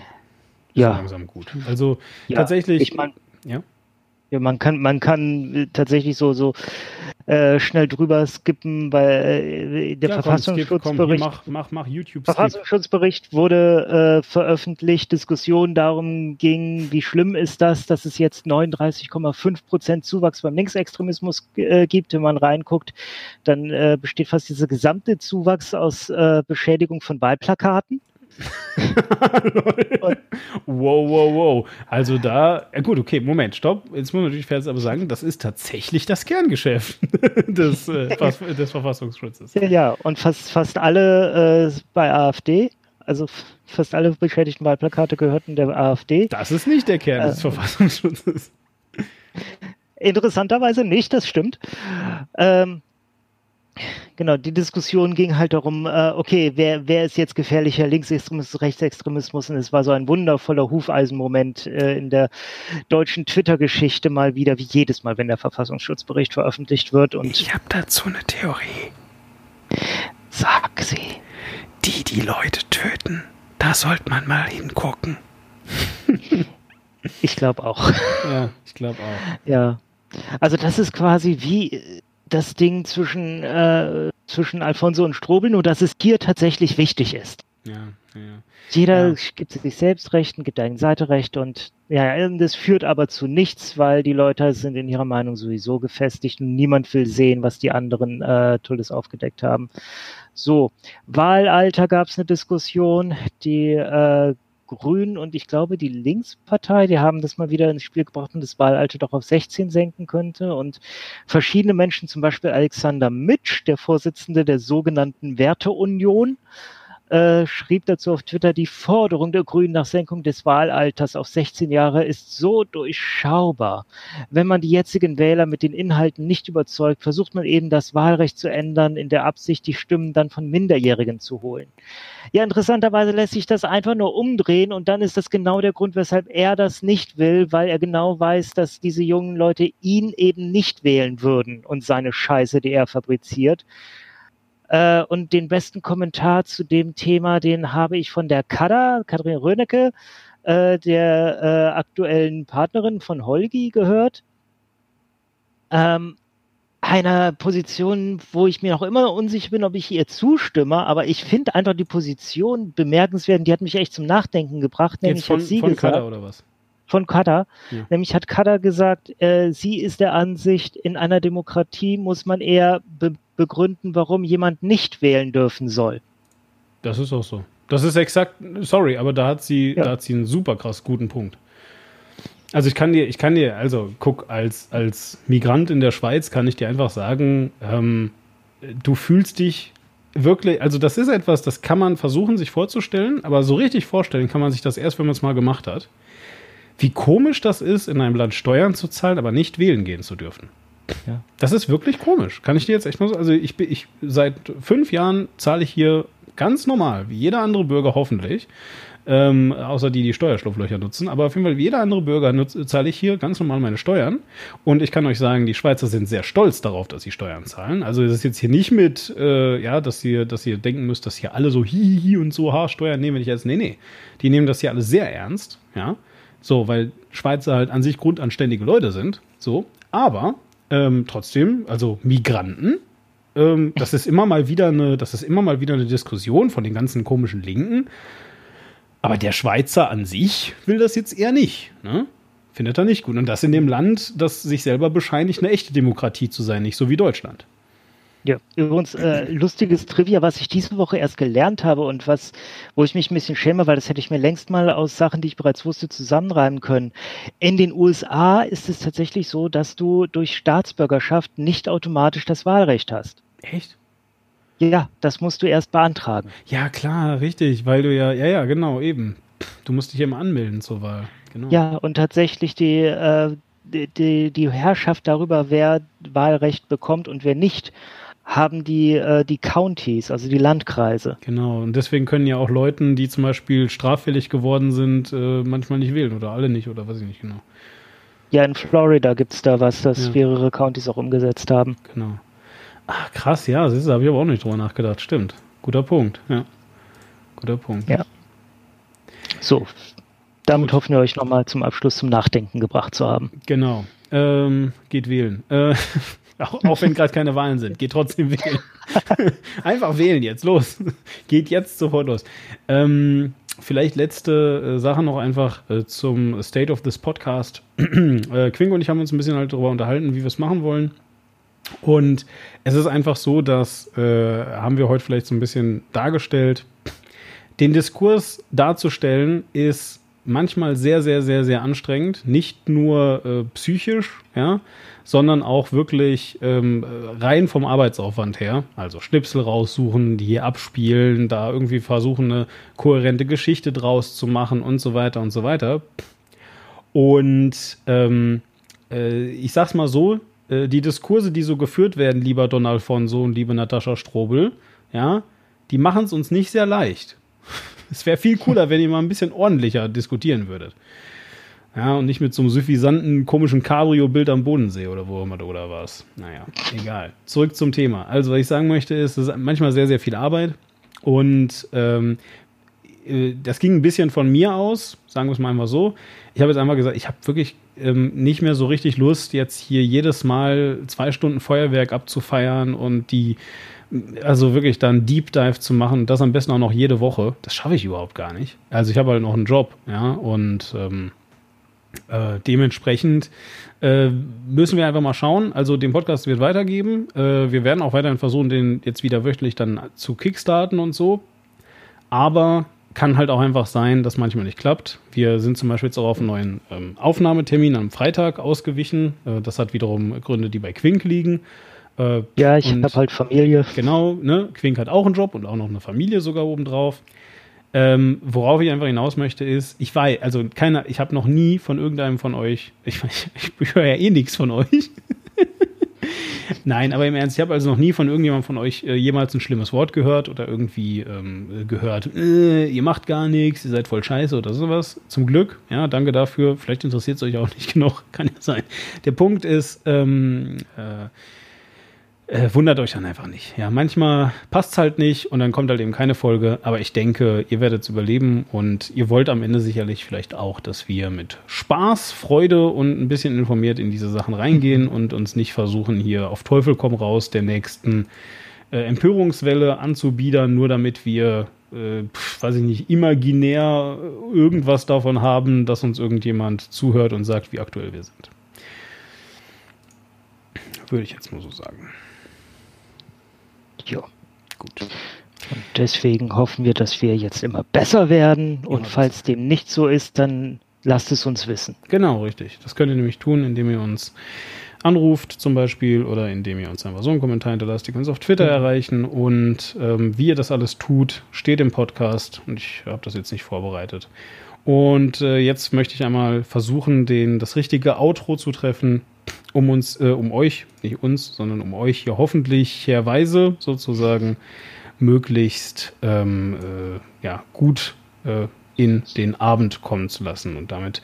Ist ja. Langsam gut. Also ja, tatsächlich. Ich mein, ja. Ja, man kann, man kann tatsächlich so, so äh, schnell drüber skippen, weil äh, der ja, Verfassungsschutzbericht, komm, mach, mach, mach YouTube Verfassungsschutzbericht wurde äh, veröffentlicht, Diskussion darum ging, wie schlimm ist das, dass es jetzt 39,5 Prozent Zuwachs beim Linksextremismus äh, gibt. Wenn man reinguckt, dann äh, besteht fast dieser gesamte Zuwachs aus äh, Beschädigung von Wahlplakaten. [LAUGHS] wow, wow, wow. Also da, ja gut, okay, Moment, stopp. Jetzt muss man natürlich fair aber sagen, das ist tatsächlich das Kerngeschäft [LAUGHS] des, äh, des Verfassungsschutzes. Ja, und fast, fast alle äh, bei AfD, also fast alle beschädigten Wahlplakate gehörten der AfD. Das ist nicht der Kern äh, des Verfassungsschutzes. Interessanterweise nicht, das stimmt. Ähm, Genau, die Diskussion ging halt darum, äh, okay, wer, wer ist jetzt gefährlicher, Linksextremismus, Rechtsextremismus? Und es war so ein wundervoller Hufeisenmoment äh, in der deutschen Twitter-Geschichte mal wieder, wie jedes Mal, wenn der Verfassungsschutzbericht veröffentlicht wird. Und Ich habe dazu eine Theorie. sag sie. Die, die Leute töten, da sollte man mal hingucken. Ich glaube auch. Ja, ich glaube auch. Ja. Also das ist quasi wie äh, das Ding zwischen, äh, zwischen Alfonso und Strobel, nur dass es hier tatsächlich wichtig ist. Ja, ja. Jeder Ja. gibt sich selbst Recht und gibt eigene Seite Recht und ja, das führt aber zu nichts, weil die Leute sind in ihrer Meinung sowieso gefestigt und niemand will sehen, was die anderen äh, Tolles aufgedeckt haben. So, Wahlalter gab es eine Diskussion, die äh, Grünen und ich glaube die Linkspartei, die haben das mal wieder ins Spiel gebracht und das Wahlalter doch auf 16 senken könnte. Und verschiedene Menschen, zum Beispiel Alexander Mitsch, der Vorsitzende der sogenannten Werteunion, äh, schrieb dazu auf Twitter, die Forderung der Grünen nach Senkung des Wahlalters auf 16 Jahre ist so durchschaubar. Wenn man die jetzigen Wähler mit den Inhalten nicht überzeugt, versucht man eben das Wahlrecht zu ändern, in der Absicht, die Stimmen dann von Minderjährigen zu holen. Ja, interessanterweise lässt sich das einfach nur umdrehen und dann ist das genau der Grund, weshalb er das nicht will, weil er genau weiß, dass diese jungen Leute ihn eben nicht wählen würden und seine Scheiße, die er fabriziert. Äh, und den besten Kommentar zu dem Thema, den habe ich von der Kada, Katrin Rönecke, äh, der äh, aktuellen Partnerin von Holgi gehört. Ähm, einer Position, wo ich mir noch immer unsicher bin, ob ich ihr zustimme, aber ich finde einfach die Position bemerkenswert, und die hat mich echt zum Nachdenken gebracht, nämlich Jetzt von, hat sie von gesagt, Kader oder was? von Kada. Ja. Nämlich hat Kada gesagt, äh, sie ist der Ansicht, in einer Demokratie muss man eher be begründen, warum jemand nicht wählen dürfen soll. Das ist auch so. Das ist exakt, sorry, aber da hat sie, Ja. da hat sie einen super krass guten Punkt. Also ich kann dir, ich kann dir, also guck, als, als Migrant in der Schweiz kann ich dir einfach sagen, ähm, du fühlst dich wirklich, also das ist etwas, das kann man versuchen, sich vorzustellen, aber so richtig vorstellen kann man sich das erst, wenn man es mal gemacht hat. Wie komisch das ist, in einem Land Steuern zu zahlen, aber nicht wählen gehen zu dürfen. Ja. Das ist wirklich komisch. Kann ich dir jetzt echt mal so, also ich bin, ich, seit fünf Jahren zahle ich hier ganz normal, wie jeder andere Bürger hoffentlich, ähm, außer die, die Steuerschlupflöcher nutzen. Aber auf jeden Fall, wie jeder andere Bürger zahle ich hier ganz normal meine Steuern. Und ich kann euch sagen, die Schweizer sind sehr stolz darauf, dass sie Steuern zahlen. Also es ist jetzt hier nicht mit, äh, ja, dass ihr, dass ihr denken müsst, dass hier alle so hihihi und so ha, Steuern nehmen, wenn ich jetzt, nee, nee. Die nehmen das hier alle sehr ernst, ja. So, weil Schweizer halt an sich grundanständige Leute sind. So, aber ähm, trotzdem, also Migranten, ähm, das ist immer mal wieder eine, das ist immer mal wieder eine Diskussion von den ganzen komischen Linken. Aber der Schweizer an sich will das jetzt eher nicht. Ne? Findet er nicht gut. Und das in dem Land, das sich selber bescheinigt, eine echte Demokratie zu sein, nicht so wie Deutschland. Ja, übrigens äh, lustiges Trivia, was ich diese Woche erst gelernt habe und was, wo ich mich ein bisschen schäme, weil das hätte ich mir längst mal aus Sachen, die ich bereits wusste, zusammenreimen können. In den USA ist es tatsächlich so, dass du durch Staatsbürgerschaft nicht automatisch das Wahlrecht hast. Echt? Ja, das musst du erst beantragen. Ja, klar, richtig, weil du ja, ja, ja, genau, eben. Du musst dich immer anmelden zur Wahl. Genau. Ja, und tatsächlich die, äh, die, die, die Herrschaft darüber, wer Wahlrecht bekommt und wer nicht, haben die, äh, die Counties, also die Landkreise. Genau, und deswegen können ja auch Leuten, die zum Beispiel straffällig geworden sind, äh, manchmal nicht wählen oder alle nicht oder weiß ich nicht genau. Ja, in Florida gibt's da was, das Ja. mehrere Counties auch umgesetzt haben. Genau. Ach, krass, ja, das habe ich aber auch nicht drüber nachgedacht. Stimmt. Guter Punkt, ja. Guter Punkt. Ja. So, damit Gut. hoffen wir euch nochmal zum Abschluss zum Nachdenken gebracht zu haben. Genau. Ähm, geht wählen. Äh, [LAUGHS] auch, auch wenn gerade keine Wahlen sind, geht trotzdem wählen. [LAUGHS] Einfach wählen jetzt, los. [LAUGHS] geht jetzt sofort los. Ähm, vielleicht letzte äh, Sache noch einfach äh, zum State of this Podcast. [CLEARS THROAT] äh, Quingo und ich haben uns ein bisschen halt darüber unterhalten, wie wir es machen wollen. Und es ist einfach so, dass äh, haben wir heute vielleicht so ein bisschen dargestellt. Den Diskurs darzustellen ist manchmal sehr, sehr, sehr, sehr anstrengend. Nicht nur äh, psychisch, ja, sondern auch wirklich ähm, äh, rein vom Arbeitsaufwand her. Also Schnipsel raussuchen, die abspielen, da irgendwie versuchen, eine kohärente Geschichte draus zu machen und so weiter und so weiter. Und ähm, äh, ich sag's mal so, äh, die Diskurse, die so geführt werden, lieber Don Alfonso und liebe Natascha Strobel, ja, die machen es uns nicht sehr leicht. Es wäre viel cooler, wenn ihr mal ein bisschen ordentlicher diskutieren würdet. Ja, und nicht mit so einem suffisanten, komischen Cabrio-Bild am Bodensee oder wo immer oder was. Naja, egal. Zurück zum Thema. Also, was ich sagen möchte, ist, es ist manchmal sehr, sehr viel Arbeit. Und ähm, äh, das ging ein bisschen von mir aus, sagen wir es mal einfach so. Ich habe jetzt einmal gesagt, ich habe wirklich ähm, nicht mehr so richtig Lust, jetzt hier jedes Mal zwei Stunden Feuerwerk abzufeiern und die, also wirklich dann Deep Dive zu machen, das am besten auch noch jede Woche. Das schaffe ich überhaupt gar nicht. Also ich habe halt noch einen Job, ja, und ähm, äh, dementsprechend äh, müssen wir einfach mal schauen. Also den Podcast wird weitergeben. Äh, wir werden auch weiterhin versuchen, den jetzt wieder wöchentlich dann zu kickstarten und so. Aber kann halt auch einfach sein, dass manchmal nicht klappt. Wir sind zum Beispiel jetzt auch auf einen neuen ähm, Aufnahmetermin am Freitag ausgewichen. Äh, das hat wiederum Gründe, die bei Quink liegen. Äh, ja, ich habe halt Familie. Genau, ne? Quink hat auch einen Job und auch noch eine Familie sogar obendrauf. Ähm, worauf ich einfach hinaus möchte, ist, ich weiß, also keiner, ich habe noch nie von irgendeinem von euch, ich, [LAUGHS] ich, ich höre ja eh nichts von euch. [LAUGHS] Nein, aber im Ernst, ich habe also noch nie von irgendjemandem von euch äh, jemals ein schlimmes Wort gehört oder irgendwie ähm, gehört, äh, ihr macht gar nichts, ihr seid voll scheiße oder sowas. Zum Glück, ja, danke dafür. Vielleicht interessiert es euch auch nicht [LAUGHS] genug, kann ja sein. Der Punkt ist, ähm, äh, äh, wundert euch dann einfach nicht. Ja, manchmal passt es halt nicht und dann kommt halt eben keine Folge. Aber ich denke, ihr werdet es überleben und ihr wollt am Ende sicherlich vielleicht auch, dass wir mit Spaß, Freude und ein bisschen informiert in diese Sachen reingehen [LAUGHS] und uns nicht versuchen, hier auf Teufel komm raus der nächsten äh, Empörungswelle anzubiedern, nur damit wir, äh, pf, weiß ich nicht, imaginär irgendwas davon haben, dass uns irgendjemand zuhört und sagt, wie aktuell wir sind. Würde ich jetzt mal so sagen. Ja. Gut. Und deswegen hoffen wir, dass wir jetzt immer besser werden. Und ja, falls dem nicht so ist, dann lasst es uns wissen. Genau, richtig. Das könnt ihr nämlich tun, indem ihr uns anruft zum Beispiel oder indem ihr uns einfach so einen Kommentar hinterlasst. Ihr könnt uns auf Twitter mhm. erreichen und ähm, wie ihr das alles tut, steht im Podcast und ich habe das jetzt nicht vorbereitet. Und äh, jetzt möchte ich einmal versuchen, den, das richtige Outro zu treffen um uns, äh, um euch, nicht uns, sondern um euch hier hoffentlich herweise sozusagen möglichst ähm, äh, ja, gut äh, in den Abend kommen zu lassen. Und damit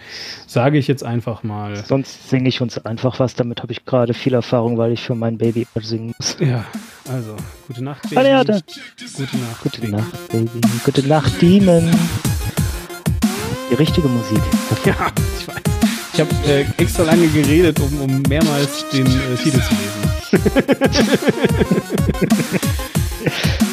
sage ich jetzt einfach mal. Sonst singe ich uns einfach was. Damit habe ich gerade viel Erfahrung, weil ich für mein Baby singen muss. Ja, also gute Nacht, Baby. Ah, gute Nacht. Gute Nacht, Baby. Gute Nacht, Demon. Die richtige Musik. Ja, [LAUGHS] ich weiß. Ich habe äh, extra lange geredet, um, um mehrmals den äh, Titel zu lesen. [LAUGHS]